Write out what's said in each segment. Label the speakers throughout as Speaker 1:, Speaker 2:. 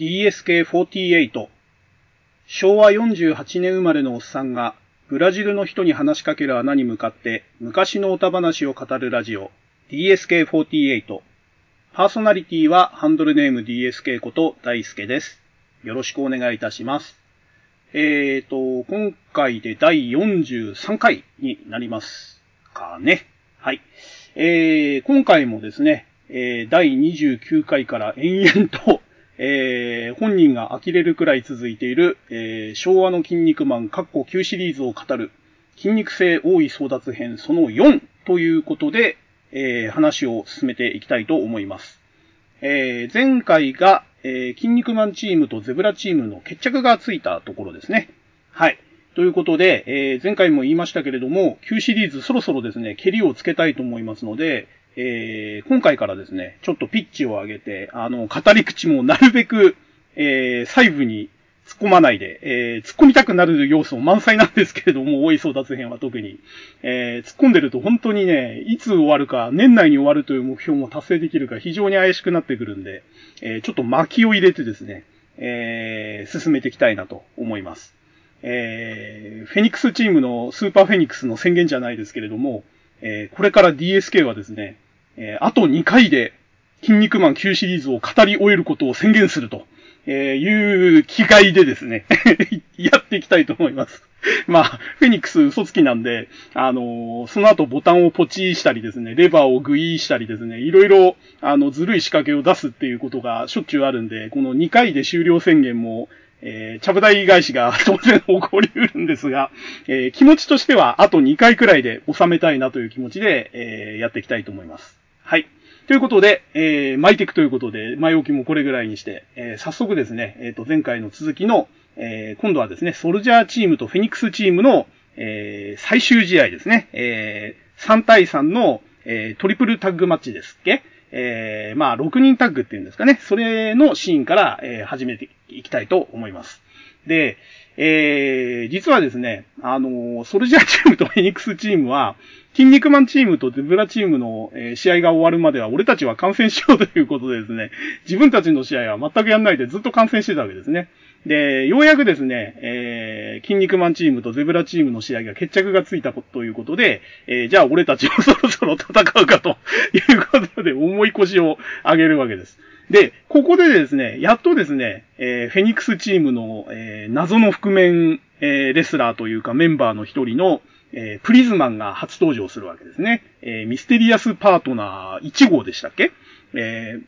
Speaker 1: DSK48 昭和48年生まれのおっさんがブラジルの人に話しかける穴に向かって昔の歌話を語るラジオ DSK48 パーソナリティはハンドルネーム DSK こと大輔です。よろしくお願いいたします。えーと、今回で第43回になりますかね。はい。えー、今回もですね、えー、第29回から延々と、えー、本人が呆れるくらい続いている、えー、昭和の筋肉マン、カッコ9シリーズを語る、筋肉性多い争奪編その4ということで、えー、話を進めていきたいと思います。えー、前回が、えー、筋肉マンチームとゼブラチームの決着がついたところですね。はい。ということで、えー、前回も言いましたけれども、旧シリーズそろそろですね、蹴りをつけたいと思いますので、えー、今回からですね、ちょっとピッチを上げて、あの、語り口もなるべく、えー、細部に突っ込まないで、えー、突っ込みたくなる要素満載なんですけれども、大い争奪編は特に。えー、突っ込んでると本当にね、いつ終わるか、年内に終わるという目標も達成できるか非常に怪しくなってくるんで、えー、ちょっと巻きを入れてですね、えー、進めていきたいなと思います。えー、フェニックスチームのスーパーフェニックスの宣言じゃないですけれども、えー、これから DSK はですね、えー、あと2回で、筋肉マン9シリーズを語り終えることを宣言すると、えー、いう気概でですね やっていきたいと思います。まあ、フェニックス嘘つきなんで、あのー、その後ボタンをポチしたりですね、レバーをグイーしたりですね、いろいろ、あの、ずるい仕掛けを出すっていうことがしょっちゅうあるんで、この2回で終了宣言も、えー、ちゃぶ台返しが 当然起こりうるんですが、えー、気持ちとしてはあと2回くらいで収めたいなという気持ちで、えー、やっていきたいと思います。はい。ということで、えー、巻いていくということで、前置きもこれぐらいにして、えー、早速ですね、えっ、ー、と、前回の続きの、えー、今度はですね、ソルジャーチームとフェニックスチームの、えー、最終試合ですね、えー、3対3の、えー、トリプルタッグマッチですっけ？えー、まあ、6人タッグっていうんですかね、それのシーンから、えー、始めていきたいと思います。で、えー、実はですね、あの、ソルジャー チームとフェニックスチームは、筋肉マンチームとゼブラチームの、え、試合が終わるまでは俺たちは観戦しようということでですね、自分たちの試合は全くやんないでずっと観戦してたわけですね。で、ようやくですね、えー、筋肉マンチームとゼブラチームの試合が決着がついたということで、えー、じゃあ俺たちもそろそろ戦うかということで重い腰を上げるわけです。で、ここでですね、やっとですね、えー、フェニックスチームの、えー、謎の覆面、えー、レスラーというかメンバーの一人の、えー、プリズマンが初登場するわけですね。えー、ミステリアスパートナー1号でしたっけ？え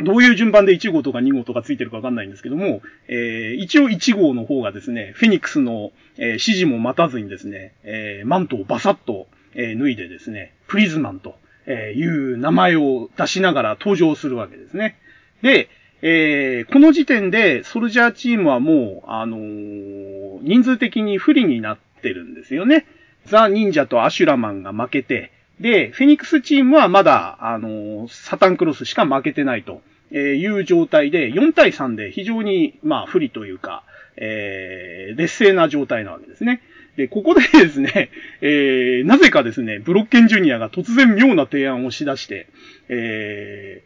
Speaker 1: ー、どういう順番で1号とか2号とかついてるかわかんないんですけども、えー、一応1号の方がですね、フェニックスの、えー、指示も待たずにですね、えー、マントをバサッと、えー、脱いでですね、プリズマンとえいう名前を出しながら登場するわけですね。で、えー、この時点でソルジャーチームはもう、あのー、人数的に不利になってるんですよね。ザ・忍者とアシュラマンが負けて、で、フェニックスチームはまだ、あのー、サタンクロスしか負けてないという状態で、4対3で非常に、まあ、不利というか、えー、劣勢な状態なわけですね。で、ここでですね、えー、なぜかですね、ブロッケンジュニアが突然妙な提案をしだして、え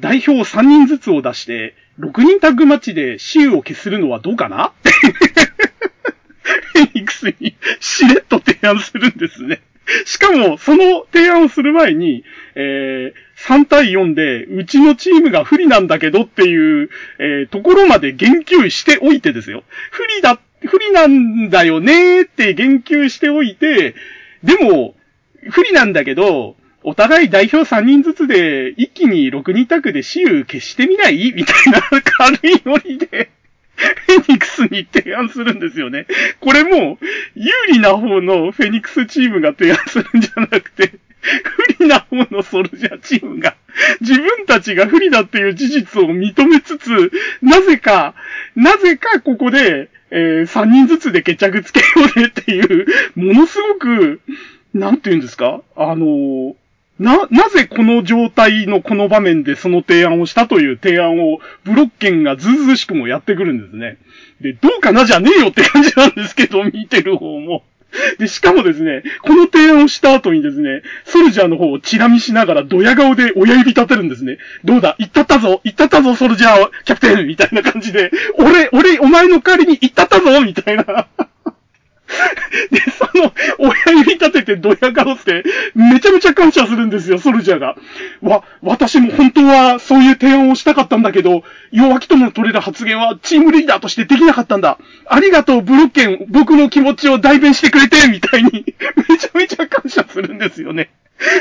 Speaker 1: 代表3人ずつを出して、6人タッグマッチでシーを消するのはどうかな？フェニックスにしれっと提案するんですね。しかも、その提案をする前に、えー、3対4で、うちのチームが不利なんだけどっていう、えー、ところまで言及しておいてですよ。不利だ、不利なんだよねーって言及しておいて、でも、不利なんだけど、お互い代表3人ずつで、一気に6人タグで私有消してみない？みたいな軽いノリで、フェニックスに提案するんですよね。これも、有利な方のフェニックスチームが提案するんじゃなくて、不利な方のソルジャーチームが、自分たちが不利だっていう事実を認めつつ、なぜか、なぜかここで、えー、3人ずつで決着つけようねっていう、ものすごく、なんて言うんですか？あのーな、なぜこの状態のこの場面でその提案をしたという提案をブロッケンがずうずしくもやってくるんですね。で、どうかな？じゃねえよって感じなんですけど、見てる方も。で、しかもですね、この提案をした後にですね、ソルジャーの方をチラ見しながらドヤ顔で親指立てるんですね。どうだ？行ったったぞ行ったったぞソルジャーキャプテンみたいな感じで、俺、俺、お前の代わりに行ったったぞみたいな。で、その、親指立ててドヤ顔って、めちゃめちゃ感謝するんですよ、ソルジャーが。わ、私も本当はそういう提案をしたかったんだけど、弱気とも取れる発言はチームリーダーとしてできなかったんだ。ありがとう、ブロッケン、僕の気持ちを代弁してくれて、みたいに、めちゃめちゃ感謝するんですよね。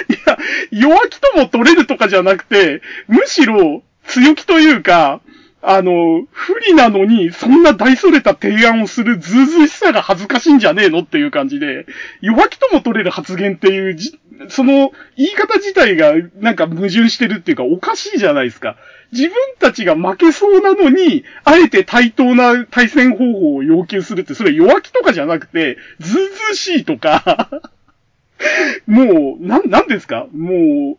Speaker 1: いや、弱気とも取れるとかじゃなくて、むしろ強気というか、あの、不利なのに、そんな大それた提案をするずうずうしさが恥ずかしいんじゃねえのっていう感じで、弱気とも取れる発言っていう、その言い方自体がなんか矛盾してるっていうかおかしいじゃないですか。自分たちが負けそうなのに、あえて対等な対戦方法を要求するって、それ弱気とかじゃなくて、ずうずうしいとか もう、なん、なんですか？もう、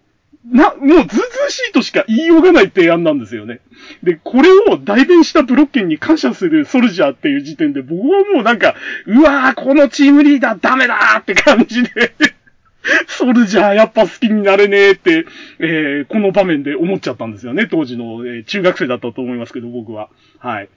Speaker 1: な、もうずうずうしいとしか言いようがない提案なんですよね。で、これを代弁したブロッケンに感謝するソルジャーっていう時点で僕はもうなんか、うわー、このチームリーダーダメだーって感じで ソルジャーやっぱ好きになれねえって、えー、この場面で思っちゃったんですよね。当時の、えー、中学生だったと思いますけど、僕は。はい。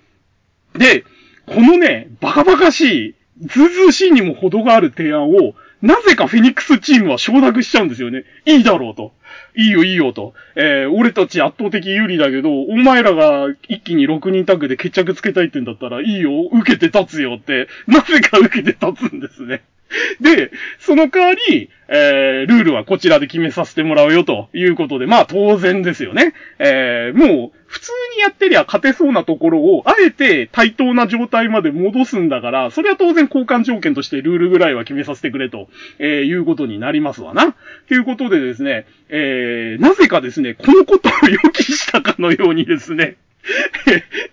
Speaker 1: で、このね、バカバカしい、ずうずうしいにも程がある提案を、なぜかフェニックスチームは承諾しちゃうんですよね。いいだろうと。いいよいいよと。えー、俺たち圧倒的有利だけど、お前らが一気に6人タッグで決着つけたいってんだったら、いいよ、受けて立つよって、なぜか受けて立つんですね。で、その代わり、えー、ルールはこちらで決めさせてもらうよということで、まあ当然ですよね。えー、もう、普通にやってりゃ勝てそうなところを、あえて対等な状態まで戻すんだから、それは当然交換条件としてルールぐらいは決めさせてくれと、えー、いうことになりますわな。ということでですね、えー、なぜかですね、このことを予期したかのようにですね、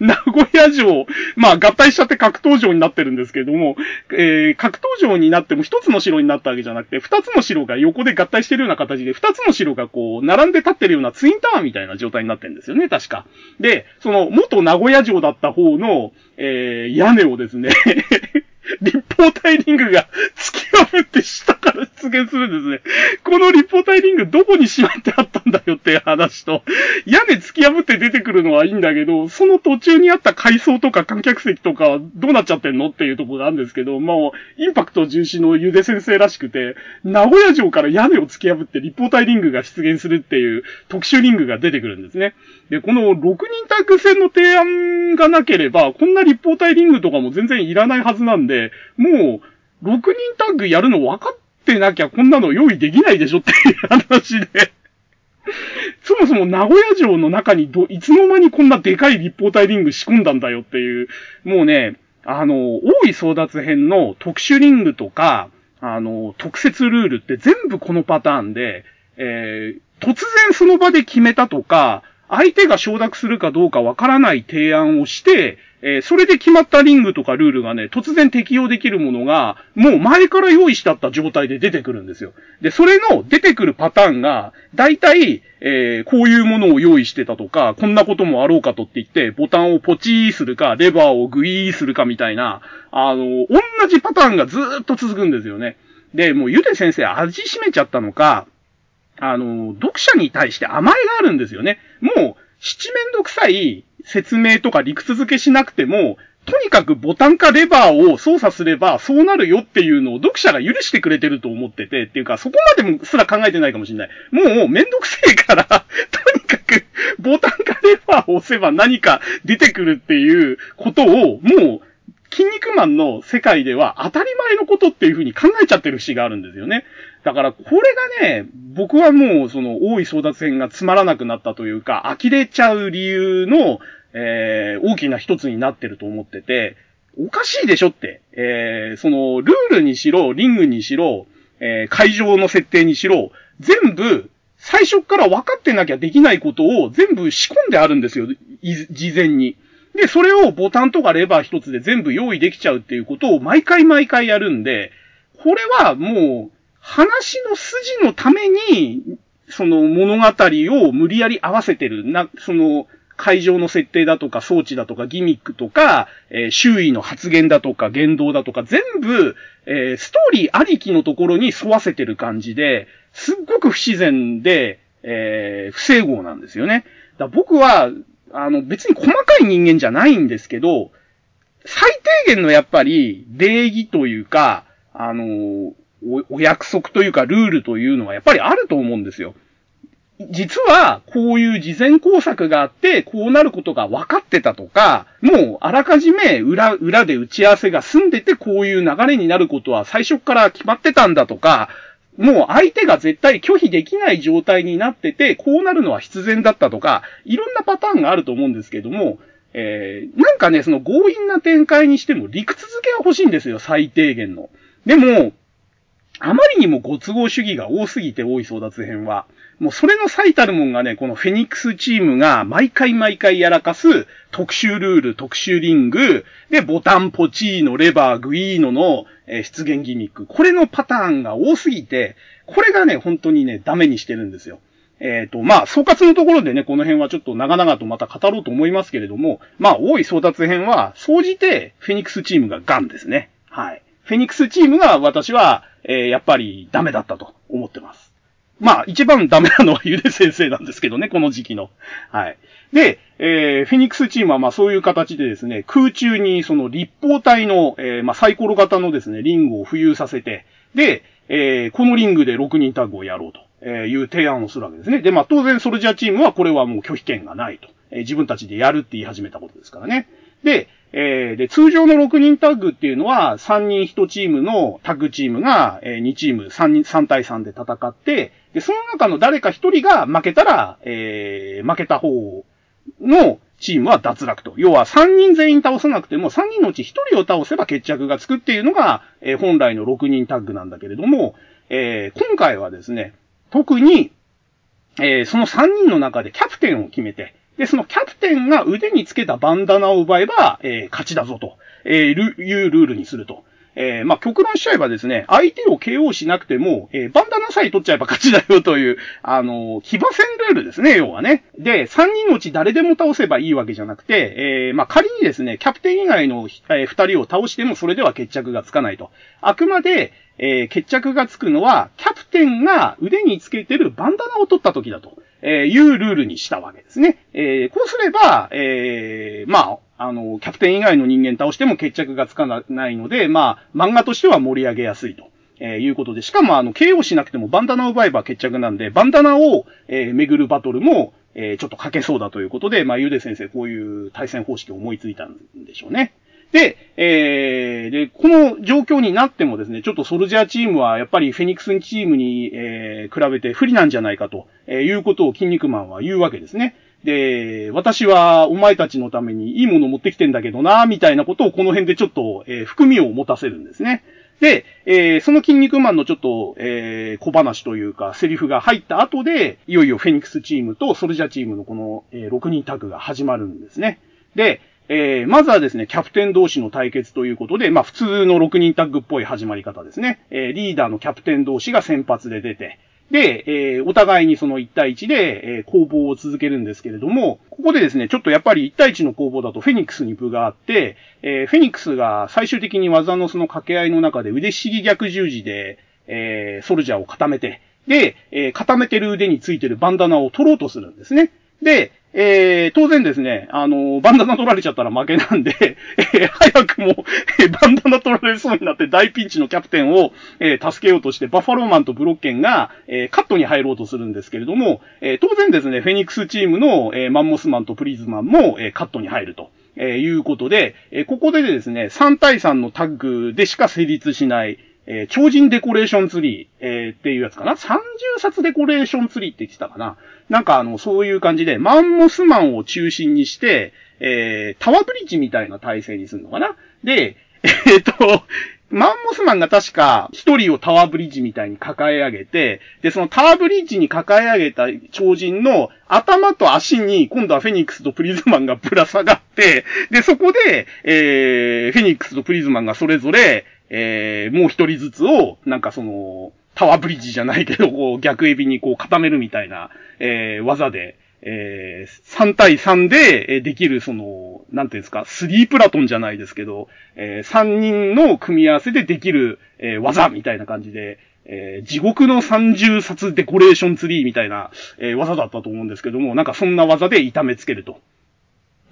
Speaker 1: 名古屋城、まあ合体しちゃって格闘城になってるんですけれども、えー、格闘城になっても一つの城になったわけじゃなくて、二つの城が横で合体してるような形で、二つの城がこう、並んで立ってるようなツインタワーみたいな状態になってるんですよね、確か。で、その元名古屋城だった方の、えー、屋根をですね立方体リングが突き破って下から出現するんですね。この立方体リングどこにしまってあったんだよっていう話と、屋根突き破って出てくるのはいいんだけど、その途中にあった階層とか観客席とかはどうなっちゃってんのっていうところがあるんですけど、もう、インパクト重視のゆで先生らしくて、名古屋城から屋根を突き破って立方体リングが出現するっていう特殊リングが出てくるんですね。で、この6人タッグ戦の提案がなければ、こんな立方体リングとかも全然いらないはずなんで、もう、6人タッグやるの分かってなきゃこんなの用意できないでしょっていう話で。そもそも名古屋城の中にど、いつの間にこんなでかい立方体リング仕込んだんだよっていう、もうね、あの、大井争奪編の特殊リングとか、あの、特設ルールって全部このパターンで、えー、突然その場で決めたとか、相手が承諾するかどうかわからない提案をして、えー、それで決まったリングとかルールがね、突然適用できるものが、もう前から用意してあった状態で出てくるんですよ。で、それの出てくるパターンが、大体、えー、こういうものを用意してたとか、こんなこともあろうかとって言って、ボタンをポチーするか、レバーをグイーするかみたいな、あの、同じパターンがずーっと続くんですよね。で、もうゆで先生味しめちゃったのか、あの、読者に対して甘えがあるんですよね。もう、七面倒くさい説明とか理屈付けしなくても、とにかくボタンかレバーを操作すればそうなるよっていうのを読者が許してくれてると思ってて、っていうかそこまでもすら考えてないかもしれない。もうめんどくせえから とにかくボタンかレバーを押せば何か出てくるっていうことをもう筋肉マンの世界では当たり前のことっていう風に考えちゃってる節があるんですよね。だからこれがね、僕はもうその大井争奪戦がつまらなくなったというか、呆れちゃう理由の、えー、大きな一つになってると思ってて、おかしいでしょって。えー、その、ルールにしろ、リングにしろ、えー、会場の設定にしろ、全部、最初から分かってなきゃできないことを全部仕込んであるんですよ。事前に。で、それをボタンとかレバー一つで全部用意できちゃうっていうことを毎回毎回やるんで、これはもう、話の筋のために、その物語を無理やり合わせてる。な、その、会場の設定だとか装置だとかギミックとか、えー、周囲の発言だとか言動だとか全部、えー、ストーリーありきのところに沿わせてる感じで、すっごく不自然で、えー、不整合なんですよね。だ僕は、あの、別に細かい人間じゃないんですけど、最低限のやっぱり礼儀というか、あの、おお約束というかルールというのはやっぱりあると思うんですよ。実は、こういう事前工作があって、こうなることが分かってたとか、もうあらかじめ裏、裏で打ち合わせが済んでて、こういう流れになることは最初から決まってたんだとか、もう相手が絶対拒否できない状態になってて、こうなるのは必然だったとか、いろんなパターンがあると思うんですけども、えー、なんかね、その強引な展開にしても理屈付けは欲しいんですよ、最低限の。でも、あまりにもご都合主義が多すぎて多い争奪編は。もうそれの最たるもんがね、このフェニックスチームが毎回毎回やらかす特殊ルール、特殊リング、で、ボタン、ポチーノ、レバー、グイーノの、え、出現ギミック。これのパターンが多すぎて、これがね、本当にね、ダメにしてるんですよ。えっ、ー、と、まあ、総括のところでね、この辺はちょっと長々とまた語ろうと思いますけれども、まあ、多い争奪編は、総じて、フェニックスチームがガンですね。はい。フェニックスチームが私は、えー、やっぱりダメだったと思ってます。まあ、一番ダメなのはゆで先生なんですけどね、この時期の。はい。で、えー、フェニックスチームはまあそういう形でですね、空中にその立方体の、えー、まあサイコロ型のですね、リングを浮遊させて、で、えー、このリングで6人タッグをやろうという提案をするわけですね。で、まあ当然ソルジャーチームはこれはもう拒否権がないと。えー、自分たちでやるって言い始めたことですからね。で、えー、で、通常の6人タッグっていうのは、3人1チームのタッグチームが、えー、2チーム3人、3対3で戦って、で、その中の誰か1人が負けたら、えー、負けた方のチームは脱落と。要は3人全員倒さなくても、3人のうち1人を倒せば決着がつくっていうのが、えー、本来の6人タッグなんだけれども、えー、今回はですね、特に、えー、その3人の中でキャプテンを決めて、で、そのキャプテンが腕につけたバンダナを奪えば、えー、勝ちだぞと、えー、いうルールにすると。えー、まあ、極論しちゃえばですね、相手を KO しなくても、えー、バンダナさえ取っちゃえば勝ちだよという、あのー、騎馬戦ルールですね、要はね。で、3人のうち誰でも倒せばいいわけじゃなくて、えー、まあ、仮にですね、キャプテン以外の、えー、2人を倒してもそれでは決着がつかないと。あくまで、えー、決着がつくのは、キャプテンが腕につけてるバンダナを取った時だと。えー、いうルールにしたわけですね。えー、こうすれば、えー、まあ、あの、キャプテン以外の人間倒しても決着がつかないので、まあ、漫画としては盛り上げやすいと。えー、いうことで、しかもあの、KO しなくてもバンダナを奪えば決着なんで、バンダナを、えー、巡るバトルも、えー、ちょっと書けそうだということで、まあ、ゆで先生こういう対戦方式を思いついたんでしょうね。で、えー、で、この状況になってもですね、ちょっとソルジャーチームはやっぱりフェニックスチームに、えー、比べて不利なんじゃないかと、えー、いうことを筋肉マンは言うわけですね。で、私はお前たちのためにいいもの持ってきてんだけどな、みたいなことをこの辺でちょっと、えー、含みを持たせるんですね。で、えー、その筋肉マンのちょっと、えー、小話というか、セリフが入った後で、いよいよフェニックスチームとソルジャーチームのこの、えー、6人タグが始まるんですね。で、えー、まずはですね、キャプテン同士の対決ということで、まあ普通の6人タッグっぽい始まり方ですね。えー、リーダーのキャプテン同士が先発で出て、で、えー、お互いにその1対1で、えー、攻防を続けるんですけれども、ここでですね、ちょっとやっぱり1対1の攻防だとフェニックスに分があって、えー、フェニックスが最終的に技のその掛け合いの中で腕ひしぎ逆十字で、えー、ソルジャーを固めて、で、えー、固めてる腕についてるバンダナを取ろうとするんですね。で、えー、当然ですね、あの、バンダナ取られちゃったら負けなんで、えー、早くも、えー、バンダナ取られそうになって大ピンチのキャプテンを、えー、助けようとして、バッファローマンとブロッケンが、えー、カットに入ろうとするんですけれども、えー、当然ですね、フェニックスチームの、えー、マンモスマンとプリズマンも、えー、カットに入ると。えー、いうことで、えー、ここでですね、3対3のタッグでしか成立しない、えー、超人デコレーションツリー、えー、っていうやつかな ?30 冊デコレーションツリーって言ってたかな？なんかあの、そういう感じで、マンモスマンを中心にして、えー、タワーブリッジみたいな体制にするのかな？で、え、っと、マンモスマンが確か一人をタワーブリッジみたいに抱え上げて、で、そのタワーブリッジに抱え上げた超人の頭と足に今度はフェニックスとプリズマンがぶら下がって、で、そこで、えー、フェニックスとプリズマンがそれぞれ、えー、もう一人ずつを、なんかその、タワーブリッジじゃないけど、こう、逆エビにこう固めるみたいな、えー、技で、えー、3対3でえできる、その、なんていうんですか、3プラトンじゃないですけど、えー、3人の組み合わせでできる、えー、技みたいな感じで、えー、地獄の30冊デコレーションツリーみたいな、えー、技だったと思うんですけども、なんかそんな技で痛めつけると。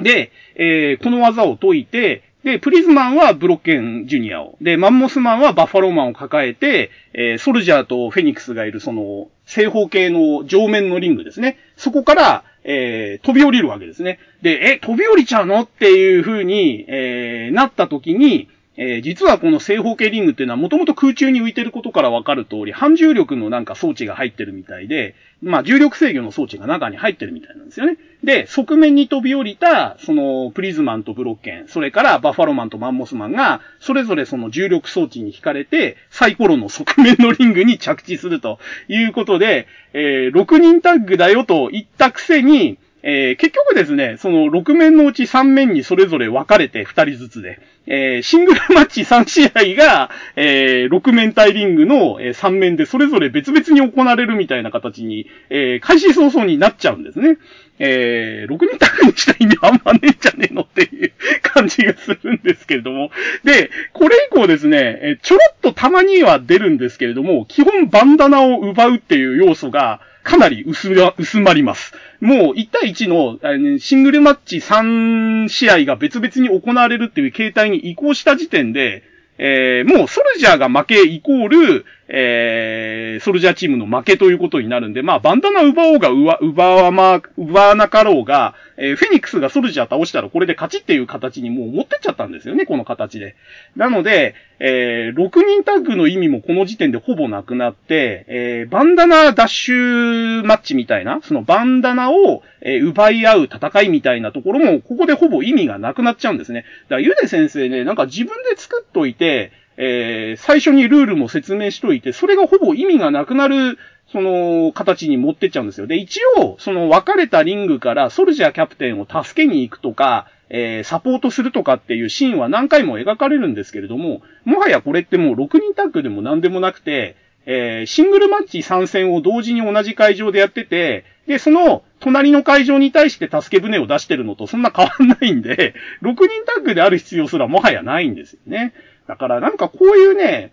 Speaker 1: で、えー、この技を解いて、で、プリズマンはブロッケンジュニアを。で、マンモスマンはバッファローマンを抱えて、えー、ソルジャーとフェニックスがいるその、正方形の上面のリングですね。そこから、えー、飛び降りるわけですね。で、え、飛び降りちゃうの？っていう風に、えー、なった時に、えー、実はこの正方形リングっていうのはもともと空中に浮いてることからわかる通り、反重力のなんか装置が入ってるみたいで、まあ重力制御の装置が中に入ってるみたいなんですよね。で、側面に飛び降りた、そのプリズマンとブロッケン、それからバッファローマンとマンモスマンが、それぞれその重力装置に惹かれて、サイコロの側面のリングに着地するということで、えー、6人タッグだよと言ったくせに、えー、結局ですね、その6面のうち3面にそれぞれ分かれて2人ずつで、えー、シングルマッチ3試合が、えー、6面対リングの3面でそれぞれ別々に行われるみたいな形に、え、開始早々になっちゃうんですね。えー、6人タッグにした意味あんまねえんじゃねえのっていう感じがするんですけれども。で、これ以降ですね、えちょろっとたまには出るんですけれども、基本バンダナを奪うっていう要素が、かなり薄薄まります。もう1対1のシングルマッチ3試合が別々に行われるっていう形態に移行した時点で、えー、もうソルジャーが負けイコール、えー、ソルジャーチームの負けということになるんで、まあ、バンダナ奪おうが、奪、わま、奪わなかろうが、えー、フェニックスがソルジャー倒したらこれで勝ちっていう形にもう持ってっちゃったんですよね、この形で。なので、えー、6人タッグの意味もこの時点でほぼなくなって、えー、バンダナダッシュマッチみたいな、そのバンダナを、えー、奪い合う戦いみたいなところも、ここでほぼ意味がなくなっちゃうんですね。だから、ゆで先生ね、なんか自分で作っといて、えー、最初にルールも説明しといて、それがほぼ意味がなくなる、その、形に持ってっちゃうんですよ。で、一応、その分かれたリングからソルジャーキャプテンを助けに行くとか、えー、サポートするとかっていうシーンは何回も描かれるんですけれども、もはやこれってもう6人タッグでも何でもなくて、えー、シングルマッチ参戦を同時に同じ会場でやってて、で、その、隣の会場に対して助け舟を出してるのとそんな変わんないんで、6人タッグである必要すらもはやないんですよね。だからなんかこういうね、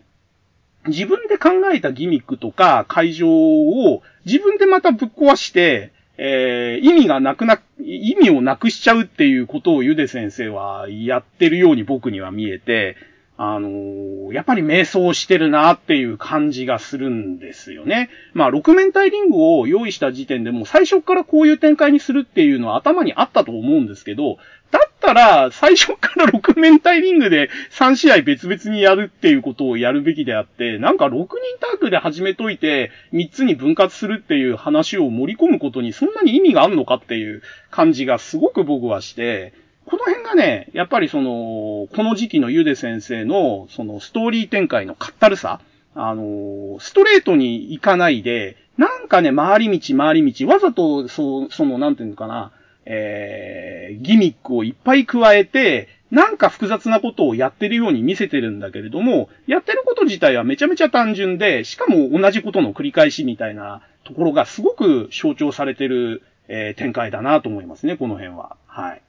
Speaker 1: 自分で考えたギミックとか会場を自分でまたぶっ壊して、えー、意味がなくな、意味をなくしちゃうっていうことをゆで先生はやってるように僕には見えて、あのー、やっぱり瞑想してるなっていう感じがするんですよね。まあ、6面体リングを用意した時点でも最初からこういう展開にするっていうのは頭にあったと思うんですけど、だったら、最初から6面体リングで3試合別々にやるっていうことをやるべきであって、なんか6人タッグで始めといて、3つに分割するっていう話を盛り込むことにそんなに意味があるのかっていう感じがすごく僕はして、この辺がね、やっぱりその、この時期のゆで先生の、そのストーリー展開のかったるさ、あの、ストレートに行かないで、なんかね、回り道回り道、わざと、そう、その、なんていうのかな、えー、ギミックをいっぱい加えて、なんか複雑なことをやってるように見せてるんだけれども、やってること自体はめちゃめちゃ単純で、しかも同じことの繰り返しみたいなところがすごく象徴されてる、えー、展開だなと思いますね、この辺は。はい。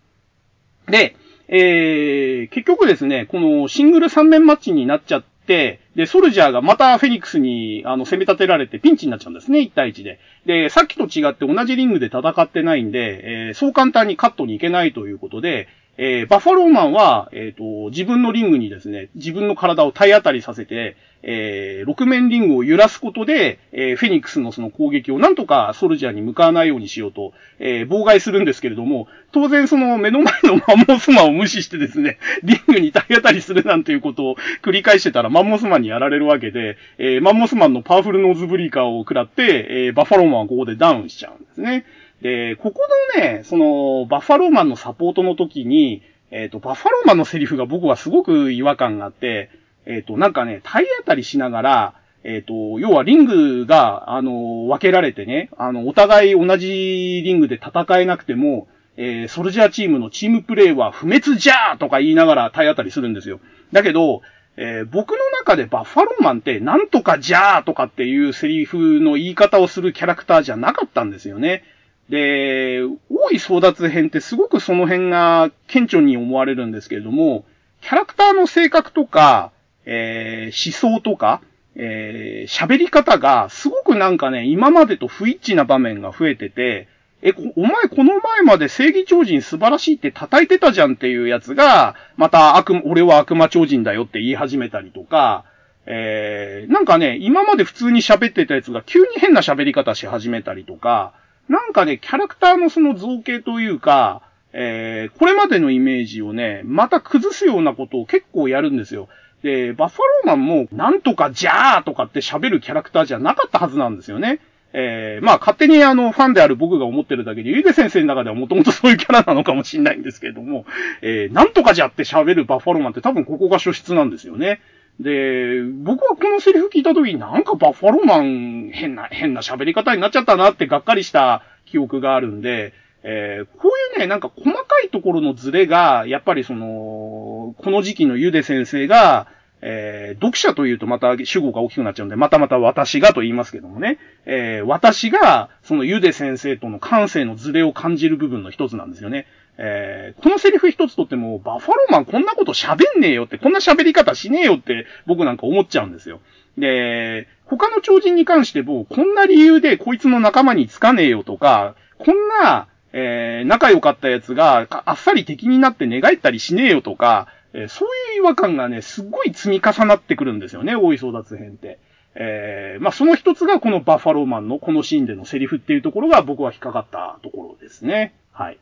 Speaker 1: で、えー、結局ですね、このシングル3面マッチになっちゃっ、で、ソルジャーがまたフェニックスに、あの、攻め立てられてピンチになっちゃうんですね、1対1で。で、さっきと違って同じリングで戦ってないんで、えー、そう簡単にカットに行けないということで、えー、バッファローマンは、えっ、ー、と、自分のリングにですね、自分の体を体当たりさせて、えー、6面リングを揺らすことで、えー、フェニックスのその攻撃をなんとかソルジャーに向かわないようにしようと、えー、妨害するんですけれども、当然その目の前のマンモスマンを無視してですね、リングに体当たりするなんていうことを繰り返してたらマンモスマンにやられるわけで、えー、マンモスマンのパワフルノーズブリーカーを食らって、えー、バッファローマンはここでダウンしちゃうんですね。で、ここのね、その、バッファローマンのサポートの時に、えっ、ー、と、バッファローマンのセリフが僕はすごく違和感があって、えっ、ー、と、なんかね、体当たりしながら、えっ、ー、と、要はリングが、あの、分けられてね、あの、お互い同じリングで戦えなくても、えー、ソルジャーチームのチームプレイは不滅じゃーとか言いながら体当たりするんですよ。だけど、えー、僕の中でバッファローマンってなんとかじゃーとかっていうセリフの言い方をするキャラクターじゃなかったんですよね。で、大井争奪編ってすごくその辺が顕著に思われるんですけれども、キャラクターの性格とか、えー、思想とか、えー、喋り方がすごくなんかね、今までと不一致な場面が増えてて、え、お前この前まで正義超人素晴らしいって叩いてたじゃんっていうやつが、また悪、俺は悪魔超人だよって言い始めたりとか、えー、なんかね、今まで普通に喋ってたやつが急に変な喋り方し始めたりとか、なんかね、キャラクターのその造形というか、えー、これまでのイメージをね、また崩すようなことを結構やるんですよ。で、バッファローマンも、なんとかじゃーとかって喋るキャラクターじゃなかったはずなんですよね。えー、まあ勝手にあの、ファンである僕が思ってるだけで、ゆで先生の中ではもともとそういうキャラなのかもしれないんですけれども、えー、なんとかじゃって喋るバッファローマンって多分ここが初出なんですよね。で、僕はこのセリフ聞いた時になんかバッファローマン変な、変な喋り方になっちゃったなってがっかりした記憶があるんで、えー、こういうね、なんか細かいところのズレが、やっぱりその、この時期のゆで先生が、えー、読者というとまた主語が大きくなっちゃうんで、またまた私がと言いますけどもね、えー、私が、そのゆで先生との感性のズレを感じる部分の一つなんですよね。えー、このセリフ一つとっても、バッファローマンこんなこと喋んねえよって、こんな喋り方しねえよって僕なんか思っちゃうんですよ。で、他の超人に関しても、こんな理由でこいつの仲間につかねえよとか、こんな、えー、仲良かったやつがあっさり敵になって寝返ったりしねえよとか、えー、そういう違和感がね、すっごい積み重なってくるんですよね、大井争奪編って。えー、まあ、その一つがこのバッファローマンのこのシーンでのセリフっていうところが僕は引っかかったところですね。はい。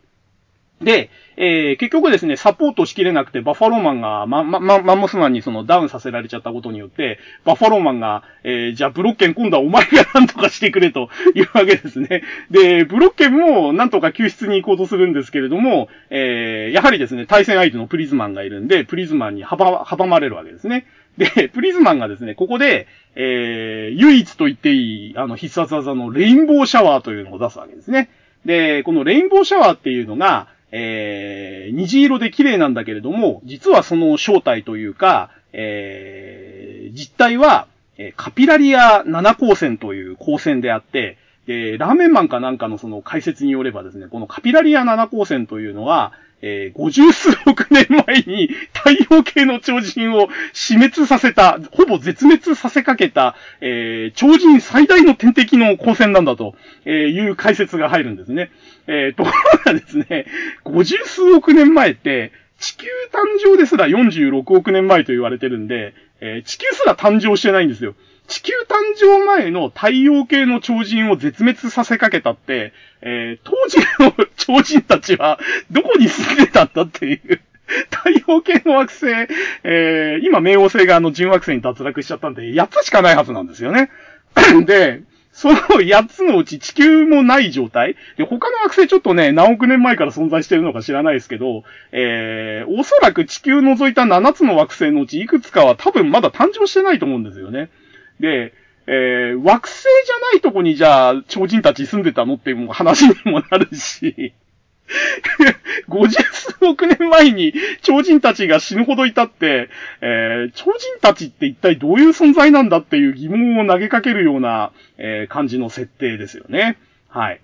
Speaker 1: で、えー、結局ですね、サポートしきれなくて、バッファローマンが、ま、ま、ま、マンモスマンにそのダウンさせられちゃったことによって、バッファローマンが、えー、じゃあブロッケン今度はお前が何とかしてくれというわけですね。で、ブロッケンも何とか救出に行こうとするんですけれども、えー、やはりですね、対戦相手のプリズマンがいるんで、プリズマンに阻、阻まれるわけですね。で、プリズマンがですね、ここで、えー、唯一と言っていい、あの、必殺技のレインボーシャワーというのを出すわけですね。で、このレインボーシャワーっていうのが、えー、虹色で綺麗なんだけれども、実はその正体というか、えー、実態は、えカピラリア7光線という光線であって、で、ラーメンマンかなんかのその解説によればですね、このカピラリア7光線というのは、えー、50数億年前に太陽系の超人を死滅させた、ほぼ絶滅させかけた、えー、超人最大の天敵の光線なんだと、えー、いう解説が入るんですね。えー、ところがですね、50数億年前って、地球誕生ですら46億年前と言われてるんで、えー、地球すら誕生してないんですよ。地球誕生前の太陽系の超人を絶滅させかけたって、えー、当時の超人たちはどこに住んでたんだっていう。太陽系の惑星、えー、今冥王星があの準惑星に脱落しちゃったんで、8つしかないはずなんですよね。で、その8つのうち地球もない状態で、他の惑星ちょっとね、何億年前から存在してるのか知らないですけど、えー、おそらく地球除いた7つの惑星のうちいくつかは多分まだ誕生してないと思うんですよね。で、えー、惑星じゃないとこにじゃあ、超人たち住んでたのっていう話にもなるし、50数億年前に超人たちが死ぬほどいたって、えー、超人たちって一体どういう存在なんだっていう疑問を投げかけるような、えー、感じの設定ですよね。はい。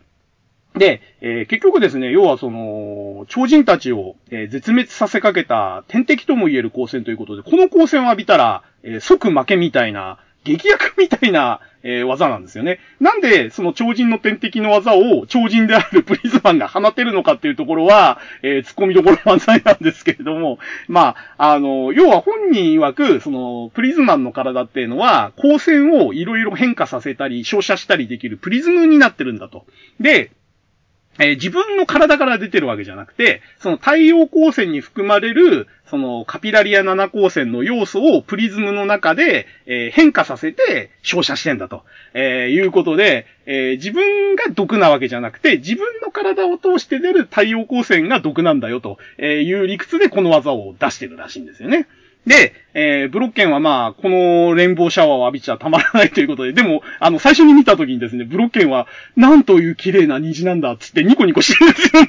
Speaker 1: で、えー、結局ですね、要はその、超人たちを、えー、絶滅させかけた天敵とも言える光線ということで、この光線を浴びたら、えー、即負けみたいな、劇薬みたいな、えー、技なんですよね。なんで、その超人の天敵の技を超人である プリズマンが放てるのかっていうところは、えー、突っ込みどころ満載なんですけれども、まあ、あの、要は本人曰く、その、プリズマンの体っていうのは、光線をいろいろ変化させたり、照射したりできるプリズムになってるんだと。で、えー、自分の体から出てるわけじゃなくて、その太陽光線に含まれる、そのカピラリア7光線の要素をプリズムの中で、えー、変化させて照射してんだと、えー、いうことで、え自分が毒なわけじゃなくて、自分の体を通して出る太陽光線が毒なんだよという理屈でこの技を出してるらしいんですよね。で、えー、ブロッケンはまあ、このレインボーシャワーを浴びちゃたまらないということで、でも、あの、最初に見た時にですね、ブロッケンは、なんという綺麗な虹なんだ、つってニコニコしてるんですよね。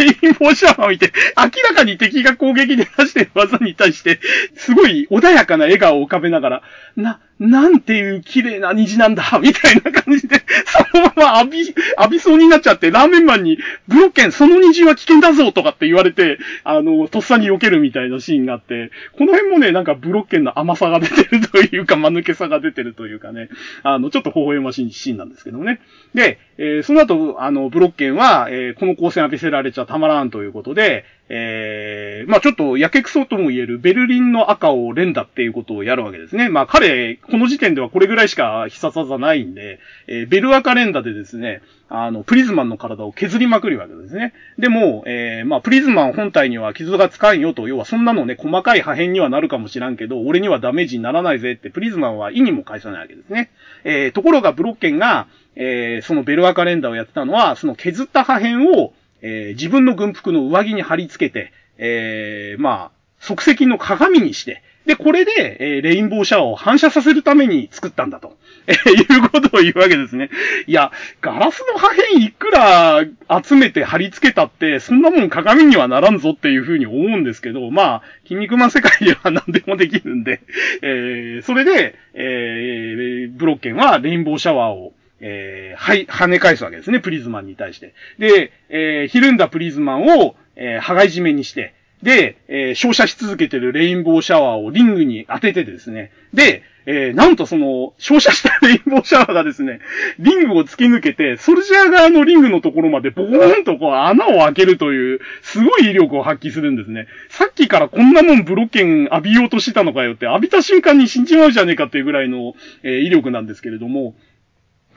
Speaker 1: レインボーシャワーを見て、明らかに敵が攻撃で出してる技に対して、すごい穏やかな笑顔を浮かべながら、な、なんていう綺麗な虹なんだ、みたいな感じで、そのまま浴び、浴びそうになっちゃって、ラーメンマンに、ブロッケン、その虹は危険だぞとかって言われて、あの、とっさに避けるみたいなシーンがあって、この辺もね、なんかブロッケンの甘さが出てるというか、間抜けさが出てるというかね、あの、ちょっと微笑ましいシーンなんですけどもね。で、えー、その後、あの、ブロッケンは、えー、この光線浴びせられちゃたまらんということで、えー、まあちょっと、やけくそとも言えるベルリンの赤を連打っていうことをやるわけですね。まあ彼、この時点ではこれぐらいしか必殺技ないんで、えー、ベル赤連打でですね、あの、プリズマンの体を削りまくるわけですね。でも、えー、まあプリズマン本体には傷がつかんよと、要はそんなのね、細かい破片にはなるかもしらんけど、俺にはダメージにならないぜってプリズマンは意にも返さないわけですね。えー、ところがブロッケンが、えー、そのベル赤連打をやってたのは、その削った破片を、えー、自分の軍服の上着に貼り付けて、えー、まあ、即席の鏡にして、で、これで、えー、レインボーシャワーを反射させるために作ったんだと、えー、いうことを言うわけですね。いや、ガラスの破片いくら集めて貼り付けたって、そんなもん鏡にはならんぞっていうふうに思うんですけど、まあ、筋肉マン世界では何でもできるんで、えー、それで、えー、ブロッケンはレインボーシャワーをえー、はい、跳ね返すわけですね、プリズマンに対して。で、えー、ひるんだプリズマンを、えー、羽交い締めにして、で、えー、照射し続けてるレインボーシャワーをリングに当ててですね。で、えー、なんとその、照射したレインボーシャワーがですね、リングを突き抜けて、ソルジャー側のリングのところまでボーンとこう穴を開けるという、すごい威力を発揮するんですね。さっきからこんなもんブロッケン浴びようとしてたのかよって、浴びた瞬間に死んじまうじゃねえかっていうぐらいの、えー、威力なんですけれども、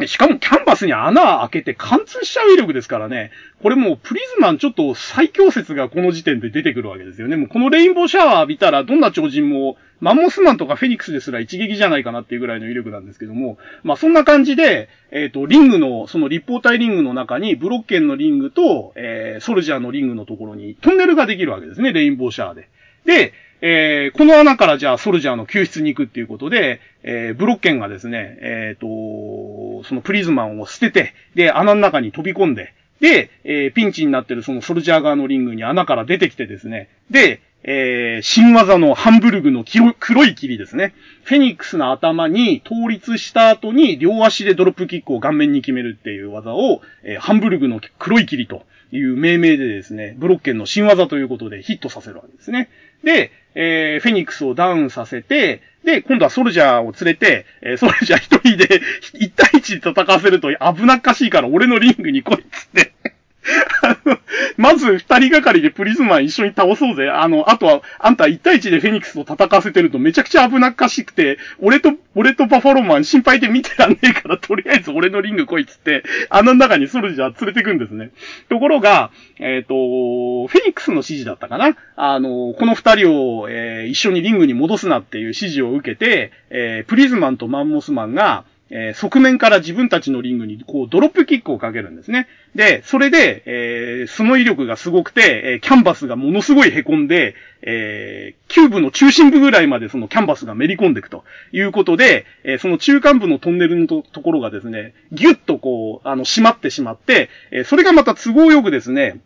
Speaker 1: しかもキャンバスに穴開けて貫通しちゃう威力ですからね。これもうプリズマンちょっと最強説がこの時点で出てくるわけですよね。もうこのレインボーシャワー浴びたらどんな超人もマンモスマンとかフェニックスですら一撃じゃないかなっていうぐらいの威力なんですけども、まあそんな感じで、えっ、ー、と、リングの、その立方体リングの中にブロッケンのリングと、えー、ソルジャーのリングのところにトンネルができるわけですね、レインボーシャワーで。で、えー、この穴からじゃあソルジャーの救出に行くっていうことで、えー、ブロッケンがですね、えっ、ー、と、そのプリズマンを捨てて、で、穴の中に飛び込んで、で、えー、ピンチになってるそのソルジャー側のリングに穴から出てきてですね、で、えー、新技のハンブルグの黒い霧ですね。フェニックスの頭に倒立した後に両足でドロップキックを顔面に決めるっていう技を、えー、ハンブルグの黒い霧という命名でですね、ブロッケンの新技ということでヒットさせるわけですね。で、えー、フェニックスをダウンさせて、で、今度はソルジャーを連れて、えー、ソルジャー一人で、一対一で戦わせると危なっかしいから俺のリングに来いっつって まず二人がかりでプリズマン一緒に倒そうぜ。あの、あとは、あんた一対一でフェニックスと戦わせてるとめちゃくちゃ危なっかしくて、俺と、俺とバファローマン心配で見てらんねえから、とりあえず俺のリング来いっつって、あの中にソルジャー連れてくんですね。ところが、えっ、ー、と、フェニックスの指示だったかな？あの、この二人を、えー、一緒にリングに戻すなっていう指示を受けて、えー、プリズマンとマンモスマンが、えー、側面から自分たちのリングにこうドロップキックをかけるんですね。で、それで、えー、その威力がすごくて、えー、キャンバスがものすごい凹んで、えー、キューブの中心部ぐらいまでそのキャンバスがめり込んでいくということで、えー、その中間部のトンネルのところがですね、ギュッとこう、あの、閉まってしまって、えー、それがまた都合よくですね、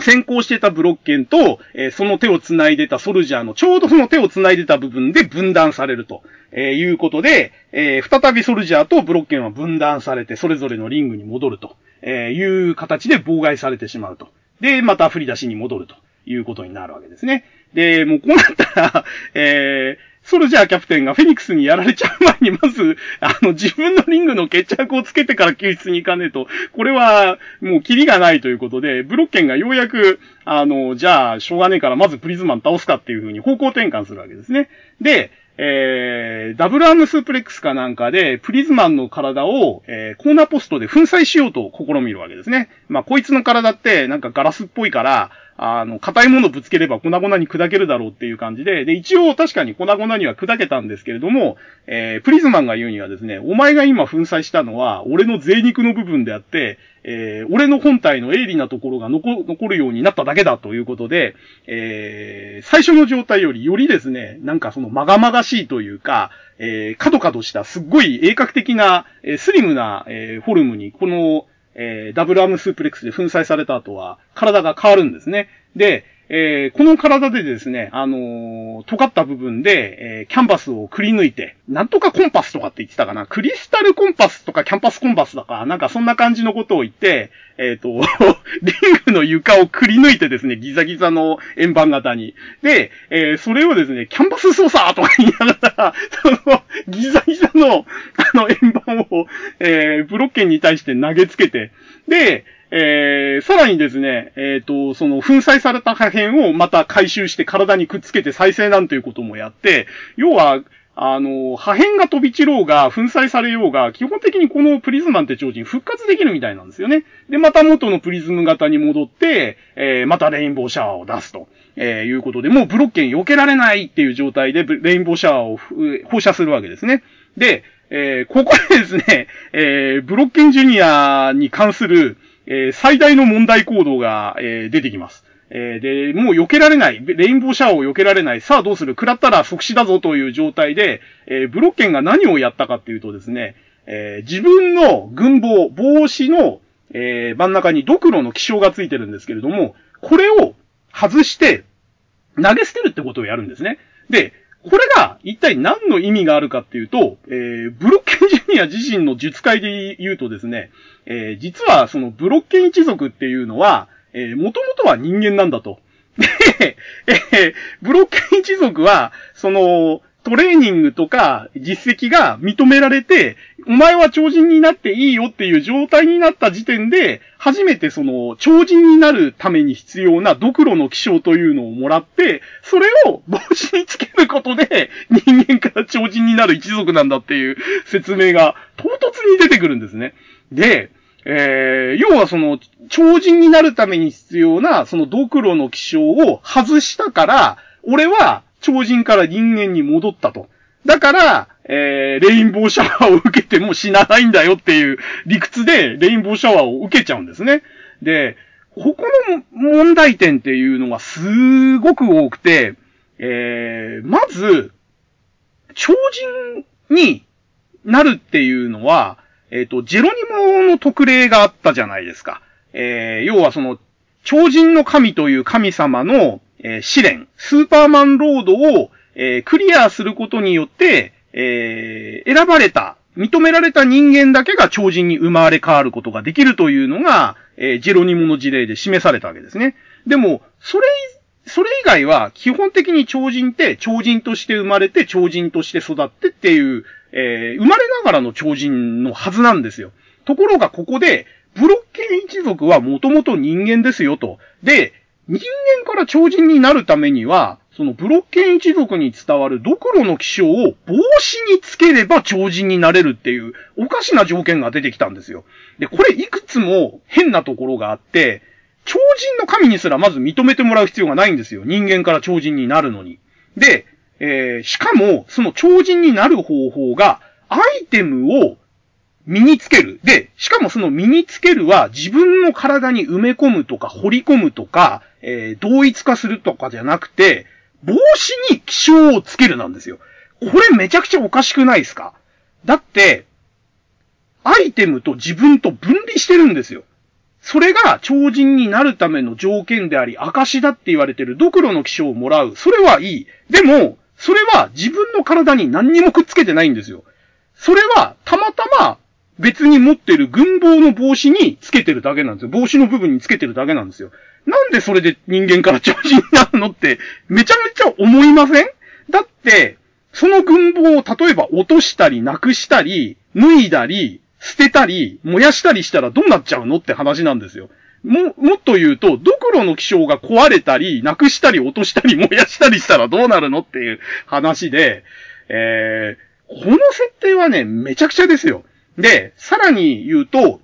Speaker 1: 先行してたブロッケンと、えー、その手を繋いでたソルジャーのちょうどその手を繋いでた部分で分断されると、えー、いうことで、えー、再びソルジャーとブロッケンは分断されて、それぞれのリングに戻ると、えいう形で妨害されてしまうと。で、また振り出しに戻るということになるわけですね。で、もうこうなったら、え、ソルジャーキャプテンがフェニックスにやられちゃう前に、まず、あの、自分のリングの決着をつけてから救出に行かねえと、これは、もうキリがないということで、ブロッケンがようやく、あの、じゃあ、しょうがねえから、まずプリズマン倒すかっていう風に方向転換するわけですね。で、えー、ダブルアームスープレックスかなんかで、プリズマンの体を、えー、コーナーポストで粉砕しようと試みるわけですね。まあ、こいつの体って、なんかガラスっぽいから、あの、硬いものぶつければ粉々に砕けるだろうっていう感じで、で、一応確かに粉々には砕けたんですけれども、えー、プリズマンが言うにはですね、お前が今粉砕したのは、俺の贅肉の部分であって、えー、俺の本体の鋭利なところが残残るようになっただけだということで、えー、最初の状態よりよりですね、なんかそのまがまがしいというか、えー、角々したすっごい鋭角的な、えー、スリムな、えー、フォルムに、この、えー、ダブルアームスープレックスで粉砕された後は、体が変わるんですね。で、えー、この体でですね、あのー、尖った部分で、えー、キャンバスをくり抜いて、なんとかコンパスとかって言ってたかな、クリスタルコンパスとかキャンパスコンパスだか、なんかそんな感じのことを言って、えっ、と、リングの床をくり抜いてですね、ギザギザの円盤型に。で、えそれをですね、キャンバス操作とか言いながら、その、ギザギザの、あの円盤を、えブロッケンに対して投げつけて、で、えー、さらにですね、えっ、ー、と、その粉砕された破片をまた回収して体にくっつけて再生なんていうこともやって、要は、あの、破片が飛び散ろうが、粉砕されようが、基本的にこのプリズマンって超人復活できるみたいなんですよね。で、また元のプリズム型に戻って、えー、またレインボーシャワーを出すと、えー、いうことで、もうブロッケン避けられないっていう状態で、レインボーシャワーを放射するわけですね。で、えー、ここでですね、えー、ブロッケンジュニアに関する、えー、最大の問題行動が、えー、出てきます。えー、で、もう避けられない。レインボーシャワーを避けられない。さあどうする？食らったら即死だぞという状態で、えー、ブロッケンが何をやったかっていうとですね、えー、自分の軍帽、帽子の、えー、真ん中にドクロの気象がついてるんですけれども、これを外して投げ捨てるってことをやるんですね。で、これが一体何の意味があるかっていうと、えー、ブロッケンジュニア自身の術界で言うとですね、えー、実はそのブロッケン一族っていうのは、えー、元々は人間なんだと。で、えー、ブロッケン一族は、その、トレーニングとか実績が認められて、お前は超人になっていいよっていう状態になった時点で、初めてその超人になるために必要なドクロの気象というのをもらって、それを帽子につけることで人間から超人になる一族なんだっていう説明が唐突に出てくるんですね。で、えー、要はその、超人になるために必要な、そのドクロの気象を外したから、俺は超人から人間に戻ったと。だから、えー、レインボーシャワーを受けても死なないんだよっていう理屈で、レインボーシャワーを受けちゃうんですね。で、ここの問題点っていうのがすごく多くて、えー、まず、超人になるっていうのは、えっ、ー、と、ジェロニモの特例があったじゃないですか。えー、要はその、超人の神という神様の、えー、試練、スーパーマンロードを、えー、クリアすることによって、えー、選ばれた、認められた人間だけが超人に生まれ変わることができるというのが、えー、ジェロニモの事例で示されたわけですね。でも、それ、それ以外は基本的に超人って超人として生まれて超人として育ってっていう、えー、生まれながらの超人のはずなんですよ。ところがここで、ブロッケン一族はもともと人間ですよと。で、人間から超人になるためには、そのブロッケン一族に伝わるドクロの気象を帽子につければ超人になれるっていうおかしな条件が出てきたんですよ。で、これいくつも変なところがあって、超人の神にすらまず認めてもらう必要がないんですよ。人間から超人になるのに。で、えー、しかも、その超人になる方法が、アイテムを身につける。で、しかもその身につけるは自分の体に埋め込むとか掘り込むとか、えー、同一化するとかじゃなくて、帽子に気象をつけるなんですよ。これめちゃくちゃおかしくないですか？だって、アイテムと自分と分離してるんですよ。それが超人になるための条件であり、証だって言われてるドクロの気象をもらう。それはいい。でも、それは自分の体に何にもくっつけてないんですよ。それは、たまたま、別に持ってる軍帽の帽子につけてるだけなんですよ。帽子の部分につけてるだけなんですよ。なんでそれで人間から超人になるのって、めちゃめちゃ思いません？だって、その軍帽を例えば落としたり、なくしたり、脱いだり、捨てたり、燃やしたりしたらどうなっちゃうのって話なんですよ。も、もっと言うと、ドクロの気象が壊れたり、なくしたり、落としたり、燃やしたりしたらどうなるのっていう話で、えー、この設定はね、めちゃくちゃですよ。で、さらに言うと、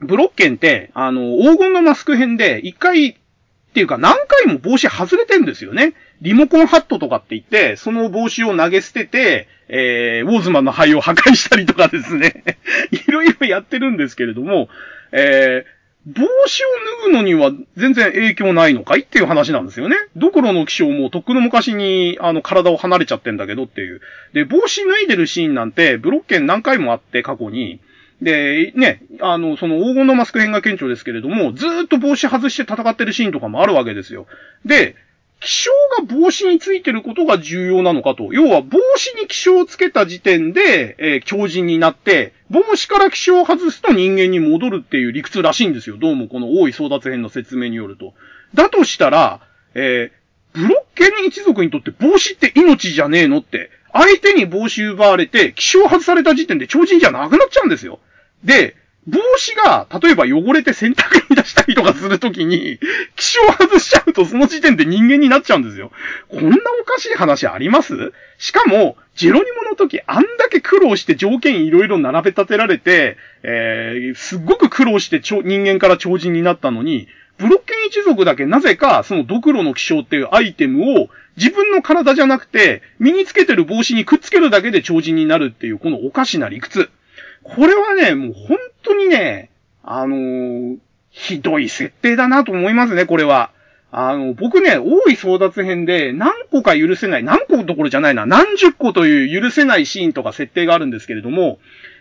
Speaker 1: ブロッケンって、あの、黄金のマスク編で、一回、っていうか何回も帽子外れてんですよね。リモコンハットとかって言って、その帽子を投げ捨てて、えー、ウォーズマンの灰を破壊したりとかですね。いろいろやってるんですけれども、え、帽子を脱ぐのには全然影響ないのかいっていう話なんですよね。ドクロの気象もとっくの昔にあの体を離れちゃってんだけどっていう。で、帽子脱いでるシーンなんてブロッケン何回もあって過去に、で、ね、あの、その黄金のマスク編が顕著ですけれども、ずっと帽子外して戦ってるシーンとかもあるわけですよ。で、気象が帽子についてることが重要なのかと。要は帽子に気象をつけた時点で、えー、強靭になって、帽子から気象を外すと人間に戻るっていう理屈らしいんですよ。どうもこの大井争奪編の説明によると。だとしたら、えー、ブロッケン一族にとって帽子って命じゃねえのって、相手に帽子奪われて、気象外された時点で超人じゃなくなっちゃうんですよ。で、帽子が、例えば汚れて洗濯に出したりとかするときに、気象外しちゃうとその時点で人間になっちゃうんですよ。こんなおかしい話あります？しかも、ジェロニモの時あんだけ苦労して条件いろいろ並べ立てられて、えー、すっごく苦労して人間から超人になったのに、ブロッケン一族だけなぜかそのドクロの気象っていうアイテムを自分の体じゃなくて身につけてる帽子にくっつけるだけで超人になるっていうこのおかしな理屈。これはね、もう本当にね、あのー、ひどい設定だなと思いますね、これは。あの、僕ね、大い争奪編で何個か許せない、何個どころじゃないな、何十個という許せないシーンとか設定があるんですけれども、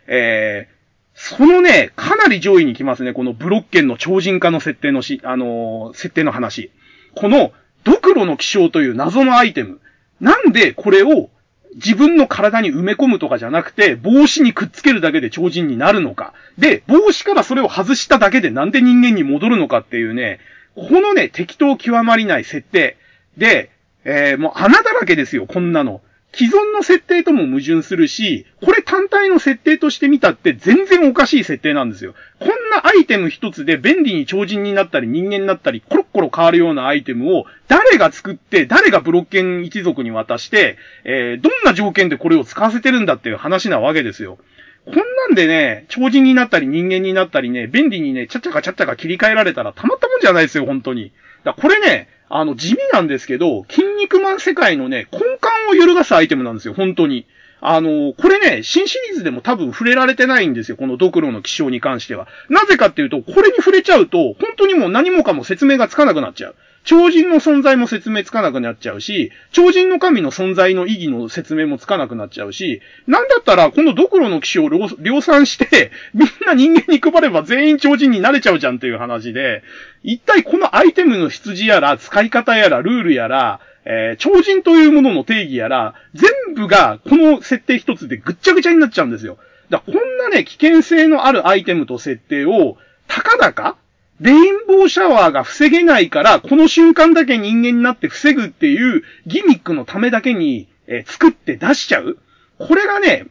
Speaker 1: えー、そのね、かなり上位に来ますね、このブロッケンの超人化の設定のし、あのー、設定の話。この、ドクロの気象という謎のアイテム。なんでこれを自分の体に埋め込むとかじゃなくて、帽子にくっつけるだけで超人になるのか。で、帽子からそれを外しただけでなんで人間に戻るのかっていうね、このね、適当極まりない設定。で、えー、もう穴だらけですよ、こんなの。既存の設定とも矛盾するし、これ単体の設定として見たって全然おかしい設定なんですよ。こんなアイテム一つで便利に超人になったり人間になったりコロッコロ変わるようなアイテムを誰が作って誰がブロッケン一族に渡して、えー、どんな条件でこれを使わせてるんだっていう話なわけですよ。こんなんでね、超人になったり人間になったりね、便利にね、ちゃっちゃかちゃっちゃか切り替えられたらたまったもんじゃないですよ、本当に。だこれね、あの、地味なんですけど、筋肉マン世界のね、根幹を揺るがすアイテムなんですよ、本当に。あの、これね、新シリーズでも多分触れられてないんですよ、このドクロの気象に関しては。なぜかっていうと、これに触れちゃうと、本当にもう何もかも説明がつかなくなっちゃう。超人の存在も説明つかなくなっちゃうし、超人の神の存在の意義の説明もつかなくなっちゃうし、なんだったら、このドクロの騎士を量産して、みんな人間に配れば全員超人になれちゃうじゃんっていう話で、一体このアイテムの出自やら、使い方やら、ルールやら、えー、超人というものの定義やら、全部がこの設定一つでぐっちゃぐちゃになっちゃうんですよ。だこんなね、危険性のあるアイテムと設定を、たかだかレインボーシャワーが防げないから、この瞬間だけ人間になって防ぐっていうギミックのためだけに、えー、作って出しちゃうこれがね、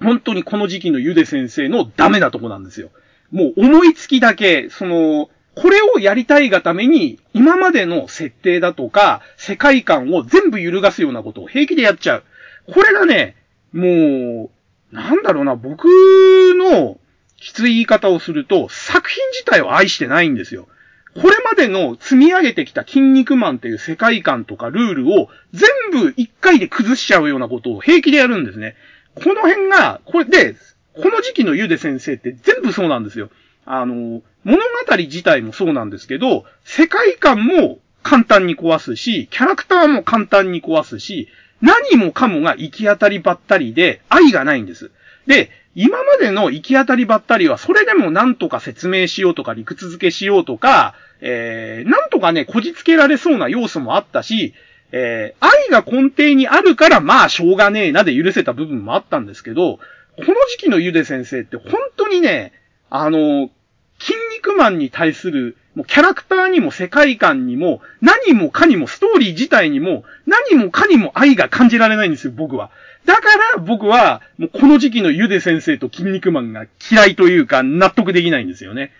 Speaker 1: 本当にこの時期のゆで先生のダメなとこなんですよ。もう思いつきだけ、その、これをやりたいがために、今までの設定だとか、世界観を全部揺るがすようなことを平気でやっちゃう。これがね、もう、なんだろうな、僕のきつい言い方をすると、作品自体を愛してないんですよ。これまでの積み上げてきた筋肉マンっていう世界観とかルールを全部一回で崩しちゃうようなことを平気でやるんですね。この辺が、これで、この時期のゆで先生って全部そうなんですよ。あの、物語自体もそうなんですけど、世界観も簡単に壊すし、キャラクターも簡単に壊すし、何もかもが行き当たりばったりで愛がないんです。で、今までの行き当たりばったりは、それでもなんとか説明しようとか理屈付けしようとか、えー、なんとかね、こじつけられそうな要素もあったし、えー、愛が根底にあるから、まあ、しょうがねえなで許せた部分もあったんですけど、この時期のゆで先生って本当にね、あの、筋肉マンに対する、もうキャラクターにも世界観にも、何もかにもストーリー自体にも、何もかにも愛が感じられないんですよ、僕は。だから僕は、もうこの時期のゆで先生と筋肉マンが嫌いというか納得できないんですよね。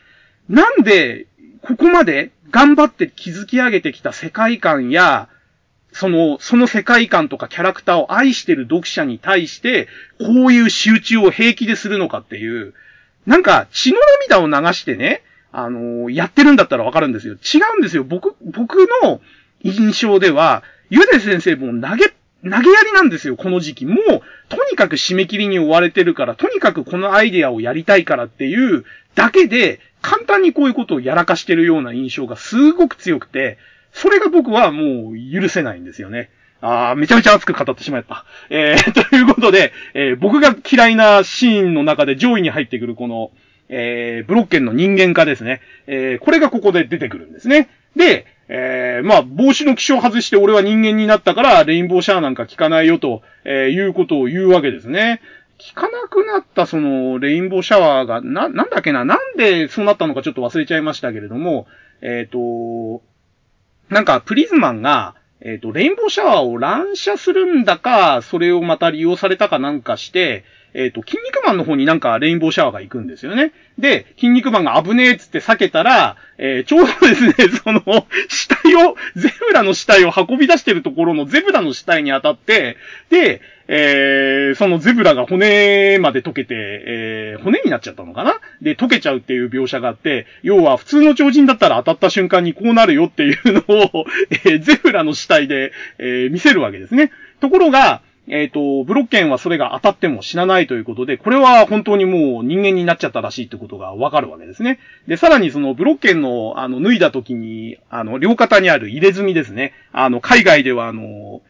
Speaker 1: なんで、ここまで頑張って築き上げてきた世界観や、その、その世界観とかキャラクターを愛してる読者に対して、こういう仕打ちを平気でするのかっていう、なんか血の涙を流してね、あのー、やってるんだったらわかるんですよ。違うんですよ。僕、僕の印象では、ゆで先生も投げっ投げやりなんですよ、この時期。もう、とにかく締め切りに追われてるから、とにかくこのアイデアをやりたいからっていうだけで、簡単にこういうことをやらかしてるような印象がすごく強くて、それが僕はもう許せないんですよね。あー、めちゃめちゃ熱く語ってしまった。えー、ということで、えー、僕が嫌いなシーンの中で上位に入ってくるこの、えー、ブロッケンの人間化ですね。えー、これがここで出てくるんですね。で、えー、まあ、帽子の気象外して俺は人間になったから、レインボーシャーなんか聞かないよと、えー、いうことを言うわけですね。聞かなくなったその、レインボーシャワーが、な、なんだっけな、なんでそうなったのかちょっと忘れちゃいましたけれども、えっ、ー、と、なんか、プリズマンが、えっ、ー、と、レインボーシャワーを乱射するんだか、それをまた利用されたかなんかして、えっ、ー、と、筋肉マンの方になんかレインボーシャワーが行くんですよね。で、筋肉マンが危ねえっつって避けたら、えー、ちょうどですね、その、死体を、ゼブラの死体を運び出してるところのゼブラの死体に当たって、で、えー、そのゼブラが骨まで溶けて、えー、骨になっちゃったのかな？で、溶けちゃうっていう描写があって、要は普通の超人だったら当たった瞬間にこうなるよっていうのを、えー、ゼブラの死体で、えー、見せるわけですね。ところが、えっ、ー、と、ブロッケンはそれが当たっても死なないということで、これは本当にもう人間になっちゃったらしいってことがわかるわけですね。で、さらにそのブロッケンの、あの、脱いだ時に、あの、両肩にある入れ墨ですね。あの、海外ではあの、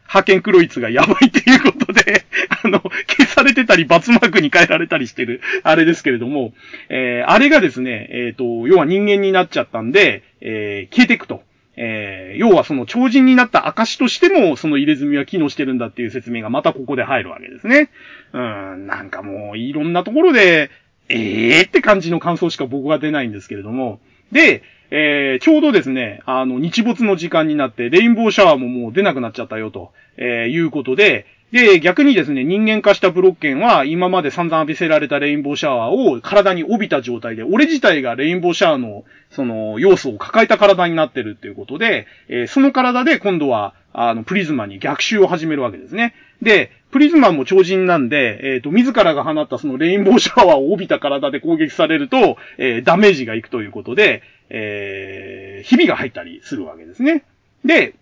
Speaker 1: 派遣クロイツがやばいっていうことで、あの、消されてたり、バツマークに変えられたりしてる、あれですけれども、えー、あれがですね、えっ、ー、と、要は人間になっちゃったんで、えー、消えていくと。えー、要はその超人になった証としても、その入れ墨は機能してるんだっていう説明がまたここで入るわけですね。うん、なんかもういろんなところで、ええー、って感じの感想しか僕は出ないんですけれども。で、えー、ちょうどですね、あの、日没の時間になって、レインボーシャワーももう出なくなっちゃったよと、えー、いうことで、で、逆にですね、人間化したブロッケンは、今まで散々浴びせられたレインボーシャワーを体に帯びた状態で、俺自体がレインボーシャワーの、その、要素を抱えた体になってるっていうことで、えー、その体で今度は、あの、プリズマに逆襲を始めるわけですね。で、プリズマも超人なんで、えっ、ー、と、自らが放ったそのレインボーシャワーを帯びた体で攻撃されると、えー、ダメージがいくということで、えー、日々が入ったりするわけですね。で、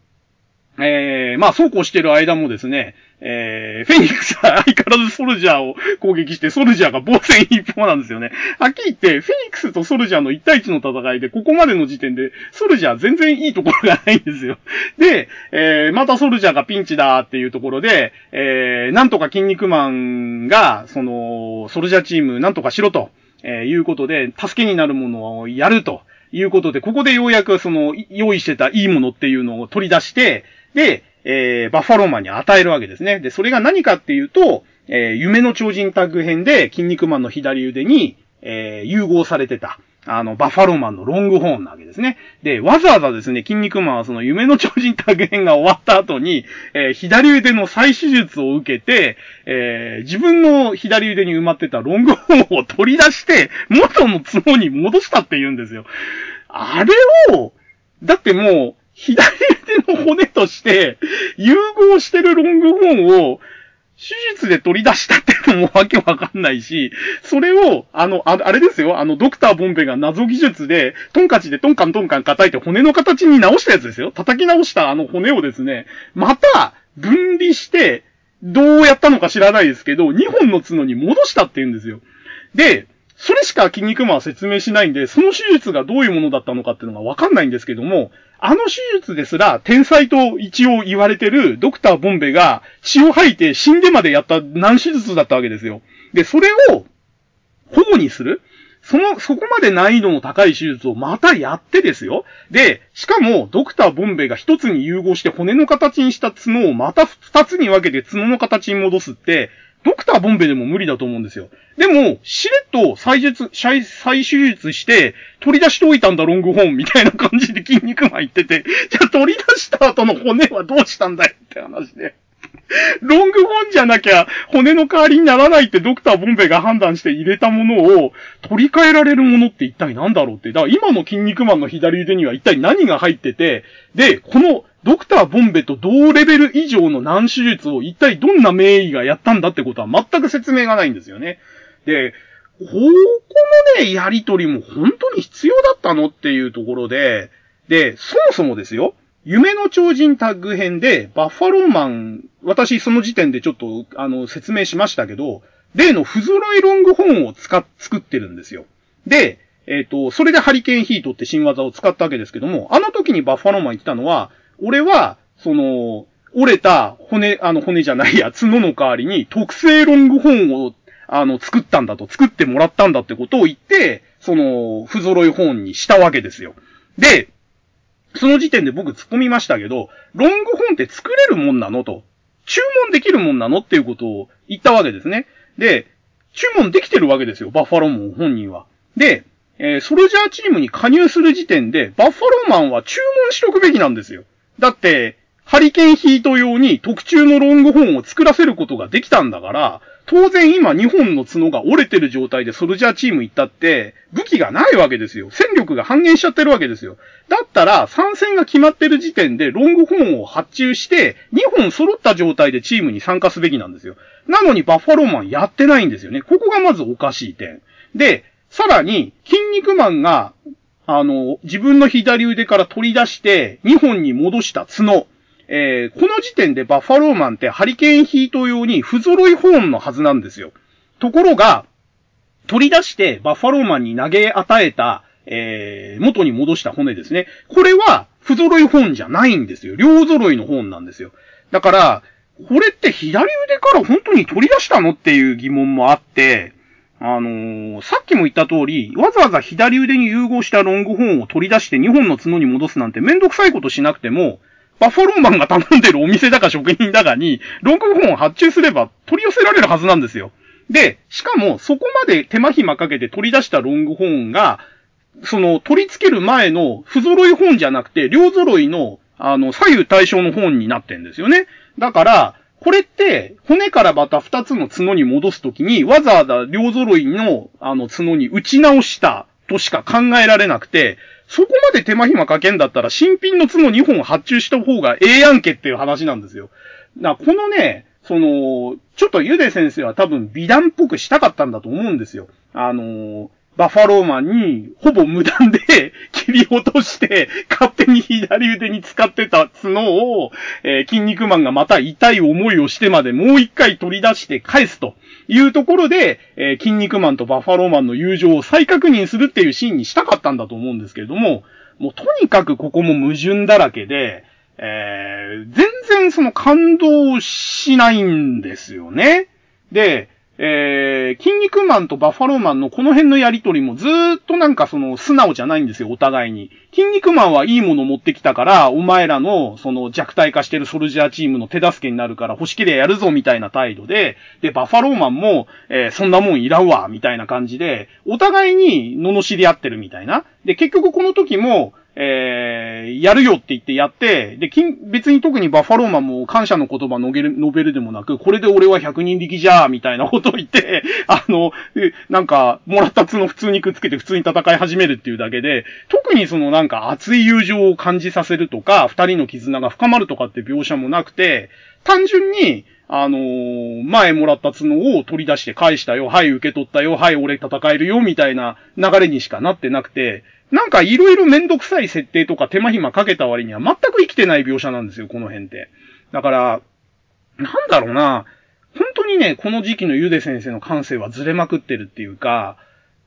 Speaker 1: えー、まあ、そうこうしてる間もですね、えー、フェニックスは相変わらずソルジャーを攻撃して、ソルジャーが防戦一方なんですよね。はっきり言って、フェニックスとソルジャーの1対1の戦いで、ここまでの時点で、ソルジャー全然いいところがないんですよ。で、えー、またソルジャーがピンチだっていうところで、えー、なんとか筋肉マンが、その、ソルジャーチームなんとかしろと、えー、いうことで、助けになるものをやると。いうことで、ここでようやくその、用意してたいいものっていうのを取り出して、で、えー、バッファローマンに与えるわけですね。で、それが何かっていうと、えー、夢の超人タッグ編で、筋肉マンの左腕に、えー、融合されてた。あの、バッファローマンのロングホーンなわけですね。で、わざわざですね、筋肉マンはその夢の超人タッグ編が終わった後に、えー、左腕の再手術を受けて、えー、自分の左腕に埋まってたロングホーンを取り出して、元の角に戻したって言うんですよ。あれを、だってもう、左腕の骨として、融合してるロングホーンを、手術で取り出したっていうのもわけわかんないし、それを、あの、あれですよ、あの、ドクターボンベが謎技術で、トンカチでトンカントンカン叩いて骨の形に直したやつですよ。叩き直したあの骨をですね、また、分離して、どうやったのか知らないですけど、2本の角に戻したって言うんですよ。で、それしか筋肉マンは説明しないんで、その手術がどういうものだったのかっていうのがわかんないんですけども、あの手術ですら、天才と一応言われてるドクターボンベが血を吐いて死んでまでやった難手術だったわけですよ。で、それを保護にするその、そこまで難易度の高い手術をまたやってですよ。で、しかも、ドクターボンベが一つに融合して骨の形にした角をまた二つに分けて角の形に戻すって、ドクターボンベでも無理だと思うんですよ。でも、しれっと再術、再、手術して、取り出しておいたんだ、ロングホーンみたいな感じで筋肉マン言ってて、じゃあ取り出した後の骨はどうしたんだよって話で。ロングホーンじゃなきゃ骨の代わりにならないってドクターボンベが判断して入れたものを取り替えられるものって一体何だろうって。だから今の筋肉マンの左腕には一体何が入ってて、で、このドクターボンベと同レベル以上の難手術を一体どんな名医がやったんだってことは全く説明がないんですよね。で、ここのね、やりとりも本当に必要だったのっていうところで、で、そもそもですよ、夢の超人タッグ編で、バッファローマン、私その時点でちょっと、あの、説明しましたけど、例の不揃いロングホーンを使っ、作ってるんですよ。で、えっ、ー、と、それでハリケーンヒートって新技を使ったわけですけども、あの時にバッファローマン言ってたのは、俺は、その、折れた骨、あの骨じゃないや、角の代わりに特製ロングホーンを、あの、作ったんだと、作ってもらったんだってことを言って、その、不揃いホーンにしたわけですよ。で、その時点で僕突っ込みましたけど、ロングホーンって作れるもんなのと。注文できるもんなのっていうことを言ったわけですね。で、注文できてるわけですよ、バッファローマン本人は。で、えー、ソルジャーチームに加入する時点で、バッファローマンは注文しとくべきなんですよ。だって、ハリケーンヒート用に特注のロングホーンを作らせることができたんだから、当然今2本の角が折れてる状態でソルジャーチーム行ったって、武器がないわけですよ。戦力が半減しちゃってるわけですよ。だったら、参戦が決まってる時点でロングホーンを発注して、2本揃った状態でチームに参加すべきなんですよ。なのにバッファローマンやってないんですよね。ここがまずおかしい点。で、さらに、筋肉マンが、あの、自分の左腕から取り出して、2本に戻した角。えー、この時点でバッファローマンってハリケーンヒート用に不揃いホーンのはずなんですよ。ところが、取り出してバッファローマンに投げ与えた、えー、元に戻した骨ですね。これは不揃いホーンじゃないんですよ。両揃いのホーンなんですよ。だから、これって左腕から本当に取り出したのっていう疑問もあって、あのー、さっきも言った通り、わざわざ左腕に融合したロングホーンを取り出して2本の角に戻すなんてめんどくさいことしなくても、バッファローマンが頼んでるお店だか職人だかに、ロングホーンを発注すれば取り寄せられるはずなんですよ。で、しかも、そこまで手間暇かけて取り出したロングホーンが、その、取り付ける前の不揃いホーンじゃなくて、両揃いの、あの、左右対称のホーンになってんですよね。だから、これって、骨からまた二つの角に戻すときに、わざわざ両揃いの、あの、角に打ち直したとしか考えられなくて、そこまで手間暇かけんだったら、新品の角2本発注した方がええやんけっていう話なんですよ。な、このね、その、ちょっとゆで先生は多分美談っぽくしたかったんだと思うんですよ。あのバッファローマンにほぼ無断で 切り落として、勝手に左腕に使ってた角を、えー、筋肉マンがまた痛い思いをしてまでもう一回取り出して返すというところで、えー、筋肉マンとバッファローマンの友情を再確認するっていうシーンにしたかったんだと思うんですけれども、もうとにかくここも矛盾だらけで、えー、全然その感動しないんですよね。で、えー、筋肉マンとバッファローマンのこの辺のやりとりもずーっとなんかその素直じゃないんですよ、お互いに。筋肉マンはいいもの持ってきたから、お前らのその弱体化してるソルジャーチームの手助けになるから欲しけりゃやるぞみたいな態度で、で、バッファローマンも、えー、そんなもんいらんわ、みたいな感じで、お互いに罵り合ってるみたいな。で、結局この時も、えー、やるよって言ってやって、で、別に特にバッファローマンも感謝の言葉述べる、述べるでもなく、これで俺は100人力じゃー、みたいなことを言って、あの、なんか、もらった角普通にくっつけて普通に戦い始めるっていうだけで、特にそのなんか熱い友情を感じさせるとか、二人の絆が深まるとかって描写もなくて、単純に、あのー、前もらった角を取り出して返したよ。はい、受け取ったよ。はい、俺戦えるよ。みたいな流れにしかなってなくて、なんかいろいろめんどくさい設定とか手間暇かけた割には全く生きてない描写なんですよ、この辺って。だから、なんだろうな。本当にね、この時期のゆで先生の感性はずれまくってるっていうか、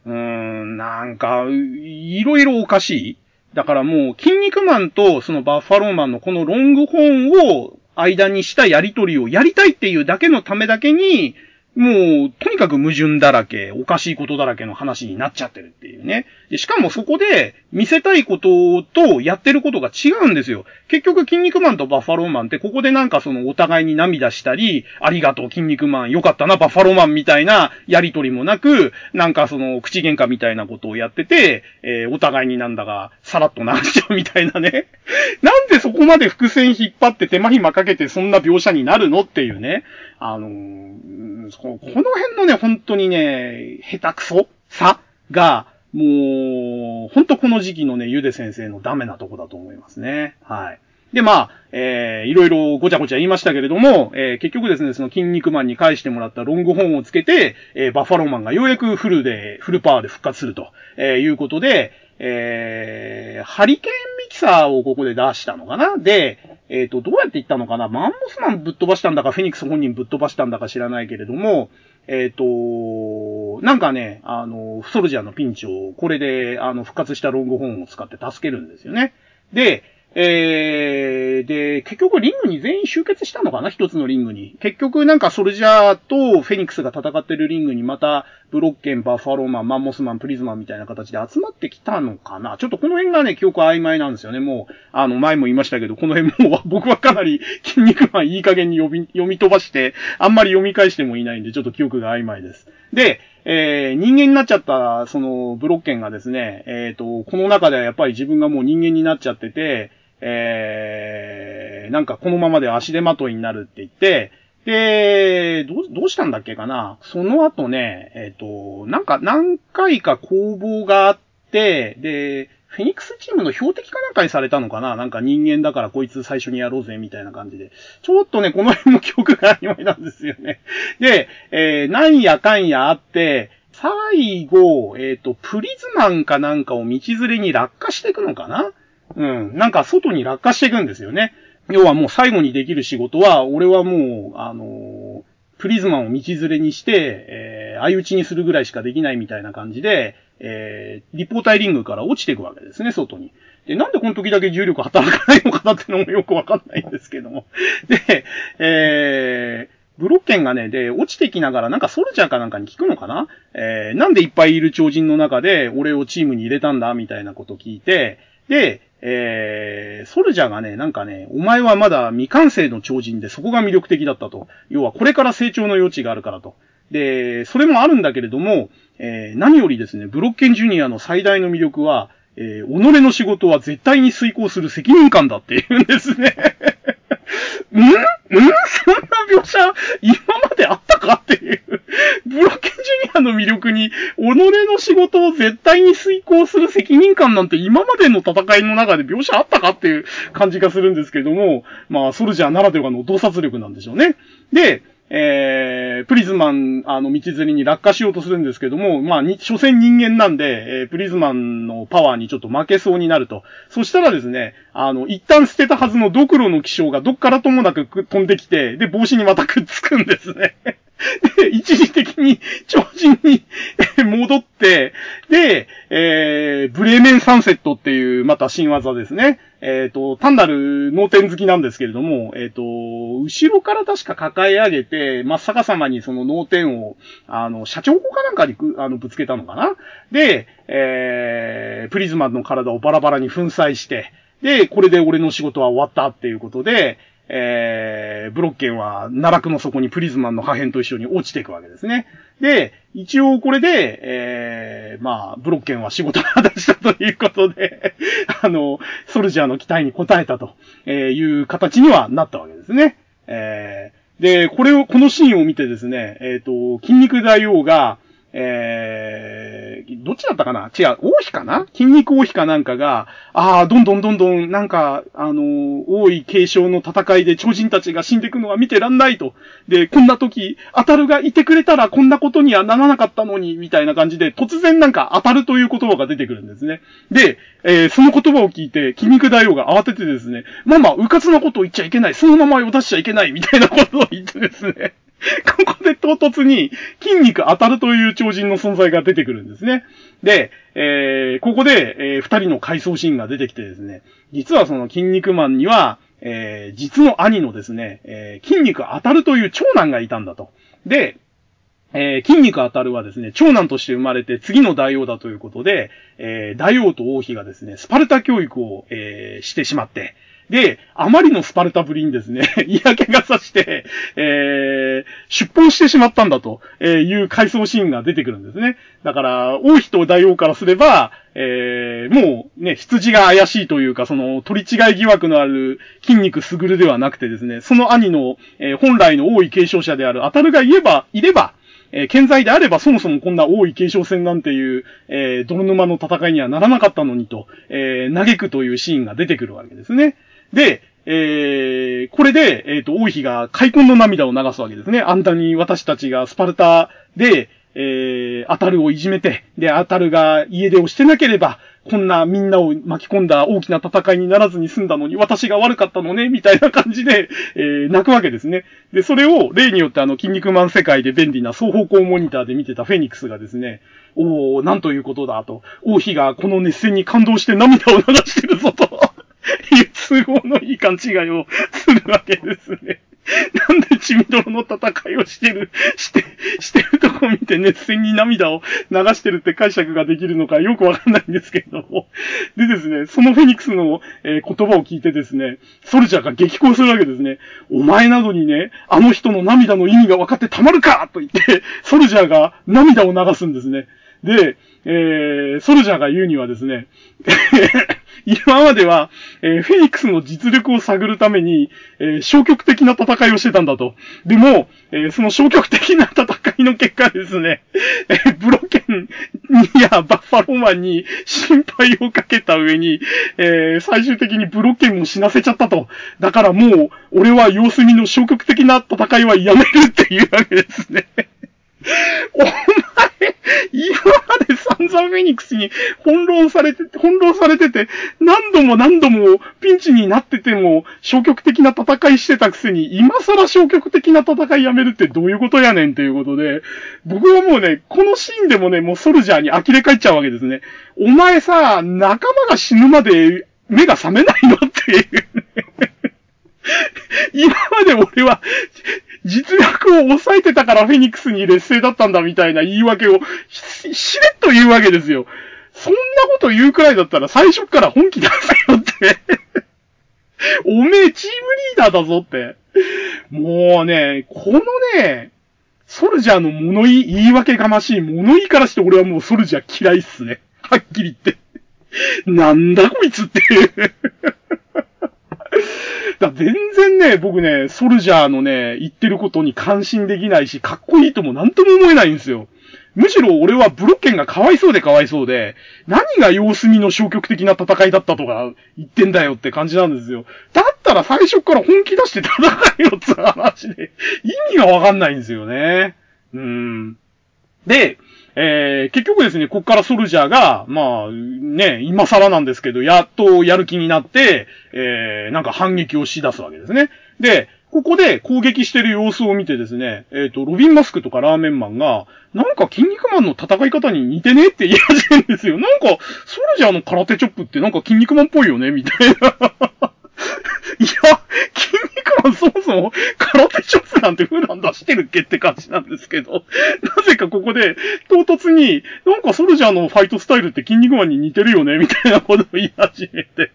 Speaker 1: うーん、なんか、いろいろおかしい。だからもう、筋肉マンとそのバッファローマンのこのロングホーンを間にしたやりとりをやりたいっていうだけのためだけに、もう、とにかく矛盾だらけ、おかしいことだらけの話になっちゃってるっていうね。でしかもそこで、見せたいこととやってることが違うんですよ。結局、筋肉マンとバッファローマンって、ここでなんかそのお互いに涙したり、ありがとう筋肉マン、よかったな、バッファローマンみたいなやりとりもなく、なんかその口喧嘩みたいなことをやってて、えー、お互いになんだか、さらっと流しちゃうみたいなね。なんでそこまで伏線引っ張って手間暇かけてそんな描写になるのっていうね。あのー、この辺のね、本当にね、下手くそさが、もう、ほんとこの時期のね、ゆで先生のダメなとこだと思いますね。はい。で、まあ、えー、いろいろごちゃごちゃ言いましたけれども、えー、結局ですね、その筋肉マンに返してもらったロングホーンをつけて、えー、バッファローマンがようやくフルで、フルパワーで復活すると、えー、いうことで、えー、ハリケーンミキサーをここで出したのかな？で、えっ、ー、と、どうやって行ったのかな？マンモスマンぶっ飛ばしたんだか、フェニックス本人ぶっ飛ばしたんだか知らないけれども、えっ、ー、と、なんかね、あの、ソルジャーのピンチを、これで、あの、復活したロングホーンを使って助けるんですよね。で、えー、で、結局リングに全員集結したのかな？一つのリングに。結局なんかソルジャーとフェニックスが戦ってるリングにまた、ブロッケン、バッファローマン、マンモスマン、プリズマンみたいな形で集まってきたのかな？ちょっとこの辺がね、記憶曖昧なんですよね。もう、あの、前も言いましたけど、この辺も 僕はかなり筋肉マンいい加減に読み、読み飛ばして、あんまり読み返してもいないんで、ちょっと記憶が曖昧です。で、えー、人間になっちゃった、その、ブロッケンがですね、えっ、ー、と、この中ではやっぱり自分がもう人間になっちゃってて、えー、なんかこのままで足手まといになるって言って、で、どう、どうしたんだっけかな？その後ね、えっ、ー、と、なんか何回か攻防があって、で、フェニックスチームの標的かなんかにされたのかな？なんか人間だからこいつ最初にやろうぜみたいな感じで。ちょっとね、この辺も記憶が曖昧なんですよね。で、えー、なんやかんやあって、最後、えっ、ー、と、プリズマンかなんかを道連れに落下していくのかな？うん。なんか外に落下していくんですよね。要はもう最後にできる仕事は、俺はもう、あの、プリズマンを道連れにして、えー、相打ちにするぐらいしかできないみたいな感じで、えー、立方体リングから落ちていくわけですね、外に。で、なんでこの時だけ重力働かないのかなってのもよくわかんないんですけども。で、えー、ブロッケンがね、で、落ちてきながらなんかソルジャーかなんかに聞くのかな？えー、なんでいっぱいいる超人の中で俺をチームに入れたんだ？みたいなこと聞いて、で、えー、ソルジャーがね、なんかね、お前はまだ未完成の超人でそこが魅力的だったと。要はこれから成長の余地があるからと。で、それもあるんだけれども、えー、何よりですね、ブロッケンジュニアの最大の魅力は、えー、己の仕事は絶対に遂行する責任感だっていうんですね。ん？ん？そんな描写、今まであったかっていう。ブロッケンジュニアの魅力に、己の仕事を絶対に遂行する責任感なんて今までの戦いの中で描写あったかっていう感じがするんですけども、まあ、ソルジャーならではの洞察力なんでしょうね。で、えー、プリズマン、あの、道連れに落下しようとするんですけども、まあ、に、所詮人間なんで、えー、プリズマンのパワーにちょっと負けそうになると。そしたらですね、あの、一旦捨てたはずのドクロの気象がどっからともなく飛んできて、で、帽子にまたくっつくんですね。で、一時的に超人に 戻って、で、えー、ブレーメンサンセットっていうまた新技ですね。えっ、ー、と、単なる脳天好きなんですけれども、えっ、ー、と、後ろから確か抱え上げて、真っ逆さまにその脳天を、あの、社長法かなんかにあのぶつけたのかなで、えー、プリズマンの体をバラバラに粉砕して、で、これで俺の仕事は終わったっていうことで、えー、ブロッケンは奈落の底にプリズマンの破片と一緒に落ちていくわけですね。で、一応これで、えー、まあ、ブロッケンは仕事を果たしたということで あの、ソルジャーの期待に応えたという形にはなったわけですね。えー、で、これを、このシーンを見てですね、えっ、ー、と、筋肉大王が、えー、どっちだったかな？違う、王妃かな？筋肉王妃かなんかが、ああ、どんどんどんどん、なんか、あのー、王位継承の戦いで超人たちが死んでいくのは見てらんないと。で、こんな時、当たるがいてくれたらこんなことにはならなかったのに、みたいな感じで、突然なんか当たるという言葉が出てくるんですね。で、えー、その言葉を聞いて、筋肉大王が慌ててですね、ママ、うかつなことを言っちゃいけない、その名前を出しちゃいけない、みたいなことを言ってですね。ここで唐突に筋肉当たるという超人の存在が出てくるんですね。で、えー、ここで、えー、二人の回想シーンが出てきてですね、実はその筋肉マンには、えー、実の兄のですね、えー、筋肉当たるという長男がいたんだと。で、えー、筋肉当たるはですね、長男として生まれて次の大王だということで、えー、大王と王妃がですね、スパルタ教育を、えー、してしまって、で、あまりのスパルタぶりにですね、嫌気がさして、えー、出奔してしまったんだという回想シーンが出てくるんですね。だから、王妃と大王からすれば、えー、もうね、羊が怪しいというか、その、取り違い疑惑のある筋肉すぐるではなくてですね、その兄の、えー、本来の王位継承者である当たるが言えば、いれば、えー、健在であればそもそもこんな王位継承戦なんていう、えー、泥沼の戦いにはならなかったのにと、えー、嘆くというシーンが出てくるわけですね。で、えー、これで、えっ、ー、と、王妃が開墾の涙を流すわけですね。あんたに私たちがスパルタで、えー、アタルをいじめて、で、アタルが家出をしてなければ、こんなみんなを巻き込んだ大きな戦いにならずに済んだのに、私が悪かったのね、みたいな感じで、えー、泣くわけですね。で、それを例によってあの、筋肉マン世界で便利な双方向モニターで見てたフェニックスがですね、おー、なんということだと、王妃がこの熱戦に感動して涙を流してるぞと。言って都合のいい勘違いをするわけですね。なんで血みどろの戦いをしてる、して、してるとこ見て熱戦に涙を流してるって解釈ができるのかよくわかんないんですけれども。でですね、そのフェニックスの、えー、言葉を聞いてですね、ソルジャーが激高するわけですね。お前などにね、あの人の涙の意味が分かってたまるかと言って、ソルジャーが涙を流すんですね。で、えー、ソルジャーが言うにはですね、今までは、えー、フェニックスの実力を探るために、えー、消極的な戦いをしてたんだと。でも、えー、その消極的な戦いの結果ですね、えー、ブロケンやバッファローマンに心配をかけた上に、えー、最終的にブロケンも死なせちゃったと。だからもう、俺は様子見の消極的な戦いはやめるっていうわけですね。お前、今まで散々フェニックスに翻弄されて、翻弄されてて、何度も何度もピンチになってても消極的な戦いしてたくせに、今更消極的な戦いやめるってどういうことやねんということで、僕はもうね、このシーンでもね、もうソルジャーに呆れ返っちゃうわけですね。お前さ、仲間が死ぬまで目が覚めないのっていう、ね。今まで俺は、実力を抑えてたからフェニックスに劣勢だったんだみたいな言い訳をし、しれっと言うわけですよ。そんなこと言うくらいだったら最初から本気出せよって おめえチームリーダーだぞって。もうね、このね、ソルジャーの物言い、言い訳がましい物言いからして俺はもうソルジャー嫌いっすね。はっきり言って。なんだこいつって だ全然ね、僕ね、ソルジャーのね、言ってることに感心できないし、かっこいいともなんとも思えないんですよ。むしろ俺はブロッケンがかわいそうでかわいそうで、何が様子見の消極的な戦いだったとか言ってんだよって感じなんですよ。だったら最初から本気出して戦いよって話で、意味がわかんないんですよね。うん。で、えー、結局ですね、こっからソルジャーが、まあ、ね、今更なんですけど、やっとやる気になって、えー、なんか反撃をし出すわけですね。で、ここで攻撃してる様子を見てですね、えっ、ー、と、ロビンマスクとかラーメンマンが、なんか筋肉マンの戦い方に似てねって言い始めるんですよ。なんか、ソルジャーの空手チョップってなんか筋肉マンっぽいよねみたいな。いや、筋肉マンそもそも空手ショツなんて普段出してるっけって感じなんですけど、なぜかここで唐突に、なんかソルジャーのファイトスタイルって筋肉マンに似てるよねみたいなことを言い始めて。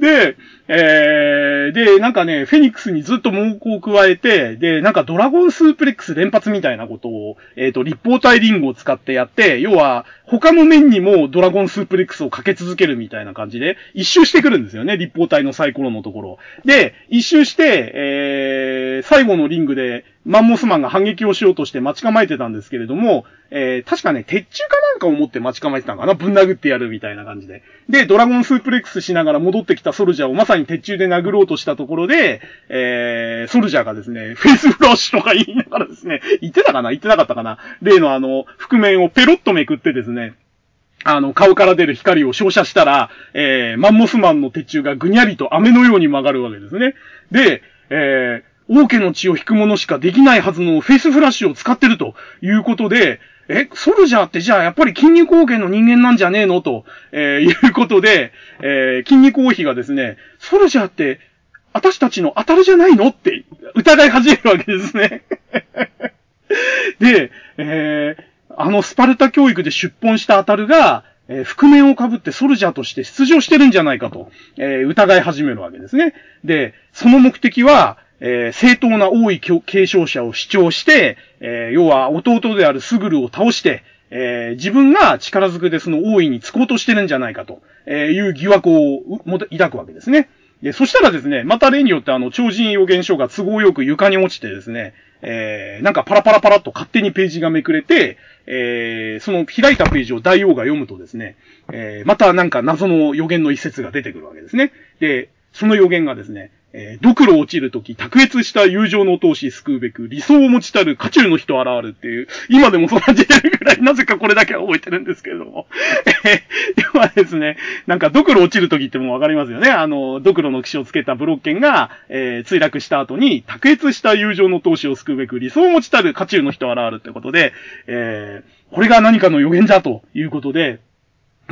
Speaker 1: で、えー、で、なんかね、フェニックスにずっと猛攻を加えて、で、なんかドラゴンスープレックス連発みたいなことを、えっ、ー、と、立方体リングを使ってやって、要は、他の面にもドラゴンスープレックスをかけ続けるみたいな感じで、一周してくるんですよね、立方体のサイコロのところ。で、一周して、えー、最後のリングで、マンモスマンが反撃をしようとして待ち構えてたんですけれども、えー、確かね、鉄柱かなんかを持って待ち構えてたのかなぶん殴ってやるみたいな感じで。で、ドラゴンスープレックスしながら戻ってきたソルジャーをまさにに鉄柱で殴ろうとしたところで、えー、ソルジャーがですね、フェイスフラッシュとか言いながらですね、言ってたかな？言ってなかったかな？例のあの、覆面をペロッとめくってですね、あの、顔から出る光を照射したら、えー、マンモスマンの鉄柱がぐにゃりと飴のように曲がるわけですね。で、えー、王家の血を引くものしかできないはずのフェイスフラッシュを使ってるということで、え、ソルジャーってじゃあやっぱり筋肉王家の人間なんじゃねえの？と、えー、いうことで、えー、筋肉王妃がですね、ソルジャーって私たちの当たりじゃないの？って疑い始めるわけですね。で、えー、あのスパルタ教育で出本した当たるが、えー、覆面をかぶってソルジャーとして出場してるんじゃないかと、えー、疑い始めるわけですね。で、その目的は、えー、正当な王位継承者を主張して、えー、要は弟であるスグルを倒して、えー、自分が力ずくでその王位につこうとしてるんじゃないかと、えいう疑惑を抱くわけですね。で、そしたらですね、また例によってあの、超人予言書が都合よく床に落ちてですね、えー、なんかパラパラパラっと勝手にページがめくれて、えー、その開いたページを大王が読むとですね、えー、またなんか謎の予言の一節が出てくるわけですね。で、その予言がですね、えー、ドクロ落ちるとき、卓越した友情の闘志救うべく、理想を持ちたる家中の人現るっていう、今でもそんな出てるぐらい、なぜかこれだけは覚えてるんですけれども。えー、ではですね、なんかドクロ落ちるときってもうわかりますよね。あの、ドクロの騎士をつけたブロッケンが、えー、墜落した後に、卓越した友情の闘志を救うべく、理想を持ちたる家中の人現るってことで、えー、これが何かの予言だということで、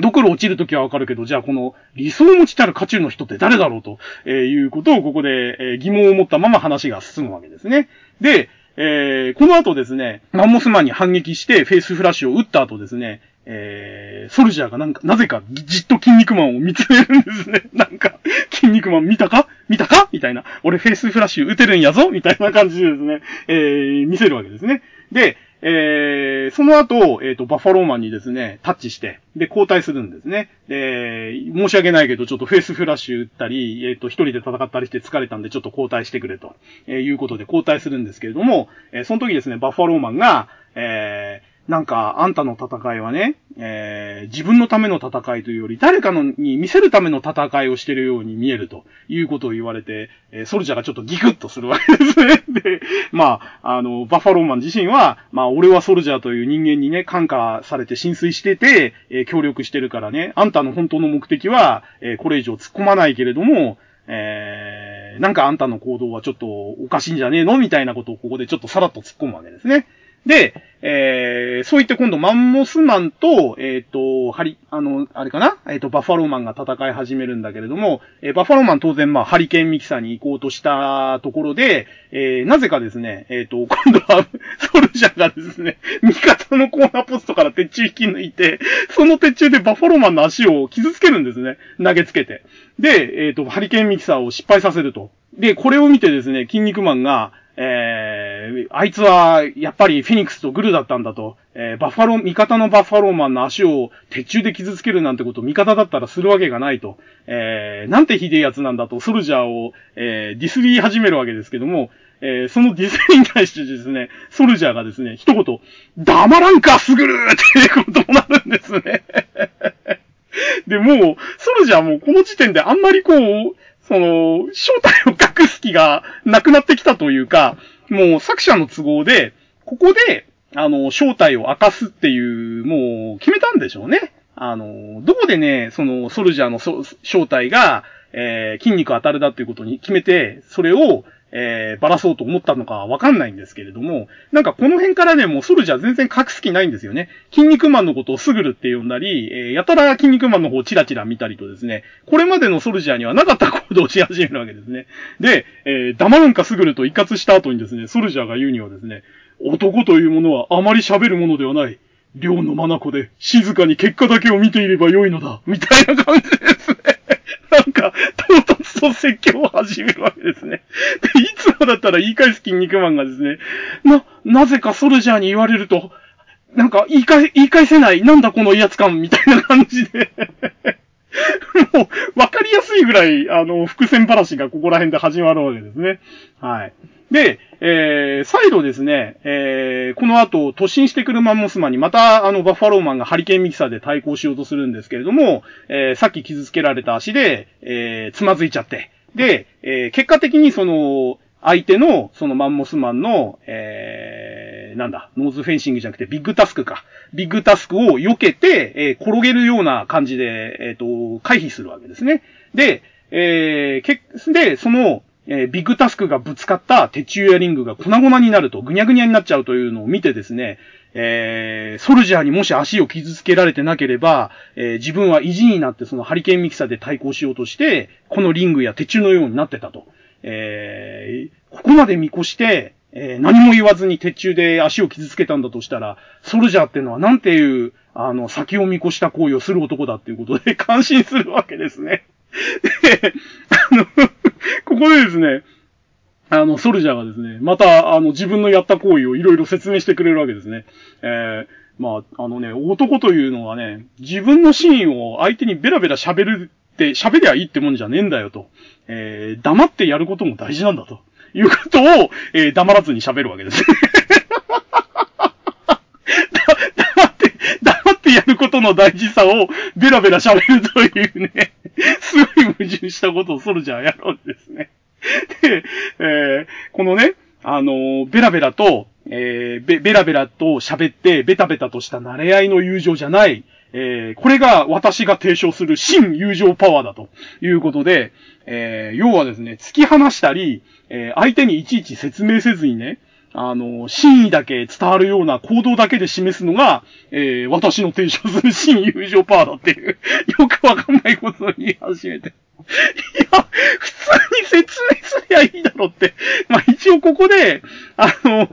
Speaker 1: ドクロ落ちるときはわかるけど、じゃあこの理想を持ちたる渦中の人って誰だろうと、えー、いうことをここで、えー、疑問を持ったまま話が進むわけですね。で、えー、この後ですね、マンモスマンに反撃してフェイスフラッシュを撃った後ですね、えー、ソルジャーがなんか、なぜかじっと筋肉マンを見つめるんですね。なんか、筋肉マン見たか？見たか？みたいな。俺フェイスフラッシュ撃てるんやぞ？みたいな感じでですね、えー、見せるわけですね。で、えー、その後、えっ、ー、と、バッファローマンにですね、タッチして、で、交代するんですね。で、申し訳ないけど、ちょっとフェイスフラッシュ打ったり、えっ、ー、と、一人で戦ったりして疲れたんで、ちょっと交代してくれと、えいうことで交代するんですけれども、えその時ですね、バッファローマンが、えー、なんか、あんたの戦いはね、えー、自分のための戦いというより、誰かのに見せるための戦いをしてるように見えるということを言われて、えー、ソルジャーがちょっとギクッとするわけですね。で、まあ、あの、バッファローマン自身は、まあ、俺はソルジャーという人間にね、感化されて浸水してて、えー、協力してるからね、あんたの本当の目的は、えー、これ以上突っ込まないけれども、えー、なんかあんたの行動はちょっとおかしいんじゃねえの？みたいなことをここでちょっとさらっと突っ込むわけですね。で、えー、そう言って今度マンモスマンと、えっ、ー、と、ハリ、あの、あれかな？えっ、ー、と、バッファローマンが戦い始めるんだけれども、えー、バッファローマン当然まあ、ハリケーンミキサーに行こうとしたところで、えー、なぜかですね、えっ、と、今度は、ソルジャーがですね、味方のコーナーポストから鉄柱引き抜いて、その鉄柱でバッファローマンの足を傷つけるんですね。投げつけて。で、えっ、と、ハリケーンミキサーを失敗させると。で、これを見てですね、筋肉マンが、えー、あいつは、やっぱりフェニックスとグルだったんだと、えー、バッファロー、味方のバッファローマンの足を鉄柱で傷つけるなんてこと味方だったらするわけがないと、えー、なんてひでえやつなんだと、ソルジャーを、えー、ディスり始めるわけですけども、えー、そのディスりに対してですね、ソルジャーがですね、一言、黙らんか、すぐるっていうことになるんですね。で、もう、ソルジャーもこの時点であんまりこう、その、正体を隠す気がなくなってきたというか、もう作者の都合で、ここで、あの、正体を明かすっていう、もう決めたんでしょうね。あの、どこでね、その、ソルジャーの正体が、えー、筋肉当たるだっていうことに決めて、それを、えー、ばらそうと思ったのかわかんないんですけれども、なんかこの辺からね、もうソルジャー全然隠す気ないんですよね。筋肉マンのことをスグルって呼んだり、えー、やたら筋肉マンの方をチラチラ見たりとですね、これまでのソルジャーにはなかった行動をし始めるわけですね。で、えー、黙らんかスグルと一括した後にですね、ソルジャーが言うにはですね、男というものはあまり喋るものではない。量の眼で静かに結果だけを見ていればよいのだ。みたいな感じですね。なんか、唐突と説教を始めるわけですね。で、いつもだったら言い返す筋肉マンがですね、な、なぜかソルジャーに言われると、なんか言い返、言い返せない、なんだこの威圧感、みたいな感じでもう、わかりやすいぐらい、あの、伏線話がここら辺で始まるわけですね。はい。で、えー、再度ですね、えー、この後、突進してくるマンモスマンにまた、あの、バッファローマンがハリケーンミキサーで対抗しようとするんですけれども、えー、さっき傷つけられた足で、えー、つまずいちゃって、で、えー、結果的にその、相手の、そのマンモスマンの、えー、なんだ、ノーズフェンシングじゃなくてビッグタスクか。ビッグタスクを避けて、えー、転げるような感じで、えっ、ー、と、回避するわけですね。で、えー、け、で、その、えー、ビッグタスクがぶつかった鉄柱やリングが粉々になると、ぐにゃぐにゃになっちゃうというのを見てですね、えー、ソルジャーにもし足を傷つけられてなければ、えー、自分は意地になってそのハリケーンミキサーで対抗しようとして、このリングや鉄柱のようになってたと。えー、ここまで見越して、えー、何も言わずに鉄柱で足を傷つけたんだとしたら、ソルジャーってのはなんていう、あの、先を見越した行為をする男だっていうことで 感心するわけですね。で、あの、ここでですね、あの、ソルジャーがですね、また、あの、自分のやった行為をいろいろ説明してくれるわけですね。えー、まあ、あのね、男というのはね、自分のシーンを相手にベラベラ喋るって、喋りゃいいってもんじゃねえんだよと。えー、黙ってやることも大事なんだと。いうことを、えー、黙らずに喋るわけです。黙って、黙ってやることの大事さをベラベラ喋るというね、すごい矛盾したことをソルジャーやろうんですね。で、えー、このね、あのー、ベラベラと、えー、ベベラベラと喋って、ベタベタとした慣れ合いの友情じゃない、えー、これが私が提唱する真友情パワーだということで、えー、要はですね、突き放したり、えー、相手にいちいち説明せずにね、あの、真意だけ伝わるような行動だけで示すのが、えー、私の提唱する真友情パワーだっていう、よくわかんないことを言い始めて。いや、普通に説明すりゃいいだろって。まあ一応ここで、あの、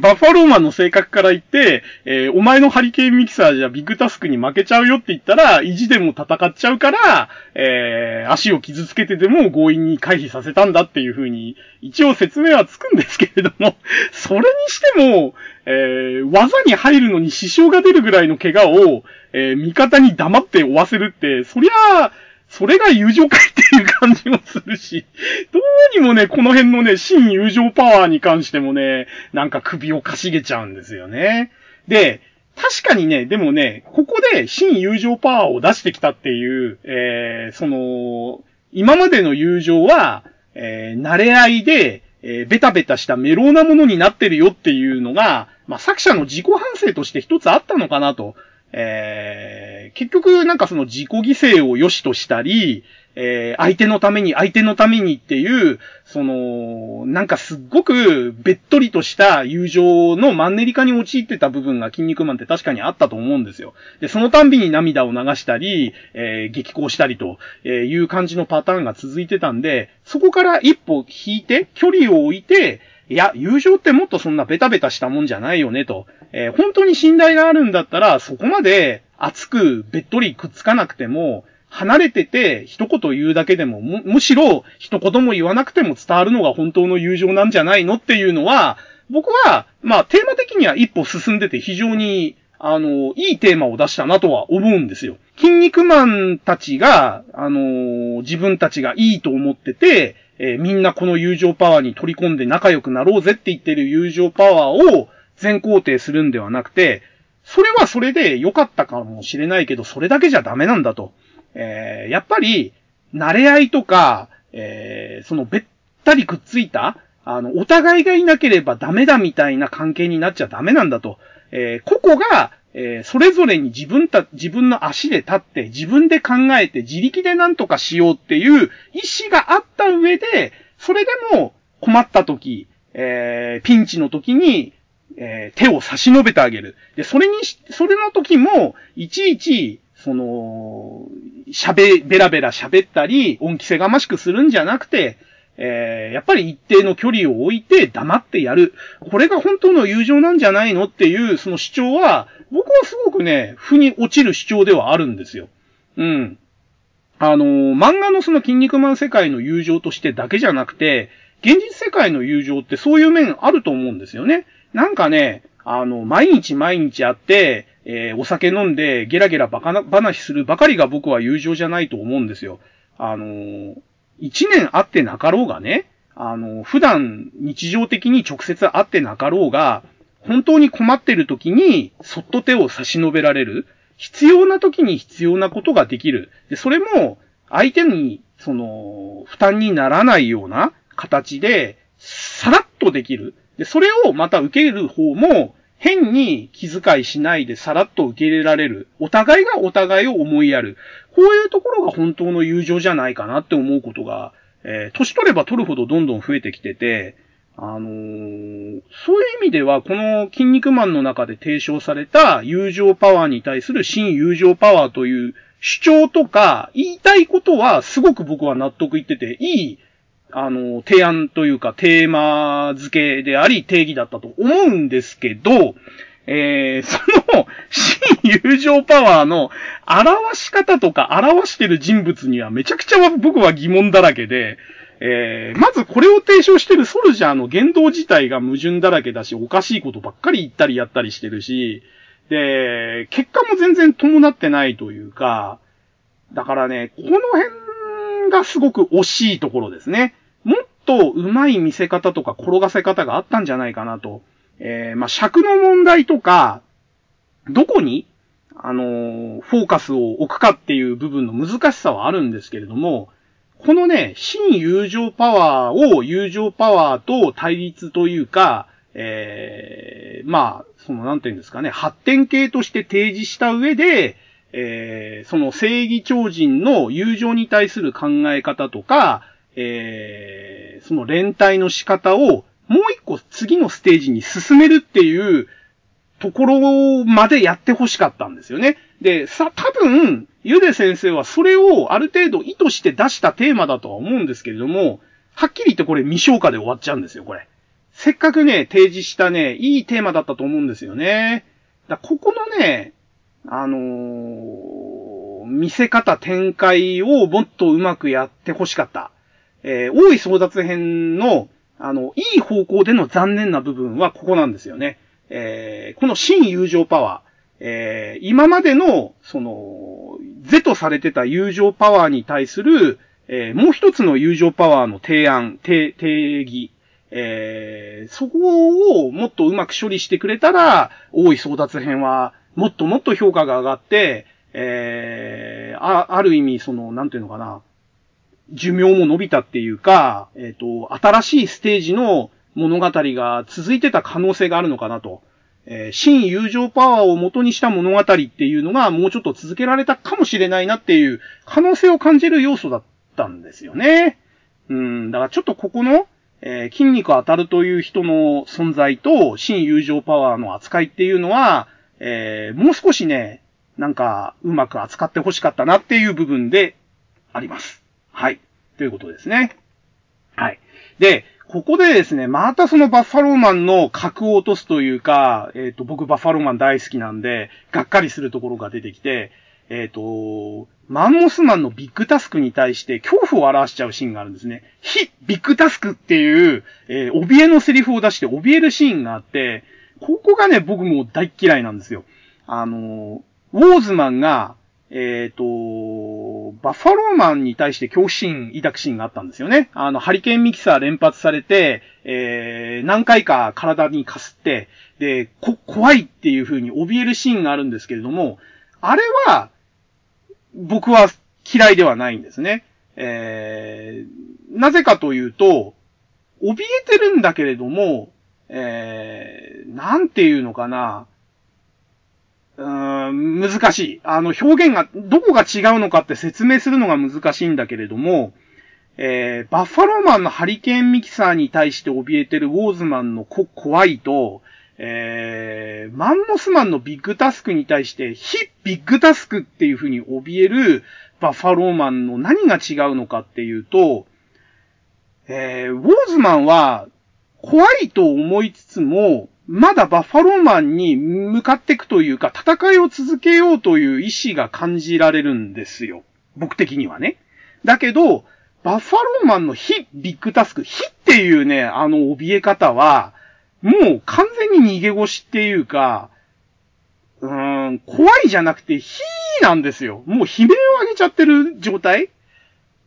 Speaker 1: バッファローマンの性格から言って、えー、お前のハリケーンミキサーじゃビッグタスクに負けちゃうよって言ったら、意地でも戦っちゃうから、えー、足を傷つけてでも強引に回避させたんだっていう風に、一応説明はつくんですけれども、それにしても、えー、技に入るのに支障が出るぐらいの怪我を、えー、味方に黙って負わせるって、そりゃあ、それが友情かいっていう感じもするし、どうにもね、この辺のね、真友情パワーに関してもね、なんか首をかしげちゃうんですよね。で、確かにね、でもね、ここで真友情パワーを出してきたっていう、えー、その、今までの友情は、えー、慣れ合いで、えー、ベタベタしたメローなものになってるよっていうのが、まあ、作者の自己反省として一つあったのかなと。えー、結局なんかその自己犠牲を良しとしたり、えー、相手のために、相手のためにっていう、その、なんかすっごくべっとりとした友情のマンネリ化に陥ってた部分が筋肉マンって確かにあったと思うんですよ。で、そのたんびに涙を流したり、えー、激高したりという感じのパターンが続いてたんで、そこから一歩引いて、距離を置いて、いや、友情ってもっとそんなベタベタしたもんじゃないよねと。えー、本当に信頼があるんだったら、そこまで熱くべっとりくっつかなくても、離れてて一言言うだけでも、む、むしろ一言も言わなくても伝わるのが本当の友情なんじゃないのっていうのは、僕は、まあ、テーマ的には一歩進んでて非常に、あの、いいテーマを出したなとは思うんですよ。筋肉マンたちが、あの、自分たちがいいと思ってて、えー、みんなこの友情パワーに取り込んで仲良くなろうぜって言ってる友情パワーを全肯定するんではなくて、それはそれで良かったかもしれないけど、それだけじゃダメなんだと。えー、やっぱり、慣れ合いとか、えー、そのべったりくっついた、あの、お互いがいなければダメだみたいな関係になっちゃダメなんだと。えー、個々が、えー、それぞれに自分た、自分の足で立って、自分で考えて、自力で何とかしようっていう意志があった上で、それでも困った時、えー、ピンチの時に、えー、手を差し伸べてあげる。で、それに、それの時も、いちいち、その、喋、ベラベラ喋ったり、恩着せがましくするんじゃなくて、えー、やっぱり一定の距離を置いて黙ってやる。これが本当の友情なんじゃないのっていう、その主張は、僕はすごくね、負に落ちる主張ではあるんですよ。うん。あのー、漫画のその筋肉マン世界の友情としてだけじゃなくて、現実世界の友情ってそういう面あると思うんですよね。なんかね、あの、毎日毎日会って、えー、お酒飲んでゲラゲラバカな話するばかりが僕は友情じゃないと思うんですよ。あのー、一年会ってなかろうがね、あの、普段日常的に直接会ってなかろうが、本当に困ってる時に、そっと手を差し伸べられる。必要な時に必要なことができる。で、それも、相手に、その、負担にならないような形で、さらっとできる。で、それをまた受ける方も、変に気遣いしないでさらっと受け入れられる。お互いがお互いを思いやる。こういうところが本当の友情じゃないかなって思うことが、えー、年取れば取るほどどんどん増えてきてて、あのー、そういう意味では、この筋肉マンの中で提唱された友情パワーに対する新友情パワーという主張とか言いたいことはすごく僕は納得いってて、いい、あの、提案というかテーマ付けであり定義だったと思うんですけど、えー、その、新友情パワーの表し方とか表してる人物にはめちゃくちゃ僕は疑問だらけで、えー、まずこれを提唱してるソルジャーの言動自体が矛盾だらけだし、おかしいことばっかり言ったりやったりしてるし、で、結果も全然伴ってないというか、だからね、この辺がすごく惜しいところですね。もっと上手い見せ方とか転がせ方があったんじゃないかなと。えー、まあ、尺の問題とか、どこに、あのー、フォーカスを置くかっていう部分の難しさはあるんですけれども、このね、新友情パワーを友情パワーと対立というか、えー、まあ、その、なんていうんですかね、発展系として提示した上で、えー、その正義超人の友情に対する考え方とか、えー、その連帯の仕方をもう一個次のステージに進めるっていうところまでやって欲しかったんですよね。で、さ、多分、ゆで先生はそれをある程度意図して出したテーマだとは思うんですけれども、はっきり言ってこれ未消化で終わっちゃうんですよ、これ。せっかくね、提示したね、いいテーマだったと思うんですよね。だここのね、あのー、見せ方展開をもっとうまくやって欲しかった。えー、大井争奪編の、あの、いい方向での残念な部分はここなんですよね。えー、この新友情パワー。えー、今までの、その、是とされてた友情パワーに対する、えー、もう一つの友情パワーの提案、定、定義、えー、そこをもっとうまく処理してくれたら、大井争奪編は、もっともっと評価が上がって、えー、あ、ある意味、その、なんていうのかな、寿命も伸びたっていうか、えっ、ー、と、新しいステージの物語が続いてた可能性があるのかなと。えー、新友情パワーを元にした物語っていうのがもうちょっと続けられたかもしれないなっていう可能性を感じる要素だったんですよね。うん、だからちょっとここの、えー、筋肉当たるという人の存在と新友情パワーの扱いっていうのは、えー、もう少しね、なんかうまく扱って欲しかったなっていう部分であります。はい。ということですね。はい。で、ここでですね、またそのバッファローマンの格を落とすというか、えっ、ー、と、僕バッファローマン大好きなんで、がっかりするところが出てきて、えっ、ー、と、マンモスマンのビッグタスクに対して恐怖を表しちゃうシーンがあるんですね。ヒビッグタスクっていう、えー、怯えのセリフを出して怯えるシーンがあって、ここがね、僕も大嫌いなんですよ。あの、ウォーズマンが、えっ、ー、と、バッファローマンに対して恐怖心抱くシーンがあったんですよね。あの、ハリケーンミキサー連発されて、えー、何回か体にかすって、で、こ、怖いっていう風に怯えるシーンがあるんですけれども、あれは、僕は嫌いではないんですね。えー、なぜかというと、怯えてるんだけれども、えー、なんていうのかな、うーん、難しい。あの、表現が、どこが違うのかって説明するのが難しいんだけれども、えー、バッファローマンのハリケーンミキサーに対して怯えてるウォーズマンのこ怖いと、えー、マンモスマンのビッグタスクに対して非ビッグタスクっていう風に怯えるバッファローマンの何が違うのかっていうと、えー、ウォーズマンは怖いと思いつつも、まだバッファローマンに向かっていくというか、戦いを続けようという意志が感じられるんですよ。僕的にはね。だけど、バッファローマンの非ビッグタスク、非っていうね、あの怯え方は、もう完全に逃げ腰っていうか、うーん、怖いじゃなくて、ヒーなんですよ。もう悲鳴を上げちゃってる状態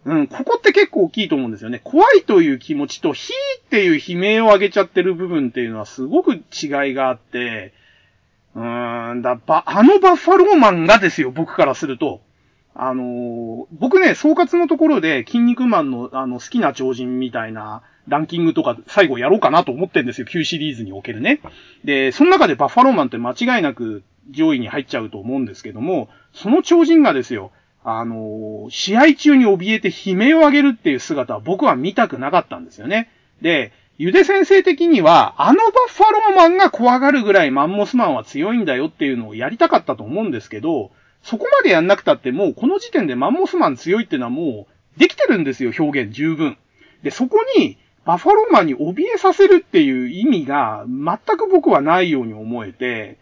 Speaker 1: うん、ここって結構大きいと思うんですよね。怖いという気持ちと、ヒーっていう悲鳴を上げちゃってる部分っていうのはすごく違いがあって、うーんだ、ば、あのバッファローマンがですよ、僕からすると。あのー、僕ね、総括のところで、筋肉マンの、あの、好きな超人みたいな、ランキングとか最後やろうかなと思ってんですよ、旧シリーズにおけるね。で、その中でバッファローマンって間違いなく上位に入っちゃうと思うんですけども、その超人がですよ、あの、試合中に怯えて悲鳴を上げるっていう姿は僕は見たくなかったんですよね。で、ゆで先生的には、あのバッファローマンが怖がるぐらいマンモスマンは強いんだよっていうのをやりたかったと思うんですけど、そこまでやんなくたってもうこの時点でマンモスマン強いってのはもうできてるんですよ、表現十分。で、そこにバッファローマンに怯えさせるっていう意味が全く僕はないように思えて、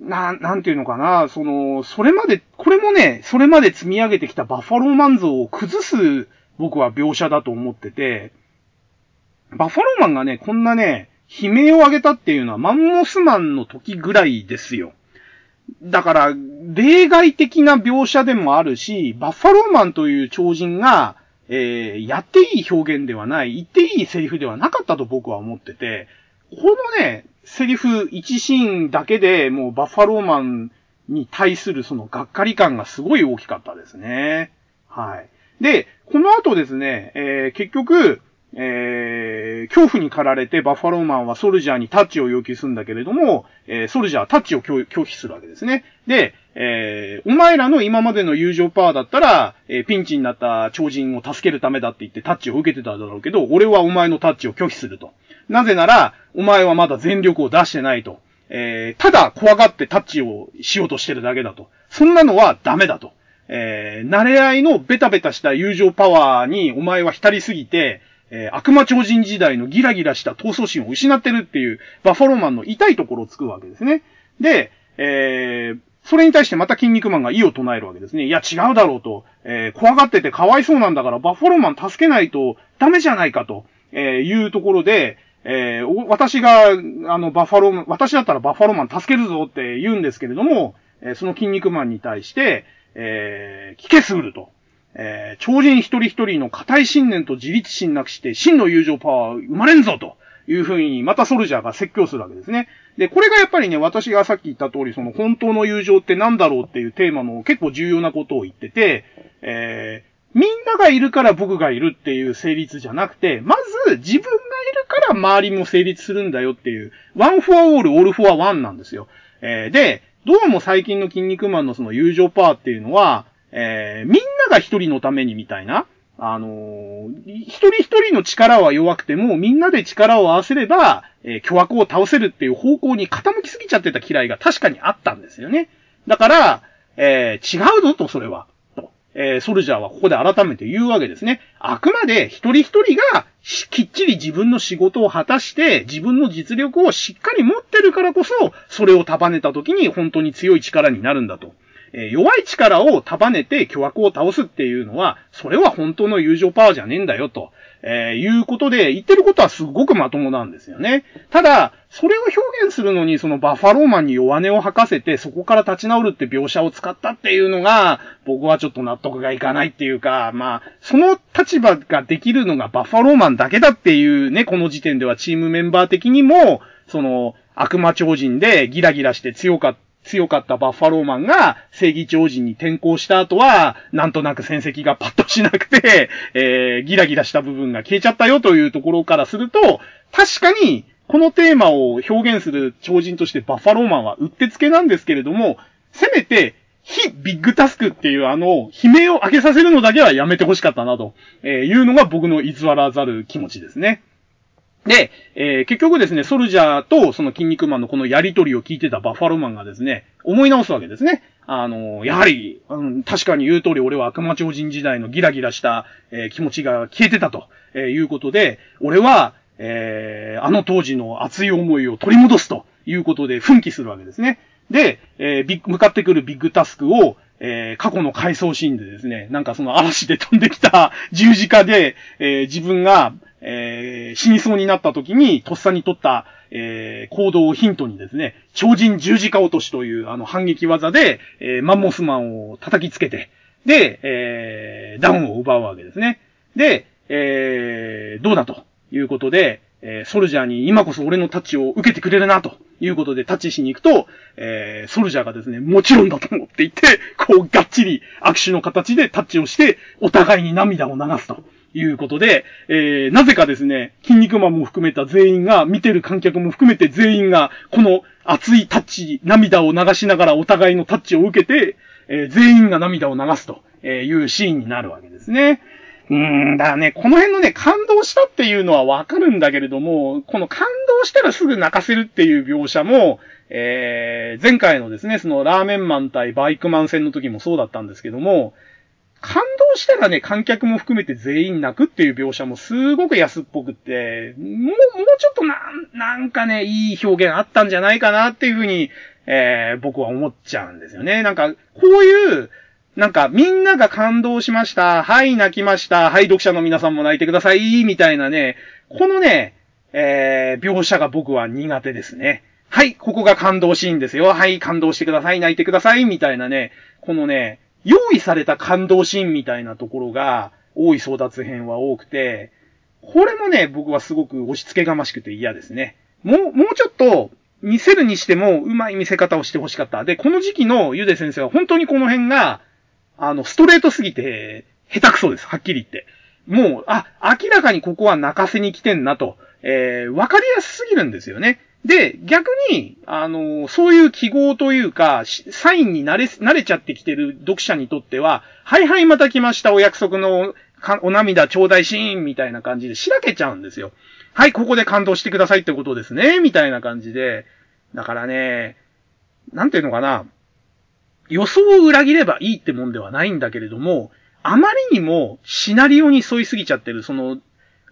Speaker 1: な、なんていうのかな、その、それまで、これもね、それまで積み上げてきたバッファローマン像を崩す僕は描写だと思ってて、バッファローマンがね、こんなね、悲鳴を上げたっていうのはマンモスマンの時ぐらいですよ。だから、例外的な描写でもあるし、バッファローマンという超人が、えー、やっていい表現ではない、言っていいセリフではなかったと僕は思ってて、このね、セリフ1シーンだけでもうバッファローマンに対するそのがっかり感がすごい大きかったですね。はい。で、この後ですね、えー、結局、えー、恐怖に駆られてバッファローマンはソルジャーにタッチを要求するんだけれども、えー、ソルジャーはタッチを拒否するわけですね。で、えー、お前らの今までの友情パワーだったら、え、ピンチになった超人を助けるためだって言ってタッチを受けてただろうけど、俺はお前のタッチを拒否すると。なぜなら、お前はまだ全力を出してないと。えー、ただ怖がってタッチをしようとしてるだけだと。そんなのはダメだと。えー、慣れ合いのベタベタした友情パワーにお前は浸りすぎて、えー、悪魔超人時代のギラギラした闘争心を失ってるっていうバッファローマンの痛いところをつくわけですね。で、えー、それに対してまた筋肉マンが異を唱えるわけですね。いや、違うだろうと。えー、怖がっててかわいそうなんだから、バッファローマン助けないとダメじゃないかと、えー、いうところで、えー、私が、あの、バッファローマン、私だったらバッファローマン助けるぞって言うんですけれども、えー、その筋肉マンに対して、えー、聞けすぐると。えー、超人一人一人の固い信念と自立心なくして、真の友情パワー生まれんぞというふうに、またソルジャーが説教するわけですね。で、これがやっぱりね、私がさっき言った通り、その本当の友情って何だろうっていうテーマの結構重要なことを言ってて、えー、みんながいるから僕がいるっていう成立じゃなくて、まず自分がいるから周りも成立するんだよっていう、 one for all、all for one なんですよ。えー、で、どうも最近のキン肉マンのその友情パワーっていうのは、えー、みんなが一人のためにみたいな、あのー、一人一人の力は弱くても、みんなで力を合わせれば、えー、巨悪を倒せるっていう方向に傾きすぎちゃってた嫌いが確かにあったんですよね。だから、えー、違うぞと、それは。えー、ソルジャーはここで改めて言うわけですね。あくまで一人一人が、きっちり自分の仕事を果たして、自分の実力をしっかり持ってるからこそ、それを束ねた時に本当に強い力になるんだと。え弱い力を束ねて巨悪を倒すっていうのは、それは本当の友情パワーじゃねえんだよと、えー、いうことで、言ってることはすごくまともなんですよね。ただ、それを表現するのに、そのバッファローマンに弱音を吐かせて、そこから立ち直るって描写を使ったっていうのが、僕はちょっと納得がいかないっていうか、まあ、その立場ができるのがバッファローマンだけだっていうね、この時点ではチームメンバー的にも、その、悪魔超人でギラギラして強かった強かったバッファローマンが正義超人に転向した後は、なんとなく戦績がパッとしなくて、えー、ギラギラした部分が消えちゃったよというところからすると、確かに、このテーマを表現する超人としてバッファローマンはうってつけなんですけれども、せめて、非ビッグタスクっていうあの、悲鳴を上げさせるのだけはやめてほしかったなと、えいうのが僕の偽らざる気持ちですね。で、えー、結局ですね、ソルジャーとその筋肉マンのこのやりとりを聞いてたバッファローマンがですね、思い直すわけですね。あの、やはり、うん、確かに言う通り俺は悪魔超人時代のギラギラした、えー、気持ちが消えてたと、えー、いうことで、俺は、えー、あの当時の熱い思いを取り戻すということで奮起するわけですね。で、えー、向かってくるビッグタスクを、えー、過去の回想シーンでですね、なんかその嵐で飛んできた 十字架で、えー、自分が、えー、死にそうになった時に、とっさに取った、えー、行動をヒントにですね、超人十字架落としというあの反撃技で、えー、マンモスマンを叩きつけて、で、えー、ダウンを奪うわけですね。で、えー、どうだということで、えー、ソルジャーに今こそ俺のタッチを受けてくれるな、ということでタッチしに行くと、えー、ソルジャーがですね、もちろんだと思っていて、こう、がっちり握手の形でタッチをして、お互いに涙を流すと。いうことで、えー、なぜかですね、筋肉マンも含めた全員が、見てる観客も含めて全員が、この熱いタッチ、涙を流しながらお互いのタッチを受けて、えー、全員が涙を流すというシーンになるわけですね。うーん、だからね、この辺のね、感動したっていうのはわかるんだけれども、この感動したらすぐ泣かせるっていう描写も、えー、前回のですね、そのラーメンマン対バイクマン戦の時もそうだったんですけども、感動したらね、観客も含めて全員泣くっていう描写もすごく安っぽくって、もう、もうちょっとな、なんかね、いい表現あったんじゃないかなっていうふうに、えー、僕は思っちゃうんですよね。なんか、こういう、なんか、みんなが感動しました。はい、泣きました。はい、読者の皆さんも泣いてください。みたいなね、このね、えー、描写が僕は苦手ですね。はい、ここが感動シーンですよ。はい、感動してください。泣いてください。みたいなね、このね、用意された感動シーンみたいなところが、多い争奪編は多くて、これもね、僕はすごく押し付けがましくて嫌ですね。もう、もうちょっと、見せるにしても、うまい見せ方をしてほしかった。で、この時期のゆで先生は本当にこの辺が、あの、ストレートすぎて、下手くそです。はっきり言って。もう、あ、明らかにここは泣かせに来てんなと、えー、わかりやすすぎるんですよね。で、逆に、あの、そういう記号というか、サインに慣れ、慣れちゃってきてる読者にとっては、はいはいまた来ましたお約束のお涙ちょうだいシーンみたいな感じでしらけちゃうんですよ。はい、ここで感動してくださいってことですね、みたいな感じで。だからね、なんていうのかな。予想を裏切ればいいってもんではないんだけれども、あまりにもシナリオに沿いすぎちゃってる、その、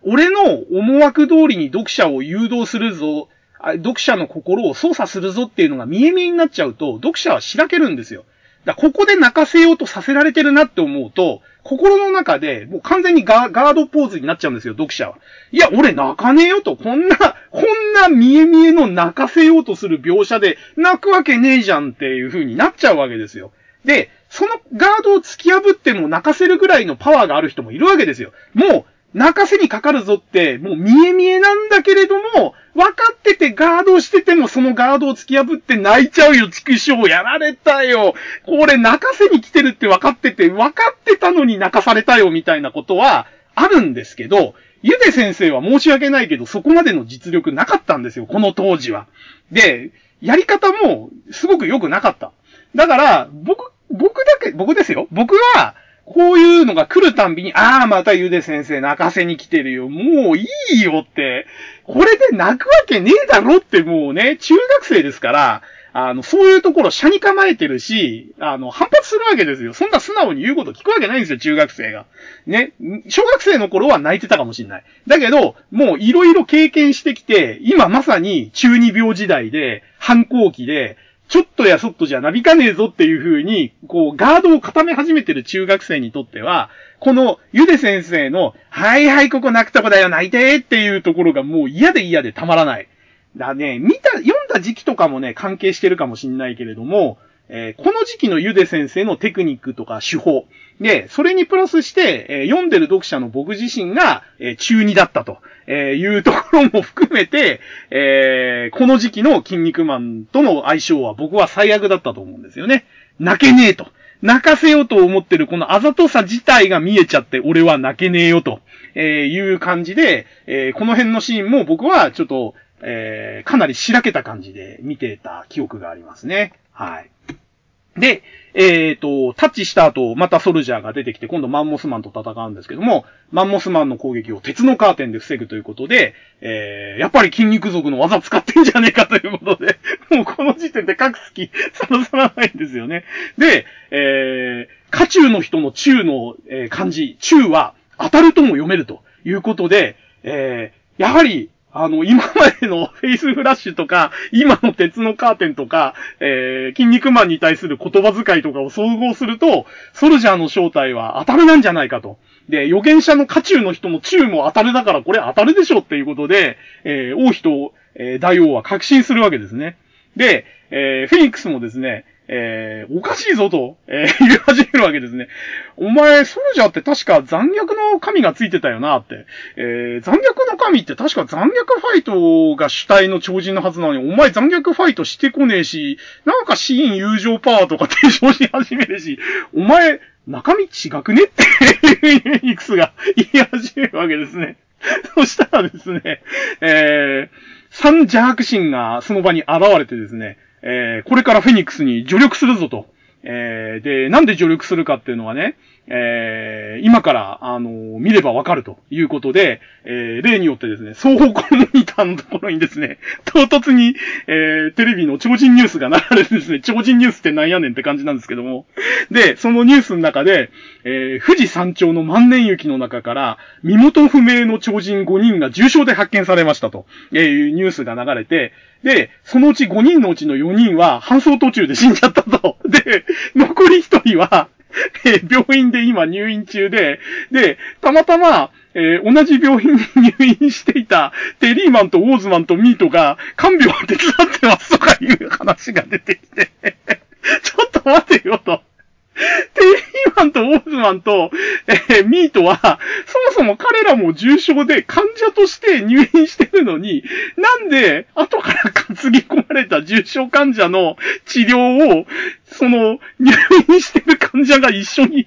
Speaker 1: 俺の思惑通りに読者を誘導するぞ、読者の心を操作するぞっていうのが見え見えになっちゃうと、読者はしらけるんですよ。だここで泣かせようとさせられてるなって思うと、心の中でもう完全にガードポーズになっちゃうんですよ、読者は。いや、俺泣かねえよと、こんな、こんな見え見えの泣かせようとする描写で泣くわけねえじゃんっていう風になっちゃうわけですよ。で、そのガードを突き破っても泣かせるぐらいのパワーがある人もいるわけですよ。もう、泣かせにかかるぞって、もう見え見えなんだけれども、分かっててガードしててもそのガードを突き破って泣いちゃうよ、畜生。やられたよ。これ泣かせに来てるって分かってて、分かってたのに泣かされたよ、みたいなことはあるんですけど、ゆで先生は申し訳ないけど、そこまでの実力なかったんですよ、この当時は。で、やり方もすごく良くなかった。だから、僕、僕だけ、僕ですよ。僕は、こういうのが来るたんびに、ああ、またゆで先生泣かせに来てるよ。もういいよって。これで泣くわけねえだろってもうね、中学生ですから、あの、そういうところ、車に構えてるし、あの、反発するわけですよ。そんな素直に言うこと聞くわけないんですよ、中学生が。ね。小学生の頃は泣いてたかもしんない。だけど、もういろいろ経験してきて、今まさに中二病時代で、反抗期で、ちょっとやそっとじゃなびかねえぞっていう風に、こう、ガードを固め始めてる中学生にとっては、この、ゆで先生の、はいはい、ここ泣くとこだよ、泣いてっていうところがもう嫌で嫌でたまらない。だね、見た、読んだ時期とかもね、関係してるかもしんないけれども、えー、この時期のゆで先生のテクニックとか手法。で、それにプラスして、えー、読んでる読者の僕自身が、えー、中2だったと、えいうところも含めて、えこの時期の筋肉マンとの相性は僕は最悪だったと思うんですよね。泣けねえと。泣かせようと思ってるこのあざとさ自体が見えちゃって俺は泣けねえよと、えいう感じで、えこの辺のシーンも僕はちょっと、えかなりしらけた感じで見てた記憶がありますね。はい。で、えっ、ー、と、タッチした後、またソルジャーが出てきて、今度マンモスマンと戦うんですけども、マンモスマンの攻撃を鉄のカーテンで防ぐということで、えー、やっぱり筋肉族の技使ってんじゃねえかということで、もうこの時点で各好き、さらさらないんですよね。で、えー、家中の人の中の、えー、漢字、中は当たるとも読めるということで、えー、やはり、あの、今までの フェイスフラッシュとか、今の鉄のカーテンとか、えー、筋肉マンに対する言葉遣いとかを総合すると、ソルジャーの正体は当たるなんじゃないかと。で、予言者の家中の人も中も当たるだからこれ当たるでしょっていうことで、えー、王妃と、えー、大王は確信するわけですね。で、えー、フェニックスもですね、えー、おかしいぞと、えー、言い始めるわけですね。お前、ソルジャーって確か残虐の神がついてたよなって。えー、残虐の神って確か残虐ファイトが主体の超人のはずなのに、お前残虐ファイトしてこねえし、なんかシーン友情パワーとか提唱し始めるし、お前、中身違くねって、イクスが言い始めるわけですね。そしたらですね、えー、三邪悪神がその場に現れてですね、えー、これからフェニックスに助力するぞと。えー、で、なんで助力するかっていうのはね、えー、今から、あのー、見ればわかるということで、えー、例によってですね、双方向モニターのところにですね、唐突に、えー、テレビの超人ニュースが流れてですね、超人ニュースってなんやねんって感じなんですけども、で、そのニュースの中で、えー、富士山頂の万年雪の中から、身元不明の超人5人が重傷で発見されましたと、えいうニュースが流れて、で、そのうち5人のうちの4人は搬送途中で死んじゃったと。で、残り1人は、えー、病院で今入院中で、で、たまたま、えー、同じ病院に入院していたテリーマンとウォーズマンとミートが看病を手伝ってますとかいう話が出てきて ちょっと待てよと。テリーマンとウォーズマンと、えー、ミートは、そもそも彼らも重症で患者として入院してるのに、なんで後から担ぎ込まれた重症患者の治療をその、入院してる患者が一緒に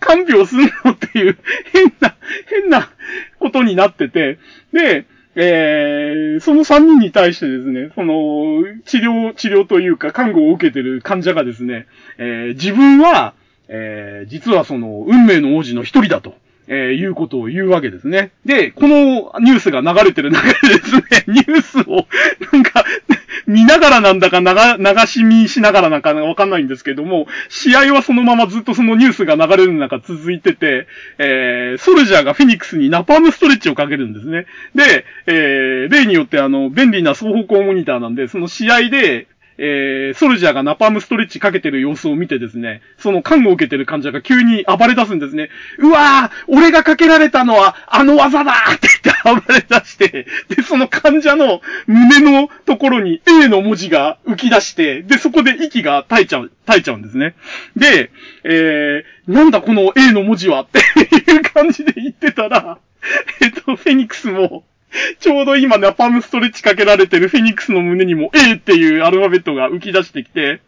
Speaker 1: 看病するのっていう変な、変なことになってて、で、えー、その3人に対してですね、その、治療、治療というか、看護を受けてる患者がですね、えー、自分は、えー、実はその、運命の王子の一人だと。えー、いうことを言うわけですね。で、このニュースが流れてる中でですね、ニュースを、なんか、見ながらなんだか流、し見しながらなんかわかんないんですけども、試合はそのままずっとそのニュースが流れる中続いてて、えー、ソルジャーがフェニックスにナパームストレッチをかけるんですね。で、えー、例によってあの、便利な双方向モニターなんで、その試合で、えー、ソルジャーがナパームストレッチかけてる様子を見てですね、その看護を受けてる患者が急に暴れ出すんですね。うわー俺がかけられたのはあの技だって言って暴れ出して、で、その患者の胸のところに A の文字が浮き出して、で、そこで息が絶えちゃう、絶えちゃうんですね。で、えー、なんだこの A の文字はっていう感じで言ってたら、えっと、フェニックスも、ちょうど今ナパムストレッチかけられてるフェニックスの胸にも A っていうアルファベットが浮き出してきて、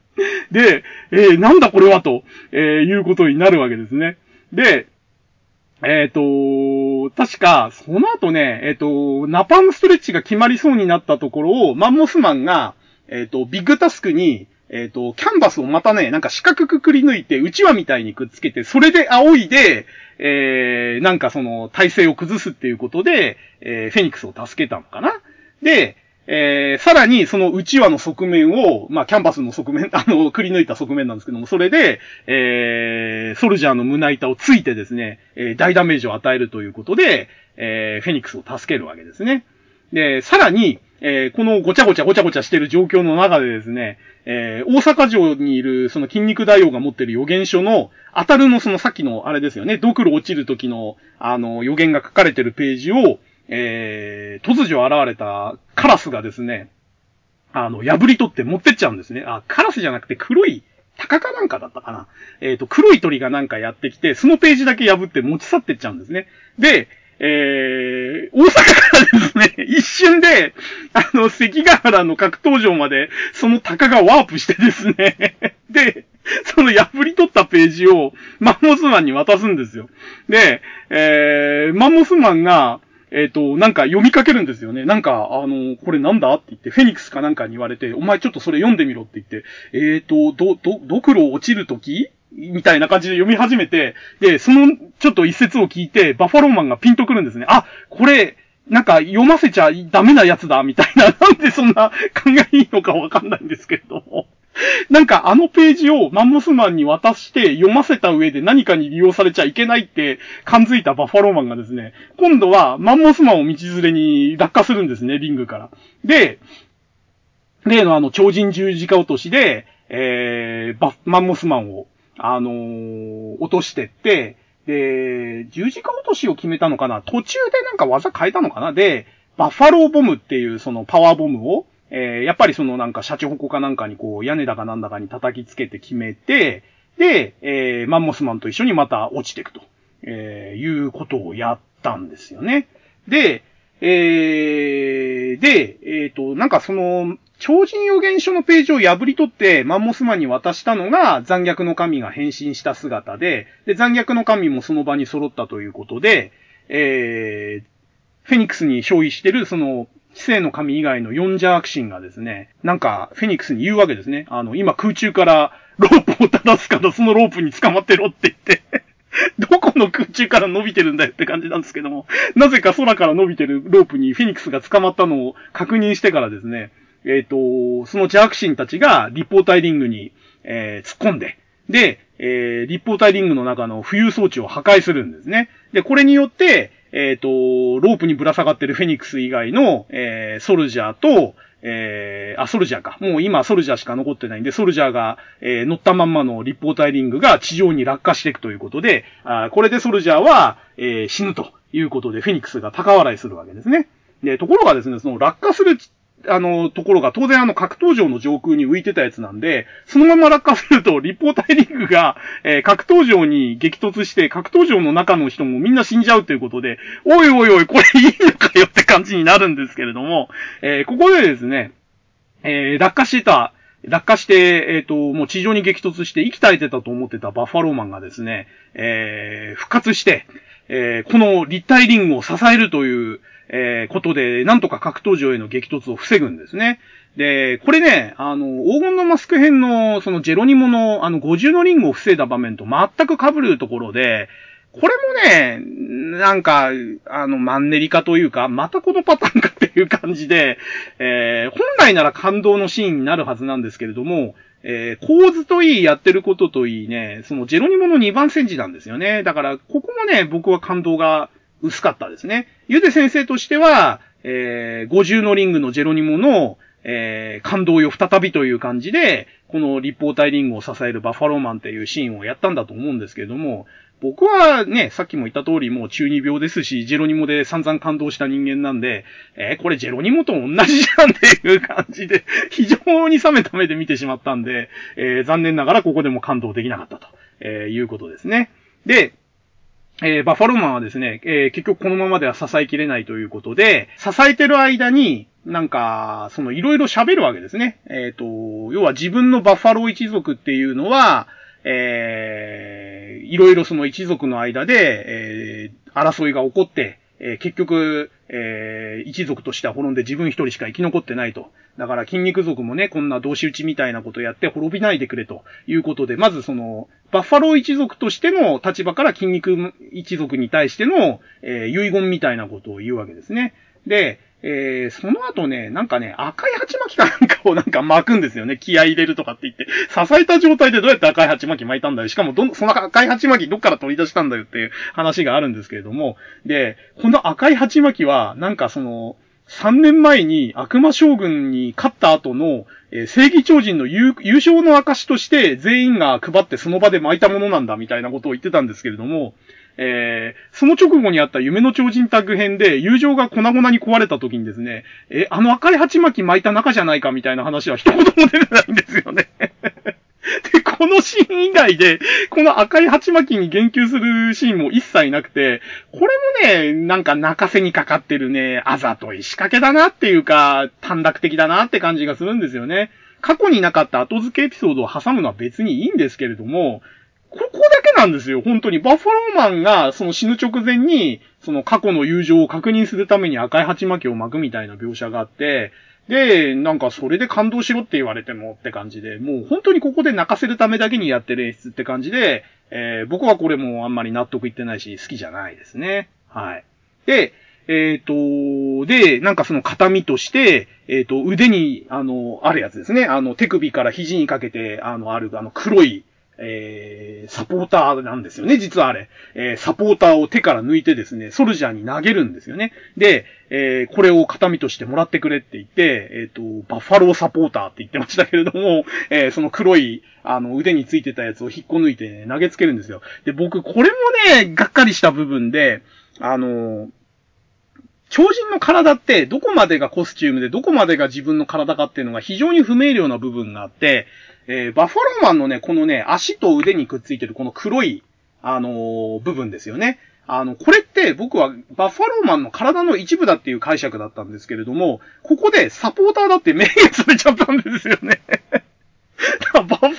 Speaker 1: で、えー、なんだこれはと、えー、いうことになるわけですね。で、えっ、ー、と、確か、その後ね、えっ、ー、と、ナパームストレッチが決まりそうになったところを、マンモスマンが、えっ、ー、と、ビッグタスクに、えっ、と、キャンバスをまたね、なんか四角くくり抜いて、内輪みたいにくっつけて、それで仰いで、えー、なんかその、体勢を崩すっていうことで、えー、フェニックスを助けたのかなで、えー、さらにその内輪の側面を、まあ、キャンバスの側面、あの、くり抜いた側面なんですけども、それで、えー、ソルジャーの胸板をついてですね、えー、大ダメージを与えるということで、えー、フェニックスを助けるわけですね。で、さらに、えー、このごちゃごちゃごちゃごちゃしてる状況の中でですね、えー、大阪城にいるその筋肉大王が持ってる予言書の、当たるのそのさっきのあれですよね、ドクロ落ちる時の、あの、予言が書かれてるページを、えー、突如現れたカラスがですね、あの、破り取って持ってっちゃうんですね。あ、カラスじゃなくて黒い、タカかなんかだったかな。えっ、ー、と、黒い鳥がなんかやってきて、そのページだけ破って持ち去ってっちゃうんですね。で、えー、大阪からですね、一瞬で、あの、関ヶ原の格闘場まで、その鷹がワープしてですね、で、その破り取ったページをマンモスマンに渡すんですよ。で、えー、マンモスマンが、えっ、ー、と、なんか読みかけるんですよね。なんか、あの、これなんだって言って、フェニックスかなんかに言われて、お前ちょっとそれ読んでみろって言って、えっ、ー、と、ど、ど、ドクロ落ちるときみたいな感じで読み始めて、で、そのちょっと一節を聞いて、バッファローマンがピンとくるんですね。あ、これ、なんか読ませちゃダメなやつだ、みたいな。なんでそんな考えいいのかわかんないんですけれども。なんかあのページをマンモスマンに渡して読ませた上で何かに利用されちゃいけないって感づいたバッファローマンがですね、今度はマンモスマンを道連れに落下するんですね、リングから。で、例のあの超人十字架落としで、えー、バマンモスマンをあのー、落としてって、で、十字架落としを決めたのかな？途中でなんか技変えたのかな？で、バッファローボムっていうそのパワーボムを、えー、やっぱりそのなんかシャチホコかなんかにこう屋根だかなんだかに叩きつけて決めて、で、えー、マンモスマンと一緒にまた落ちていくと、えー、いうことをやったんですよね。で、えー、で、えっ、ー、と、なんかその、超人予言書のページを破り取ってマンモスマンに渡したのが残虐の神が変身した姿で、で、残虐の神もその場に揃ったということで、えー、フェニックスに勝利してるその、知性の神以外のヨンジャークシンがですね、なんか、フェニックスに言うわけですね。あの、今空中からロープを垂らすからそのロープに捕まってろって言って どこの空中から伸びてるんだよって感じなんですけども、なぜか空から伸びてるロープにフェニックスが捕まったのを確認してからですね、えっ、ー、と、そのジャークシンたちが立方体リングに、えー、突っ込んで、で、えー、立方体リングの中の浮遊装置を破壊するんですね。で、これによって、えっ、ー、と、ロープにぶら下がってるフェニックス以外の、えー、ソルジャーと、えー、あ、ソルジャーか。もう今ソルジャーしか残ってないんで、ソルジャーが、えー、乗ったまんまの立方体リングが地上に落下していくということで、あこれでソルジャーは、えー、死ぬということで、フェニックスが高笑いするわけですね。で、ところがですね、その落下するあの、ところが当然あの格闘場の上空に浮いてたやつなんで、そのまま落下すると立方体リングが、えー、格闘場に激突して格闘場の中の人もみんな死んじゃうということで、おいおいおい、これいいのかよって感じになるんですけれども、えー、ここでですね、えー、落下してた、落下して、えっ、ー、と、もう地上に激突して生き絶えてたと思ってたバッファローマンがですね、えー、復活して、えー、この立体リングを支えるという、えー、ことで、なんとか格闘場への激突を防ぐんですね。で、これね、あの、黄金のマスク編の、そのジェロニモの、あの、50のリングを防いだ場面と全く被るところで、これもね、なんか、あの、マンネリ化というか、またこのパターンかっていう感じで、えー、本来なら感動のシーンになるはずなんですけれども、えー、構図といい、やってることといいね、そのジェロニモの2番戦時なんですよね。だから、ここもね、僕は感動が薄かったですね。ゆで先生としては、えー、五重のリングのジェロニモの、えー、感動よ再びという感じで、この立方体リングを支えるバッファローマンっていうシーンをやったんだと思うんですけれども、僕はね、さっきも言った通りもう中二病ですし、ジェロニモで散々感動した人間なんで、えー、これジェロニモと同じじゃんっていう感じで、非常に冷めた目で見てしまったんで、えー、残念ながらここでも感動できなかったと、え、いうことですね。で、えー、バファローマンはですね、えー、結局このままでは支えきれないということで、支えてる間に、なんか、そのいろいろ喋るわけですね。えっ、ー、と、要は自分のバッファロー一族っていうのは、えー、いろいろその一族の間で、えー、争いが起こって、えー、結局、えー、一族としては滅んで自分一人しか生き残ってないと。だから筋肉族もね、こんな同士打ちみたいなことやって滅びないでくれということで、まずその、バッファロー一族としての立場から筋肉一族に対しての、えー、遺言みたいなことを言うわけですね。で、えー、その後ね、なんかね、赤い鉢巻きかなんかをなんか巻くんですよね。気合入れるとかって言って。支えた状態でどうやって赤い鉢巻き巻いたんだよ。しかもど、その赤い鉢巻きどっから取り出したんだよっていう話があるんですけれども。で、この赤い鉢巻きは、なんかその、3年前に悪魔将軍に勝った後の、えー、正義超人の優勝の証として全員が配ってその場で巻いたものなんだみたいなことを言ってたんですけれども、えー、その直後にあった夢の超人タグ編で友情が粉々に壊れた時にですね、え、あの赤い鉢巻き巻いた中じゃないかみたいな話は一言も出てないんですよね。で、このシーン以外で、この赤い鉢巻きに言及するシーンも一切なくて、これもね、なんか泣かせにかかってるね、あざとい仕掛けだなっていうか、短絡的だなって感じがするんですよね。過去になかった後付けエピソードを挟むのは別にいいんですけれども、ここだけなんですよ、本当に。バッファローマンが、その死ぬ直前に、その過去の友情を確認するために赤い鉢巻きを巻くみたいな描写があって、で、なんかそれで感動しろって言われてもって感じで、もう本当にここで泣かせるためだけにやってる演出って感じで、えー、僕はこれもあんまり納得いってないし、好きじゃないですね。はい。で、えっ、ー、と、で、なんかその形見として、えっ、ー、と、腕に、あの、あるやつですね。あの、手首から肘にかけて、あの、ある、あの、黒い、えー、サポーターなんですよね、実はあれ。えー、サポーターを手から抜いてですね、ソルジャーに投げるんですよね。で、えー、これを形見としてもらってくれって言って、えっ、ー、と、バッファローサポーターって言ってましたけれども、えー、その黒い、あの、腕についてたやつを引っこ抜いて、ね、投げつけるんですよ。で、僕、これもね、がっかりした部分で、あの、超人の体ってどこまでがコスチュームでどこまでが自分の体かっていうのが非常に不明瞭な部分があって、えー、バッファローマンのね、このね、足と腕にくっついてるこの黒い、あのー、部分ですよね。あの、これって僕はバッファローマンの体の一部だっていう解釈だったんですけれども、ここでサポーターだって明言されちゃったんですよね。バッファロ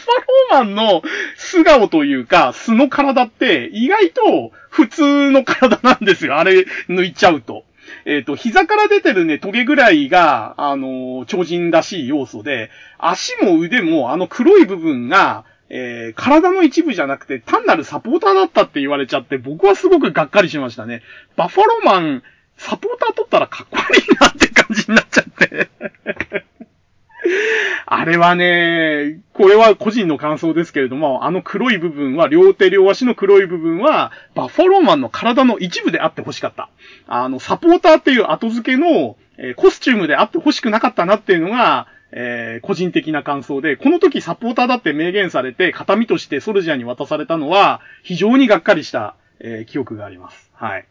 Speaker 1: ーマンの素顔というか、素の体って意外と普通の体なんですよ。あれ抜いちゃうと。えっ、ー、と、膝から出てるね、トゲぐらいが、あの、超人らしい要素で、足も腕もあの黒い部分が、えー、体の一部じゃなくて単なるサポーターだったって言われちゃって、僕はすごくがっかりしましたね。バッファローマン、サポーター取ったらかっこ悪いなって感じになっちゃって あれはね、これは個人の感想ですけれども、あの黒い部分は、両手両足の黒い部分は、バッファローマンの体の一部であって欲しかった。あの、サポーターっていう後付けの、えー、コスチュームであって欲しくなかったなっていうのが、えー、個人的な感想で、この時サポーターだって明言されて、形見としてソルジャーに渡されたのは、非常にがっかりした、えー、記憶があります。はい。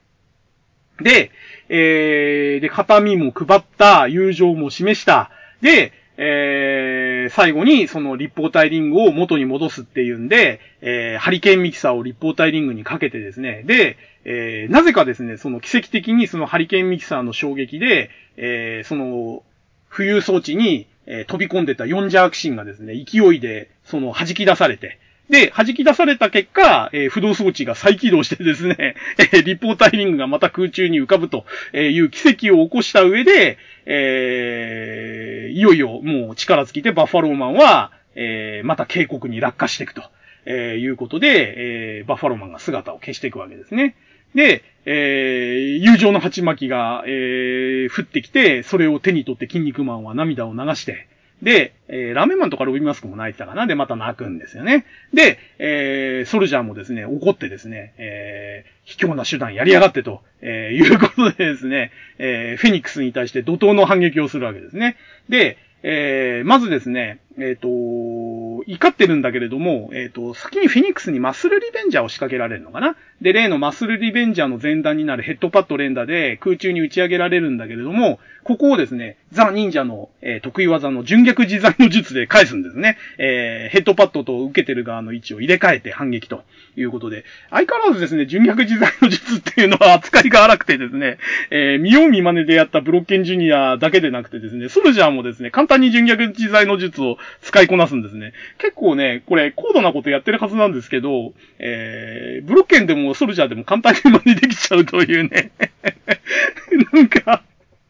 Speaker 1: で、えー、で、形見も配った、友情も示した。で、えー、最後にその立方体リングを元に戻すっていうんで、えー、ハリケーンミキサーを立方体リングにかけてですね、で、えー、なぜかですね、その奇跡的にそのハリケーンミキサーの衝撃で、えー、その、浮遊装置に、え、飛び込んでた4ジャークシンがですね、勢いで、その弾き出されて、で、弾き出された結果、えー、不動装置が再起動してですね、えー、立方体リングがまた空中に浮かぶという奇跡を起こした上で、えー、いよいよもう力尽きてバッファローマンは、えー、また渓谷に落下していくと。えー、いうことで、えー、バッファローマンが姿を消していくわけですね。で、えー、友情の鉢巻きが、えー、降ってきて、それを手に取って筋肉マンは涙を流して、で、えー、ラーメンマンとかロビンマスクも泣いてたかなで、また泣くんですよね。で、えー、ソルジャーもですね、怒ってですね、えー、卑怯な手段やりやがってと、えー、いうことでですね、えー、フェニックスに対して怒涛の反撃をするわけですね。で、えー、まずですね、えっ、ー、と、怒ってるんだけれども、えっ、ー、と、先にフェニックスにマッスルリベンジャーを仕掛けられるのかなで、例のマッスルリベンジャーの前段になるヘッドパッド連打で空中に打ち上げられるんだけれども、ここをですね、ザ・忍者の、えー、得意技の純逆自在の術で返すんですね。えー、ヘッドパッドと受けてる側の位置を入れ替えて反撃ということで、相変わらずですね、純逆自在の術っていうのは扱いが荒くてですね、えー、見よう見真似でやったブロッケンジュニアだけでなくてですね、ソルジャーもですね、簡単に純逆自在の術を使いこなすんですね。結構ね、これ高度なことやってるはずなんですけど、えー、ブロッケンでもソルジャーでも簡単に真似できちゃうというね。なんか、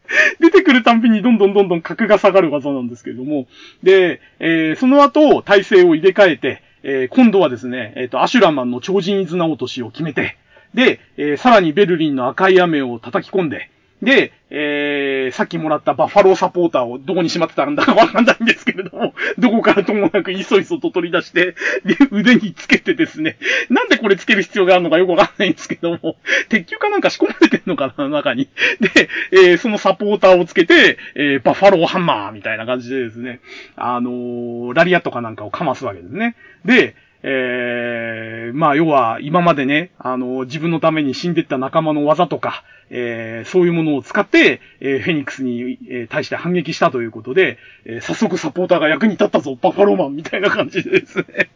Speaker 1: 出てくるたんびにどんどんどんどん格が下がる技なんですけれども、で、えー、その後、体勢を入れ替えて、えー、今度はですね、えっ、ー、と、アシュラマンの超人絆落としを決めて、で、えー、さらにベルリンの赤い雨を叩き込んで、で、えー、さっきもらったバッファローサポーターをどこにしまってたんだかわかんないんですけれども、どこからともなくいそいそと取り出して、で、腕につけてですね、なんでこれつける必要があるのかよくわかんないんですけども、鉄球かなんか仕込まれてんのかな、中に。で、えー、そのサポーターをつけて、えー、バッファローハンマーみたいな感じでですね、あのー、ラリアットかなんかをかますわけですね。で、えー、まあ、要は、今までね、あの、自分のために死んでった仲間の技とか、えー、そういうものを使って、えー、フェニックスに、えー、対して反撃したということで、えー、早速サポーターが役に立ったぞ、バッファローマンみたいな感じでですね。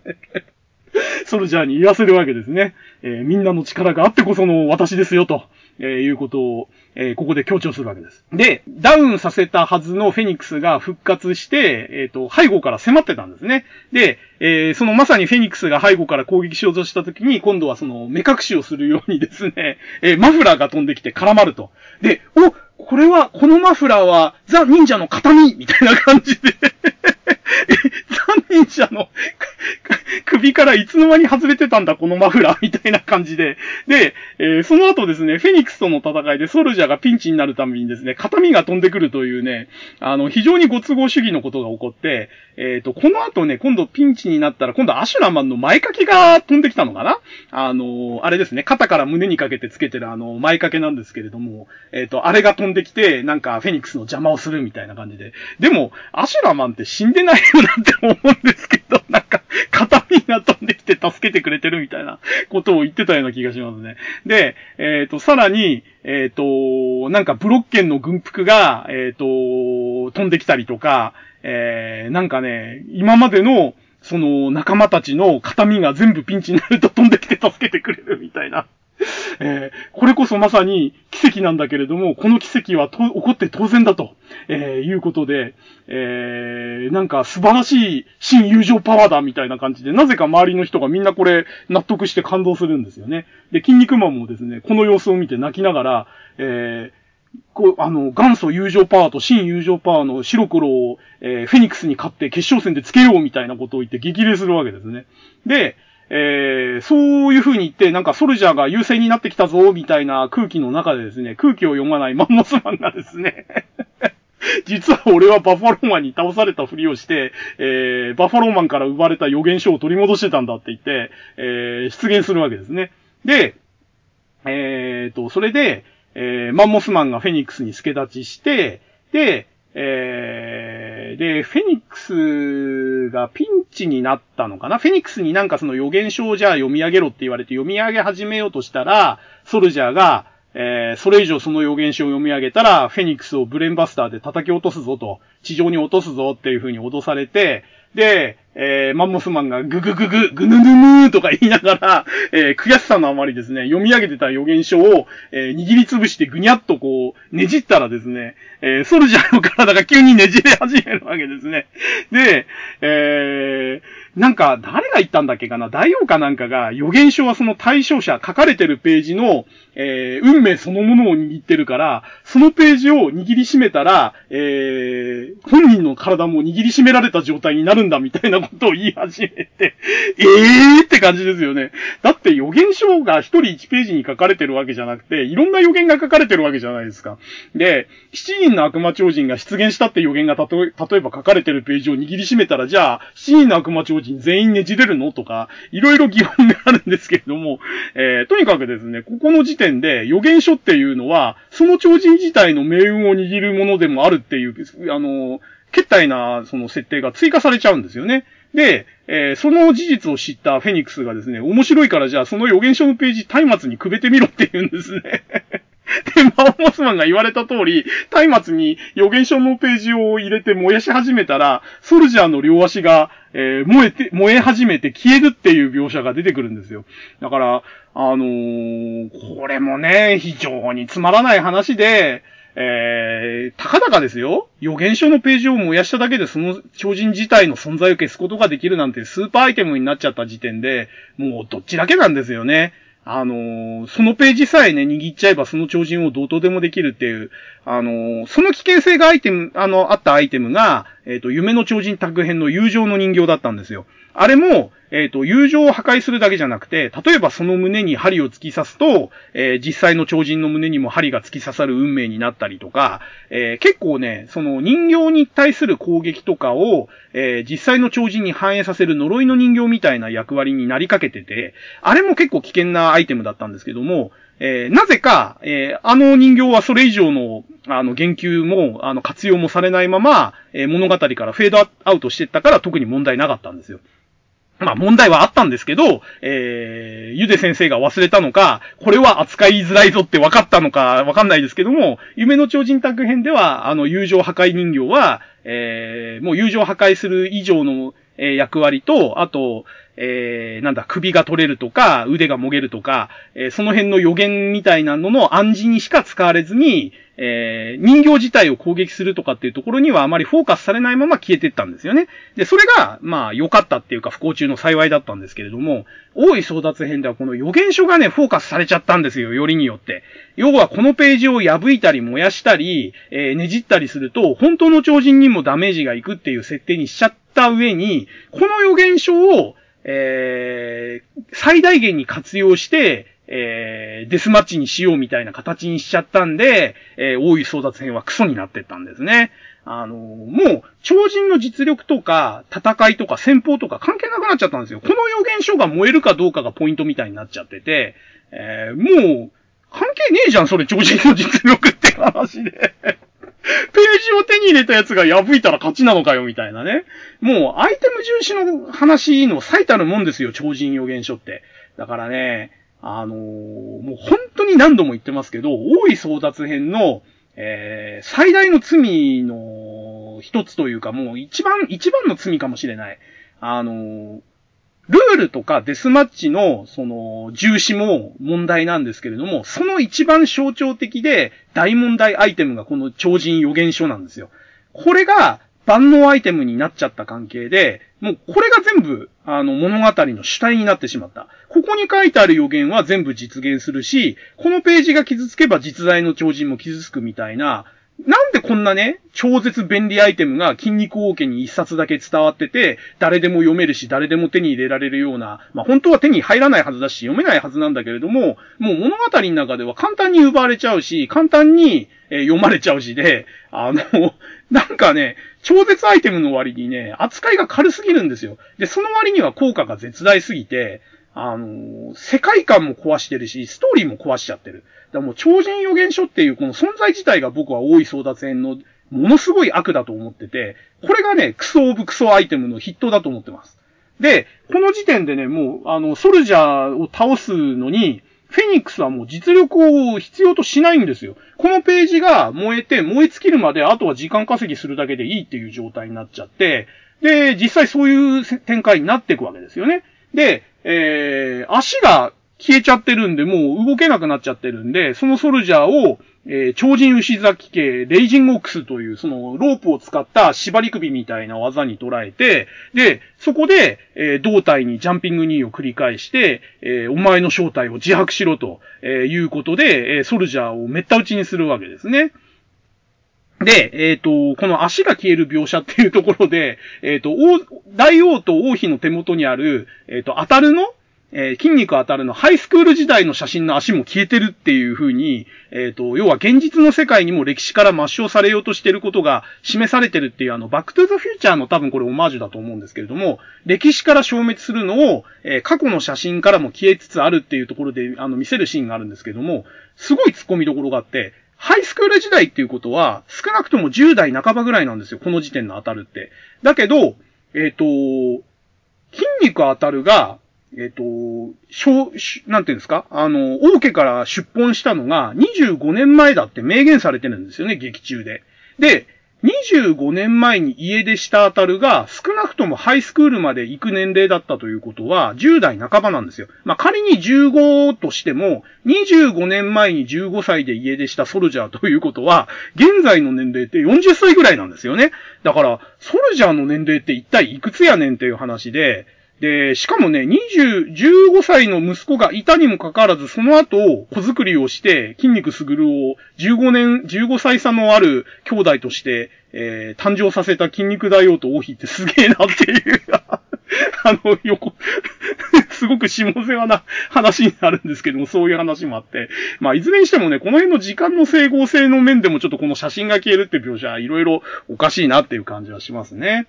Speaker 1: ソルジャーに言わせるわけですね。えー、みんなの力があってこその私ですよ、と、えー、いうことを、えー、ここで強調するわけです。で、ダウンさせたはずのフェニックスが復活して、えっ、ー、と、背後から迫ってたんですね。で、えー、そのまさにフェニックスが背後から攻撃しようとした時に、今度はその目隠しをするようにですね、えマフラーが飛んできて絡まると。で、おこれは、このマフラーは、ザ・忍者の形見みたいな感じで・忍者の首からいつの間に外れてたんだ、このマフラーみたいな感じで。で、えー、その後ですね、フェニックスとの戦いでソルジャーがピンチになるためにですね、形見が飛んでくるというね、あの、非常にご都合主義のことが起こって、えっ、ー、と、この後ね、今度ピンチになったら、今度アシュラマンの前掛けが飛んできたのかな？あの、あれですね、肩から胸にかけてつけてるあの、前掛けなんですけれども、えっ、ー、と、あれが飛んできて、なんかフェニックスの邪魔をするみたいな感じで。でも、アシュラマンって死んでないよなって思うんですけど、なんか、片身が飛んできて助けてくれてるみたいなことを言ってたような気がしますね。で、えっ、ー、と、さらに、えっ、ー、と、なんかブロッケンの軍服が、えっ、ー、と、飛んできたりとか、えー、なんかね、今までの、その仲間たちの形見が全部ピンチになると飛んできて助けてくれるみたいな。えー、これこそまさに奇跡なんだけれども、この奇跡は起こって当然だと、えー、いうことで、えー、なんか素晴らしい新友情パワーだみたいな感じで、なぜか周りの人がみんなこれ納得して感動するんですよね。で、筋肉マンもですね、この様子を見て泣きながら、えー、こう、あの、元祖友情パワーと新友情パワーの白黒を、えー、フェニックスに勝って決勝戦でつけようみたいなことを言って激励するわけですね。で、えー、そういう風に言って、なんかソルジャーが優勢になってきたぞ、みたいな空気の中でですね、空気を読まないマンモスマンがですね 実は俺はバファローマンに倒されたふりをして、えー、バファローマンから奪われた予言書を取り戻してたんだって言って、えー、出現するわけですね。で、えーと、それで、えー、マンモスマンがフェニックスに助立ちして、で、えー、で、フェニックスがピンチになったのかな？フェニックスになんかその予言書をじゃあ読み上げろって言われて読み上げ始めようとしたら、ソルジャーが、えー、それ以上その予言書を読み上げたら、フェニックスをブレンバスターで叩き落とすぞと、地上に落とすぞっていう風に脅されて、で、えー、マンモスマンがググググ、グヌヌヌーとか言いながら、えー、悔しさのあまりですね、読み上げてた予言書を、えー、握りつぶしてぐにゃっとこう、ねじったらですね、えー、ソルジャーの体が急にねじれ始めるわけですね。で、えー、なんか、誰が言ったんだっけかな？大王かなんかが、予言書はその対象者、書かれてるページの、えー、運命そのものを握ってるから、そのページを握りしめたら、えー、本人の体も握りしめられた状態になるんだみたいなことを言い始めて、ええーって感じですよね。だって予言書が一人1ページに書かれてるわけじゃなくて、いろんな予言が書かれてるわけじゃないですか。で、7人の悪魔超人が出現したって予言がたと例えば書かれてるページを握りしめたら、じゃあ、7人の悪魔超人全員ねじれるの？とか、いろいろ疑問があるんですけれども、えー、とにかくですね、ここの時点で予言書っていうのは、その超人自体の命運を握るものでもあるっていう、あの、決体な、その設定が追加されちゃうんですよね。で、えー、その事実を知ったフェニックスがですね、面白いからじゃあその予言書のページ、松明にくべてみろって言うんですね。で、マオモスマンが言われた通り、松明に予言書のページを入れて燃やし始めたら、ソルジャーの両足が、えー、燃えて、燃え始めて消えるっていう描写が出てくるんですよ。だから、あのー、これもね、非常につまらない話で、えー、たかだかですよ。予言書のページを燃やしただけでその超人自体の存在を消すことができるなんてスーパーアイテムになっちゃった時点で、もうどっちだけなんですよね。あのー、そのページさえね、握っちゃえばその超人をどうとでもできるっていう、あのー、その危険性がアイテム、あの、あったアイテムが、えっ、ー、と、夢の超人卓編の友情の人形だったんですよ。あれも、えっ、ー、と、友情を破壊するだけじゃなくて、例えばその胸に針を突き刺すと、えー、実際の超人の胸にも針が突き刺さる運命になったりとか、えー、結構ね、その人形に対する攻撃とかを、え実際の超人に反映させる呪いの人形みたいな役割になりかけてて、あれも結構危険なアイテムだったんですけども、えなぜか、えあの人形はそれ以上の、あの、言及も、あの、活用もされないまま、え物語からフェードアウトしてったから特に問題なかったんですよ。まあ問題はあったんですけど、えー、ゆで先生が忘れたのか、これは扱いづらいぞって分かったのか分かんないですけども、夢の超人宅編では、あの、友情破壊人形は、えー、もう友情破壊する以上の、えー、役割と、あと、えー、なんだ、首が取れるとか、腕がもげるとか、えー、その辺の予言みたいなのの暗示にしか使われずに、えー、人形自体を攻撃するとかっていうところにはあまりフォーカスされないまま消えてったんですよね。で、それが、まあ、良かったっていうか不幸中の幸いだったんですけれども、大い争奪編ではこの予言書がね、フォーカスされちゃったんですよ、よりによって。要はこのページを破いたり燃やしたり、えー、ねじったりすると、本当の超人にもダメージがいくっていう設定にしちゃった上に、この予言書を、えー、最大限に活用して、えー、デスマッチにしようみたいな形にしちゃったんで、えー、大井争奪戦はクソになってったんですね。あのー、もう、超人の実力とか、戦いとか戦法とか関係なくなっちゃったんですよ。この予言書が燃えるかどうかがポイントみたいになっちゃってて、えー、もう、関係ねえじゃん、それ超人の実力って話で。ページを手に入れたやつが破いたら勝ちなのかよ、みたいなね。もう、アイテム重視の話の最たるもんですよ、超人予言書って。だからね、あのー、もう本当に何度も言ってますけど、大井争奪編の、えー、最大の罪の一つというか、もう一番、一番の罪かもしれない。あのー、ルールとかデスマッチの、その、重視も問題なんですけれども、その一番象徴的で大問題アイテムがこの超人予言書なんですよ。これが、万能アイテムになっちゃった関係で、もうこれが全部、あの、物語の主体になってしまった。ここに書いてある予言は全部実現するし、このページが傷つけば実在の超人も傷つくみたいな、なんでこんなね、超絶便利アイテムが筋肉王家に一冊だけ伝わってて、誰でも読めるし、誰でも手に入れられるような、まあ本当は手に入らないはずだし、読めないはずなんだけれども、もう物語の中では簡単に奪われちゃうし、簡単に、え読まれちゃうしで、あの、なんかね、超絶アイテムの割にね、扱いが軽すぎるんですよ。で、その割には効果が絶大すぎて、あの、世界観も壊してるし、ストーリーも壊しちゃってる。だからもう超人予言書っていうこの存在自体が僕は大い争奪戦のものすごい悪だと思ってて、これがね、クソオブクソアイテムの筆頭だと思ってます。で、この時点でね、もう、あの、ソルジャーを倒すのに、フェニックスはもう実力を必要としないんですよ。このページが燃えて、燃え尽きるまで、あとは時間稼ぎするだけでいいっていう状態になっちゃって、で、実際そういう展開になっていくわけですよね。で、えー、足が消えちゃってるんで、もう動けなくなっちゃってるんで、そのソルジャーを、えー、超人牛崎系、レイジングオックスという、その、ロープを使った縛り首みたいな技に捉えて、で、そこで、えー、胴体にジャンピング2を繰り返して、えー、お前の正体を自白しろと、えいうことで、えソルジャーをめった打ちにするわけですね。で、えっ、と、この足が消える描写っていうところで、えっ、と、大王と王妃の手元にある、えっ、と、当たるの？えー、筋肉当たるのハイスクール時代の写真の足も消えてるっていう風に、えっ、ー、と、要は現実の世界にも歴史から抹消されようとしてることが示されてるっていうあの、バックトゥザフューチャーの多分これオマージュだと思うんですけれども、歴史から消滅するのを、えー、過去の写真からも消えつつあるっていうところで、あの、見せるシーンがあるんですけども、すごい突っ込みどころがあって、ハイスクール時代っていうことは、少なくとも10代半ばぐらいなんですよ、この時点の当たるって。だけど、えっ、と、筋肉当たるが、えっ、ー、と、小、なんていうんですか？あの、王家から出本したのが25年前だって明言されてるんですよね、劇中で。で、25年前に家出したあたるが少なくともハイスクールまで行く年齢だったということは10代半ばなんですよ。まあ、仮に15としても25年前に15歳で家出したソルジャーということは現在の年齢って40歳ぐらいなんですよね。だからソルジャーの年齢って一体いくつやねんっていう話で、で、しかもね、20、15歳の息子がいたにもかかわらず、その後、子作りをして、筋肉すぐるを15年、15歳差のある兄弟として、えー、誕生させた筋肉大王と王妃ってすげえなっていう あの、横 すごく下世話な話になるんですけども、そういう話もあって。まあ、いずれにしてもね、この辺の時間の整合性の面でもちょっとこの写真が消えるって描写、いろいろおかしいなっていう感じはしますね。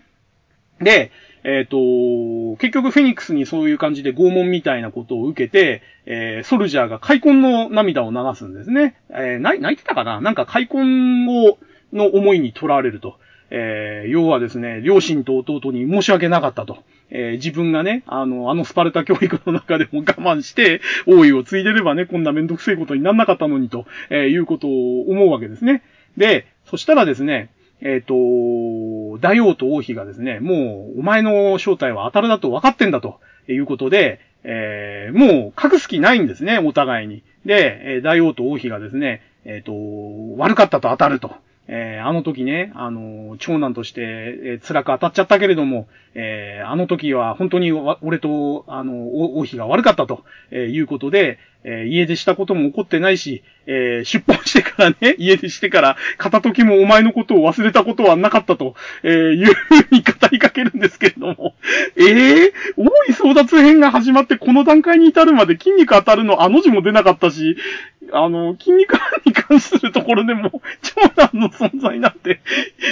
Speaker 1: で、えっ、ー、と、結局フェニックスにそういう感じで拷問みたいなことを受けて、えー、ソルジャーが開墾の涙を流すんですね。えー、泣いてたかな？なんか開墾を、の思いにとられると。えー、要はですね、両親と弟に申し訳なかったと。えー、自分がね、あの、あのスパルタ教育の中でも我慢して、王位を継いでればね、こんなめんどくせえことになんなかったのにと、えー、いうことを思うわけですね。で、そしたらですね、えっ、ー、と、大王と王妃がですね、もう、お前の正体は当たるだと分かってんだということで、えー、もう隠す気ないんですね、お互いに。で、大王と王妃がですね、えっ、ー、と、悪かったと当たると。えー、あの時ね、あの、長男として、えー、辛く当たっちゃったけれども、えー、あの時は本当に俺と、あの、王妃が悪かったと、えいうことで、え家出したことも起こってないし、え出版してからね、家出してから、片時もお前のことを忘れたことはなかったと、えいうふうに語りかけるんですけれども、ええ王位争奪編が始まってこの段階に至るまで筋肉当たるのあの字も出なかったし、あの、筋肉に関するところでも、長男の存在なんて、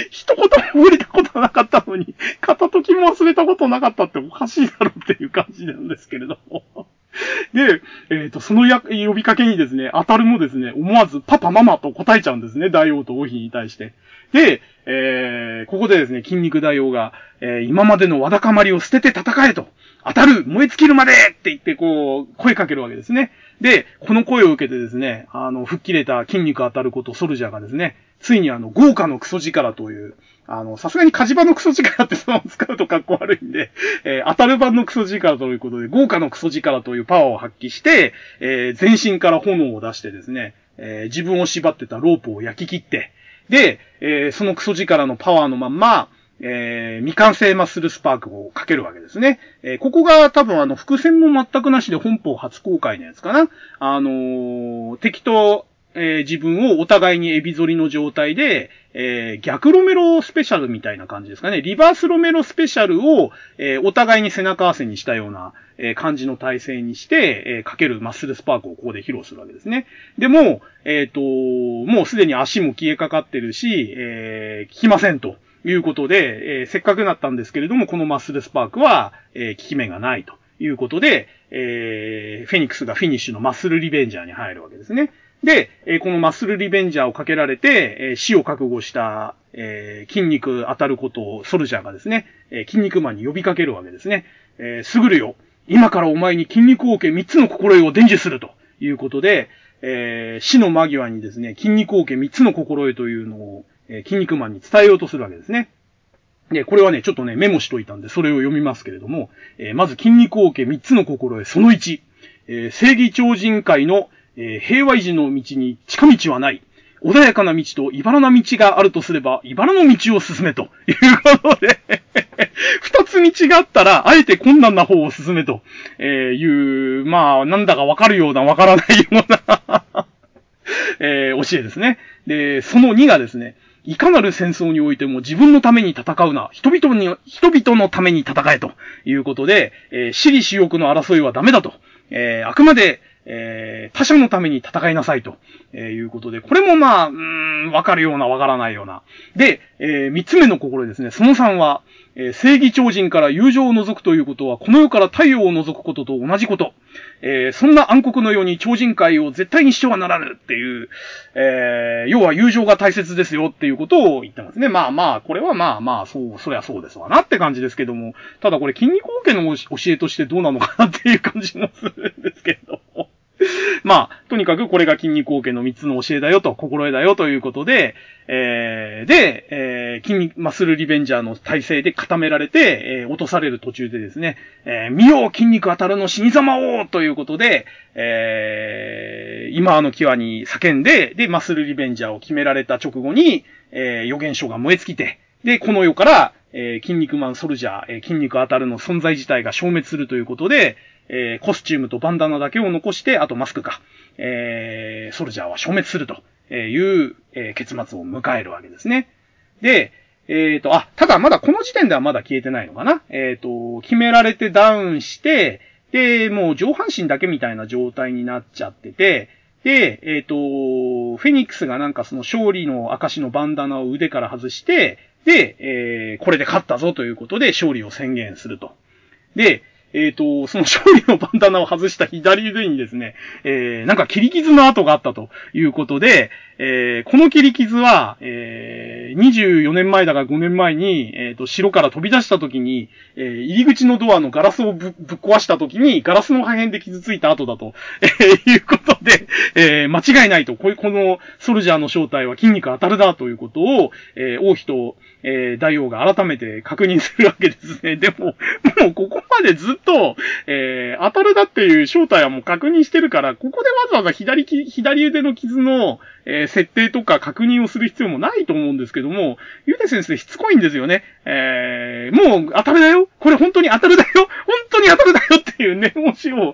Speaker 1: 一言も触れたことなかったのに、片時も忘れたことなかったっておかしいだろっていう感じなんですけれども。で、えっ、ー、と、そのや呼びかけにですね、当たるもですね、思わずパパママと答えちゃうんですね、大王と王妃に対して。で、えー、ここでですね、筋肉大王が、えー、今までのわだかまりを捨てて戦えと。当たる燃え尽きるまでって言って、こう、声かけるわけですね。で、この声を受けてですね、あの、吹っ切れた筋肉当たることソルジャーがですね、ついにあの、豪華のクソ力という、あの、さすがに火事場のクソ力ってそのまま使うと格好悪いんで、えー、当たる版のクソ力ということで、豪華のクソ力というパワーを発揮して、えー、全身から炎を出してですね、えー、自分を縛ってたロープを焼き切って、で、えー、そのクソ力のパワーのまんま、えー、未完成マッスルスパークをかけるわけですね。えー、ここが多分あの、伏線も全くなしで本邦初公開のやつかな。あのー、敵と、えー、自分をお互いにエビ反りの状態で、えー、逆ロメロスペシャルみたいな感じですかね。リバースロメロスペシャルを、えー、お互いに背中合わせにしたような、え、感じの体勢にして、え、かけるマッスルスパークをここで披露するわけですね。でも、えっ、と、もうすでに足も消えかかってるし、えー、効きませんと。いうことで、え、せっかくなったんですけれども、このマッスルスパークは、え、効き目がないということで、えー、フェニックスがフィニッシュのマッスルリベンジャーに入るわけですね。で、えー、このマッスルリベンジャーをかけられて、えー、死を覚悟した、えー、筋肉当たることをソルジャーがですね、えー、筋肉マンに呼びかけるわけですね。え、すぐるよ。今からお前に筋肉王家三つの心得を伝授するということで、えー、死の間際にですね、筋肉王家三つの心得というのを、えー、筋肉マンに伝えようとするわけですね。で、これはね、ちょっとね、メモしといたんで、それを読みますけれども、え、まず筋肉王家三つの心得、その1、えー、正義超人会の、えー、平和維持の道に近道はない。穏やかな道と茨な道があるとすれば、茨の道を進めということで 二つ道があったら、あえて困難な方を進めとえいう、まあ、なんだかわかるような、わからないような えー、教えですね。で、その2がですね、いかなる戦争においても自分のために戦うな。人々に、人々のために戦えということで、えー、私利私欲の争いはダメだと。えー、あくまで、えー、他者のために戦いなさいと、えー、いうことで、これもまあ、うん、わかるようなわからないような。で、えー、三つ目の心ですね。その三は、えー、正義超人から友情を除くということは、この世から太陽を除くことと同じこと。えー、そんな暗黒のように超人界を絶対にしてはならぬっていう、えー、要は友情が大切ですよっていうことを言ってますね。まあまあ、これはまあまあ、そう、そりゃそうですわなって感じですけども、ただこれ筋肉王家の教えとしてどうなのかなっていう感じもするんですけども。まあ、とにかくこれが筋肉王家の3つの教えだよと、心得だよということで、えー、で、えー、筋肉、マッスルリベンジャーの体制で固められて、えー、落とされる途中でですね、えー、見よう筋肉当たるの死に様をということで、えー、今の際に叫んで、で、マッスルリベンジャーを決められた直後に、えー、予言書が燃え尽きて、で、この世から、えー、筋肉マンソルジャー、えー、筋肉当たるの存在自体が消滅するということで、えー、コスチュームとバンダナだけを残して、あとマスクか、えー、ソルジャーは消滅するという、えー、結末を迎えるわけですね。で、えっ、ー、と、あ、ただまだこの時点ではまだ消えてないのかなえっ、ー、と、決められてダウンして、で、もう上半身だけみたいな状態になっちゃってて、で、えっ、ー、と、フェニックスがなんかその勝利の証のバンダナを腕から外して、で、えー、これで勝ったぞということで勝利を宣言すると。で、えっ、ー、と、その勝利のバンダナを外した左腕にですね、えー、なんか切り傷の跡があったということで、えー、この切り傷は、えー、24年前だか5年前に、えっ、ー、と、城から飛び出した時に、えー、入り口のドアのガラスをぶぶっ壊した時に、ガラスの破片で傷ついた跡だと、えー、いうことで、えー、間違いないと、ここのソルジャーの正体は筋肉当たるだということを、えー、王妃と、えー、大王が改めて確認するわけですね。でも、もうここまでずっと、えー、当たるだっていう正体はもう確認してるから、ここでわざわざ左き左腕の傷の、えー、設定とか確認をする必要もないと思うんですけども、ゆで先生しつこいんですよね。えー、もう当たるだよこれ本当に当たるだよ本当に当たるだよっていう念押しを3、4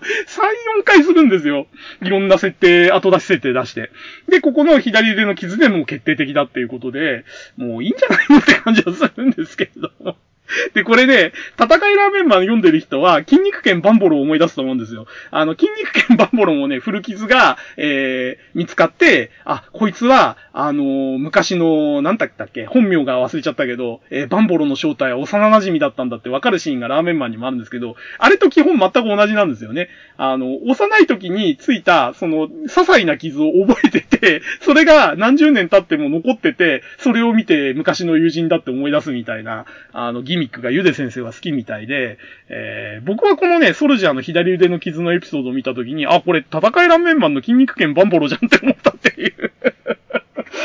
Speaker 1: 回するんですよ。いろんな設定、後出し設定出して。で、ここの左腕の傷でもう決定的だっていうことで、もういいんじゃないのって感じはするんですけれども。で、これね、戦いラーメンマン読んでる人は、筋肉剣バンボロを思い出すと思うんですよ。あの、筋肉剣バンボロもね、古傷が、えー、見つかって、あ、こいつは、あのー、昔の、なんだったっけ、本名が忘れちゃったけど、えー、バンボロの正体は幼馴染だったんだってわかるシーンがラーメンマンにもあるんですけど、あれと基本全く同じなんですよね。あの、幼い時についた、その、些細な傷を覚えてて、それが何十年経っても残ってて、それを見て昔の友人だって思い出すみたいな、あの、ミックがゆで先生は好きみたいで、えー、僕はこのね、ソルジャーの左腕の傷のエピソードを見たときに、あ、これ戦いラーメンマンの筋肉剣バンボロじゃんって思ったっていう。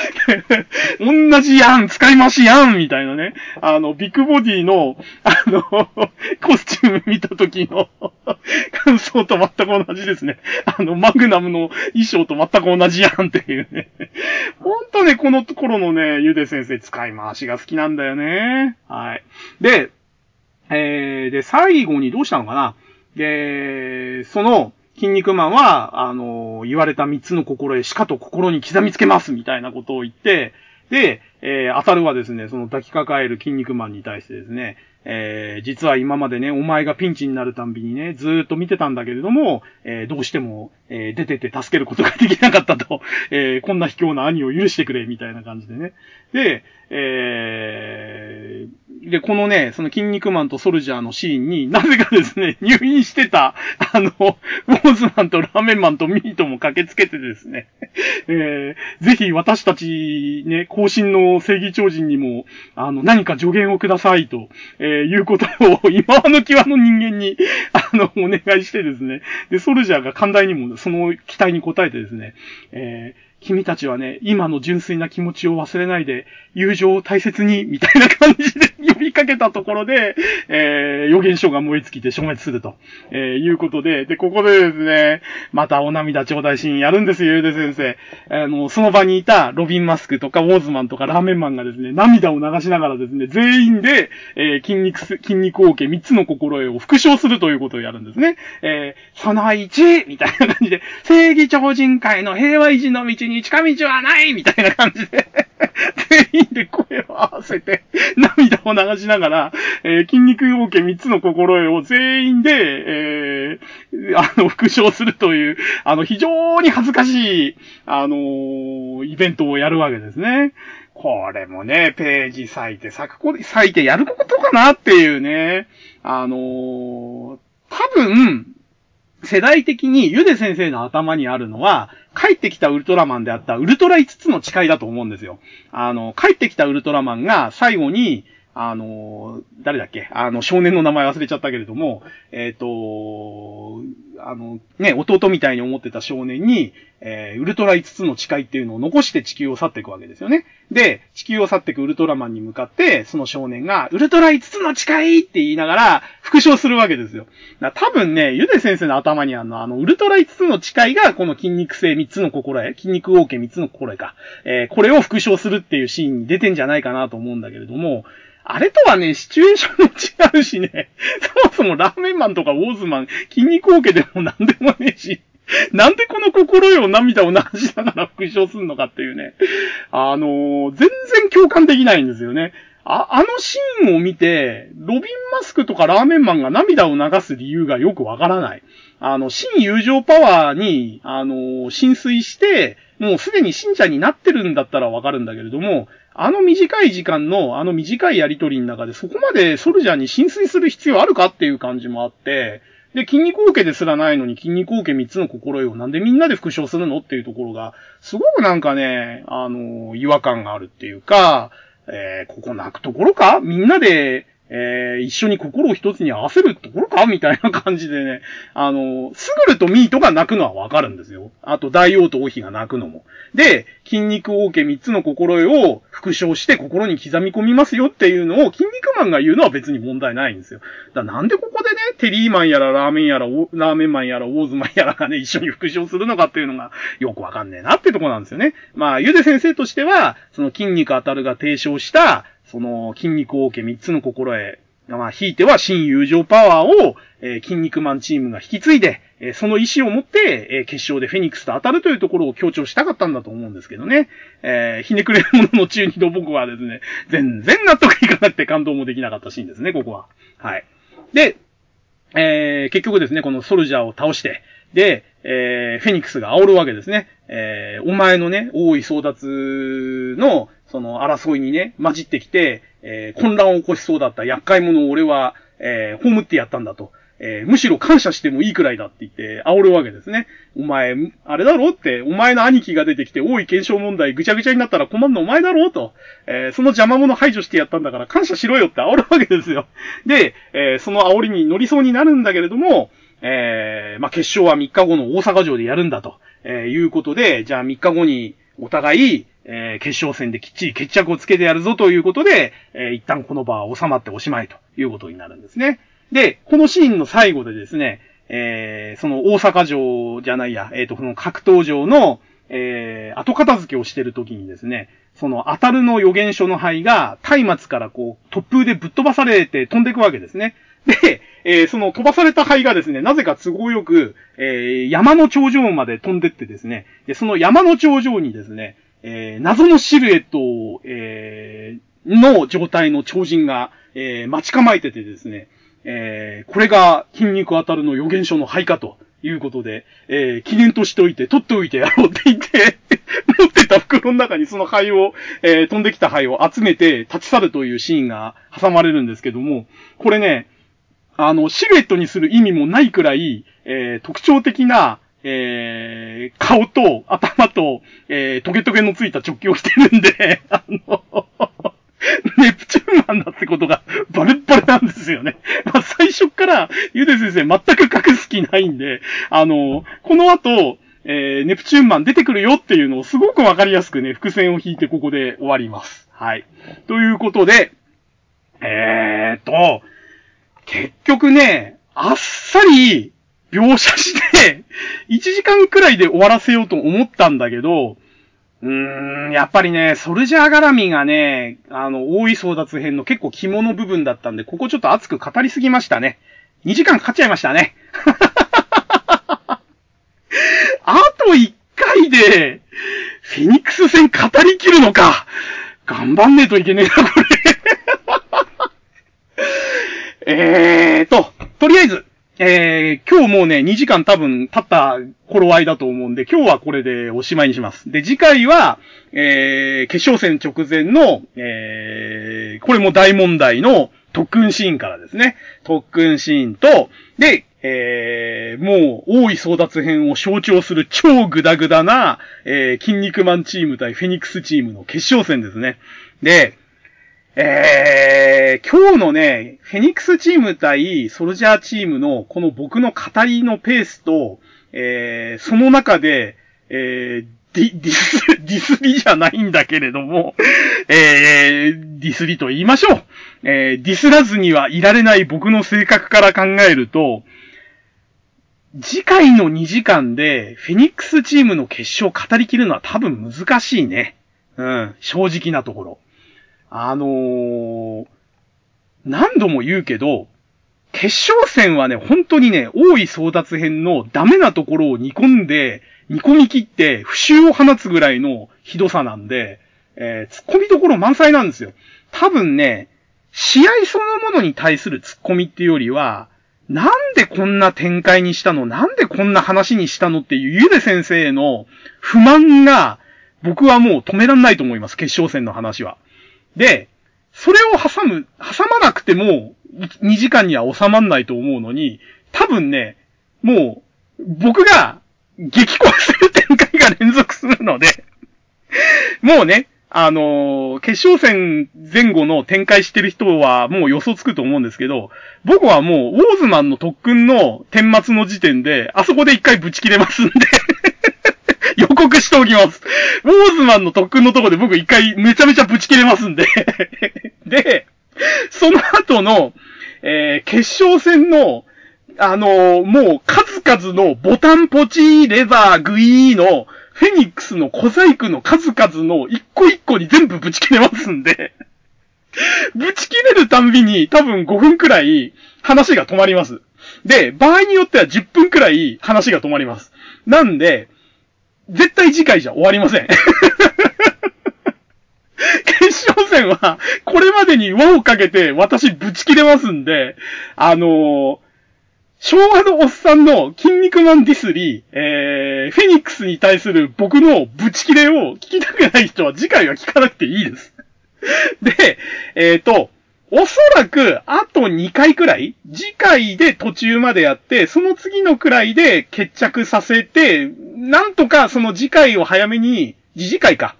Speaker 1: 同じやん使い回しやんみたいなね。あの、ビッグボディの、あの、コスチューム見た時の 感想と全く同じですね。あの、マグナムの衣装と全く同じやんっていうね。ほんとね、このところのね、ゆで先生使い回しが好きなんだよね。はい。で、えー、で、最後にどうしたのかなで、その、筋肉マンは、あの、言われた三つの心へしかと心に刻みつけますみたいなことを言って、で、えー、当たるはですね、その抱きかかえる筋肉マンに対してですね、えー、実は今までね、お前がピンチになるたんびにね、ずーっと見てたんだけれども、えー、どうしても、えー、出てって助けることができなかったと、えこんな卑怯な兄を許してくれ、みたいな感じでね。で、えで、このね、その筋肉マンとソルジャーのシーンになぜかですね、入院してた、あの、ウォーズマンとラーメンマンとミートも駆けつけてですね、えー、ぜひ私たち、ね、更新の正義超人にも、あの、何か助言をくださいと、えー、いうことを、今の際の人間に、あの、お願いしてですね、で、ソルジャーが寛大にもその期待に応えてですね、えー君たちはね、今の純粋な気持ちを忘れないで、友情を大切に、みたいな感じで呼びかけたところで、えー、予言書が燃え尽きて消滅すると、えー、いうことで、で、ここでですね、またお涙頂戴シーンやるんですよ、ゆうで先生。あの、その場にいたロビンマスクとかウォーズマンとかラーメンマンがですね、涙を流しながらですね、全員で、えー、筋肉す、筋肉王家3つの心得を復唱するということをやるんですね。えー、その1、みたいな感じで、正義超人会の平和維持の道にに近道はないみたいな感じで 全員で声を合わせて、涙を流しながら、えー、筋肉王家3つの心得を全員で、えー、あの、復唱するという、あの、非常に恥ずかしい、あのー、イベントをやるわけですね。これもね、ページ割いて、咲くこ、咲いてやることかなっていうね。あのー、多分、世代的にゆで先生の頭にあるのは、帰ってきたウルトラマンであったウルトラ5つの誓いだと思うんですよ。あの、帰ってきたウルトラマンが最後に、あの、誰だっけ？あの、少年の名前忘れちゃったけれども、えっ、ー、と、あの、ね、弟みたいに思ってた少年に、えー、ウルトラ5つの誓いっていうのを残して地球を去っていくわけですよね。で、地球を去っていくウルトラマンに向かって、その少年が、ウルトラ5つの誓いって言いながら、復唱するわけですよ。多分ね、ゆで先生の頭にあるのは、あの、ウルトラ5つの誓いが、この筋肉性3つの心得、筋肉王家3つの心得か、えー、これを復唱するっていうシーンに出てんじゃないかなと思うんだけれども、あれとはね、シチュエーションも違うしね、そもそもラーメンマンとかウォーズマン、筋肉王家でもなんでもねえし、なんでこの心よ涙を流しながら復唱するのかっていうね。あのー、全然共感できないんですよね。あ、あのシーンを見て、ロビンマスクとかラーメンマンが涙を流す理由がよくわからない。あの、新友情パワーに、あのー、浸水して、もうすでに信者になってるんだったらわかるんだけれども、あの短い時間の、あの短いやりとりの中でそこまでソルジャーに浸水する必要あるかっていう感じもあって、で、筋肉王家ですらないのに筋肉王家3つの心得をなんでみんなで復唱するのっていうところが、すごくなんかね、あの、違和感があるっていうか、えー、ここ泣くところか？みんなで、えー、一緒に心を一つに合わせるところかみたいな感じでね、あの、スグルとミートが泣くのはわかるんですよ。あと、大王と王妃が泣くのも。で、筋肉王家三つの心得を復唱して心に刻み込みますよっていうのを筋肉マンが言うのは別に問題ないんですよ。だなんでここでね、テリーマンやらラーメンやら、ラーメンマンやら、ウォーズマンやらがね、一緒に復唱するのかっていうのがよくわかんねえなってとこなんですよね。まあ、ゆで先生としては、その筋肉当たるが提唱した、その、筋肉王家三つの心得、まあ、ひいては新友情パワーを、えー、筋肉マンチームが引き継いで、えー、その意志を持って、えー、決勝でフェニックスと当たるというところを強調したかったんだと思うんですけどね。えー、ひねくれるものの中二度僕はですね、全然納得いかなくて感動もできなかったシーンですね、ここは。はい。で、えー、結局ですね、このソルジャーを倒して、で、えー、フェニックスが煽るわけですね。えー、お前のね、大い争奪の、その争いにね、混じってきて、えー、混乱を起こしそうだった厄介者を俺は、えー、葬ってやったんだと。えー、むしろ感謝してもいいくらいだって言って煽るわけですね。お前、あれだろって、お前の兄貴が出てきて、多い検証問題ぐちゃぐちゃになったら困るのお前だろと。えー、その邪魔者排除してやったんだから感謝しろよって煽るわけですよ。で、えー、その煽りに乗りそうになるんだけれども、え、まあ、決勝は3日後の大阪城でやるんだと、え、いうことで、じゃあ3日後にお互い、えー、決勝戦できっちり決着をつけてやるぞということで、えー、一旦この場は収まっておしまいということになるんですね。で、このシーンの最後でですね、えー、その大阪城じゃないや、えっ、ー、と、この格闘場の、えー、後片付けをしてる時にですね、その当たるの予言書の灰が松明からこう突風でぶっ飛ばされて飛んでいくわけですね。で、えー、その飛ばされた灰がですね、なぜか都合よく、えー、山の頂上まで飛んでってですね、で、その山の頂上にですね、えー、謎のシルエットを、え、の状態の超人が、え、待ち構えててですね、え、これが筋肉当たるの予言書の灰かということで、え、記念としておいて、取っておいてやろうって言って 持ってた袋の中にその灰を、え、飛んできた灰を集めて立ち去るというシーンが挟まれるんですけども、これね、あの、シルエットにする意味もないくらい、えー、特徴的な、えー、顔と頭と、えー、トゲトゲのついた直球をしてるんで、あの、ネプチューンマンだってことがバレッバレなんですよね。まあ、最初から、ゆで先生全く隠す気ないんで、あの、この後、えー、ネプチューンマン出てくるよっていうのをすごくわかりやすくね、伏線を引いてここで終わります。はい。ということで、えーと、結局ね、あっさり描写して、1時間くらいで終わらせようと思ったんだけど、うーん、やっぱりね、ソルジャー絡みがね、あの、大い争奪編の結構肝の部分だったんで、ここちょっと熱く語りすぎましたね。2時間かかっちゃいましたね。あと1回で、フェニックス戦語り切るのか。頑張んねえといけねえな、これ。えーと、とりあえず、えー、今日もうね、2時間多分経った頃合いだと思うんで、今日はこれでおしまいにします。で、次回は、えー、決勝戦直前の、えー、これも大問題の特訓シーンからですね。特訓シーンと、で、えー、もう、大い争奪編を象徴する超グダグダな、えー、筋肉マンチーム対フェニックスチームの決勝戦ですね。で、えー、今日のね、フェニックスチーム対ソルジャーチームのこの僕の語りのペースと、えー、その中で、えー、ディ、ディス、ディスリじゃないんだけれども、えー、ディスリと言いましょう。えー、ディスらずにはいられない僕の性格から考えると、次回の2時間で、フェニックスチームの決勝を語りきるのは多分難しいね。うん、正直なところ。あのー、何度も言うけど、決勝戦はね、本当にね、大い争奪編のダメなところを煮込んで、煮込み切って、不臭を放つぐらいのひどさなんで、えー、突っ込みどころ満載なんですよ。多分ね、試合そのものに対する突っ込みっていうよりは、なんでこんな展開にしたの？なんでこんな話にしたの？っていうゆで先生への不満が、僕はもう止めらんないと思います、決勝戦の話は。で、それを挟む、挟まなくても、2時間には収まんないと思うのに、多分ね、もう、僕が、激高する展開が連続するのでもうね、あのー、決勝戦前後の展開してる人はもう予想つくと思うんですけど、僕はもう、ウォーズマンの特訓の顛末の時点で、あそこで一回ぶち切れますんで。予告しておきます。ウォーズマンの特訓のとこで僕一回めちゃめちゃぶち切れますんで で、その後の、えー、決勝戦の、あのー、もう数々のボタンポチレバーグイーのフェニックスの小細工の数々の一個一個に全部ぶち切れますんで ぶち切れるたんびに多分5分くらい話が止まります。で、場合によっては10分くらい話が止まります。なんで、絶対次回じゃ終わりません。決勝戦は、これまでに輪をかけて私ぶち切れますんで、あのー、昭和のおっさんの筋肉マンディスリー、えー、フェニックスに対する僕のぶち切れを聞きたくない人は次回は聞かなくていいです。で、えっ、ー、と、おそらく、あと2回くらい、次回で途中までやって、その次のくらいで決着させて、なんとかその次回を早めに、次次回か。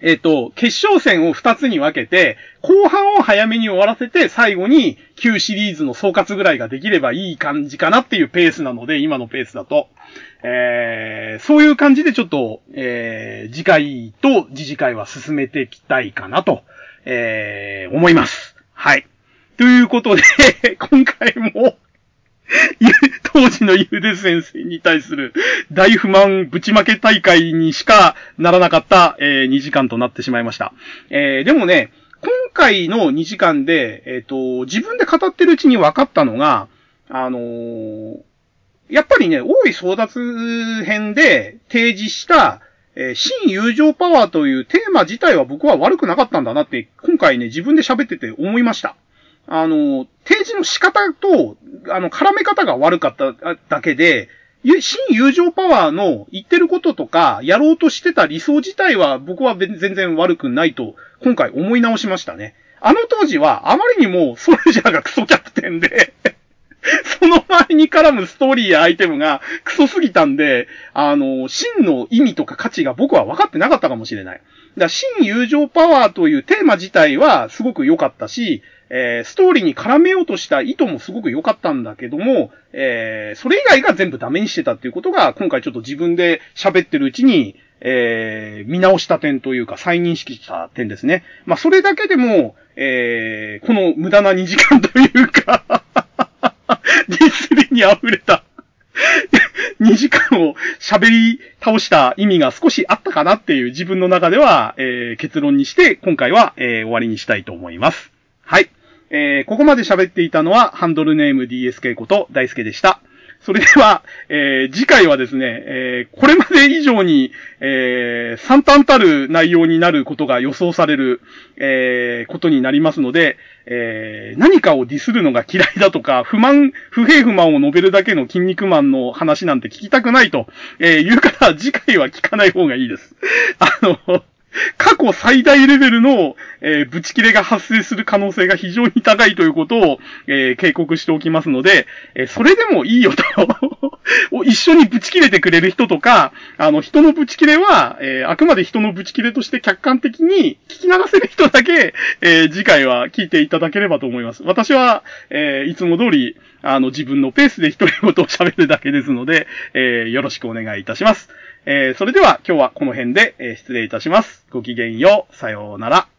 Speaker 1: えっ、ー、と、決勝戦を2つに分けて、後半を早めに終わらせて、最後に旧シリーズの総括ぐらいができればいい感じかなっていうペースなので、今のペースだと。えー、そういう感じでちょっと、えー、次回と次次回は進めていきたいかなと、えー、思います。はい。ということで 今回も当時のゆうで先生に対する大不満ぶちまけ大会にしかならなかった、えー、2時間となってしまいました。えー、でもね、今回の2時間で、えっ、ー、と、自分で語ってるうちに分かったのが、あのー、やっぱりね、大い争奪編で提示した、えー、新友情パワーというテーマ自体は僕は悪くなかったんだなって、今回ね、自分で喋ってて思いました。あの、提示の仕方と、あの、絡め方が悪かっただけで、新友情パワーの言ってることとか、やろうとしてた理想自体は僕は全然悪くないと、今回思い直しましたね。あの当時は、あまりにもソルジャーがクソキャプテンで その前に絡むストーリーやアイテムがクソすぎたんで、あの、真の意味とか価値が僕は分かってなかったかもしれない。だから真友情パワーというテーマ自体はすごく良かったし、えー、ストーリーに絡めようとした意図もすごく良かったんだけども、えー、それ以外が全部ダメにしてたっていうことが、今回ちょっと自分で喋ってるうちに、えー、見直した点というか、再認識した点ですね。まあ、それだけでも、えー、この無駄な2時間というかディスりに溢れた 2時間を喋り倒した意味が少しあったかなっていう自分の中では、えー、結論にして今回は、えー、終わりにしたいと思います。はい。えー、ここまで喋っていたのはハンドルネーム DSK こと大輔でした。それでは、えー、次回はですね、えー、これまで以上に、えー、惨憺たる内容になることが予想される、えー、ことになりますので、えー、何かをディスるのが嫌いだとか、不満、不平不満を述べるだけの筋肉マンの話なんて聞きたくないと、えー、いう方は次回は聞かない方がいいです。あの、過去最大レベルの、えー、ブチ切れが発生する可能性が非常に高いということを、えー、警告しておきますので、えー、それでもいいよと 一緒にブチ切れてくれる人とか、あの、人のブチ切れは、えあくまで人のブチ切れとして客観的に聞き流せる人だけ、え次回は聞いていただければと思います。私は、えいつも通り、あの、自分のペースで一人ごとを喋るだけですので、えよろしくお願いいたします。えー、それでは今日はこの辺で、失礼いたします。ごきげんよう。さようなら。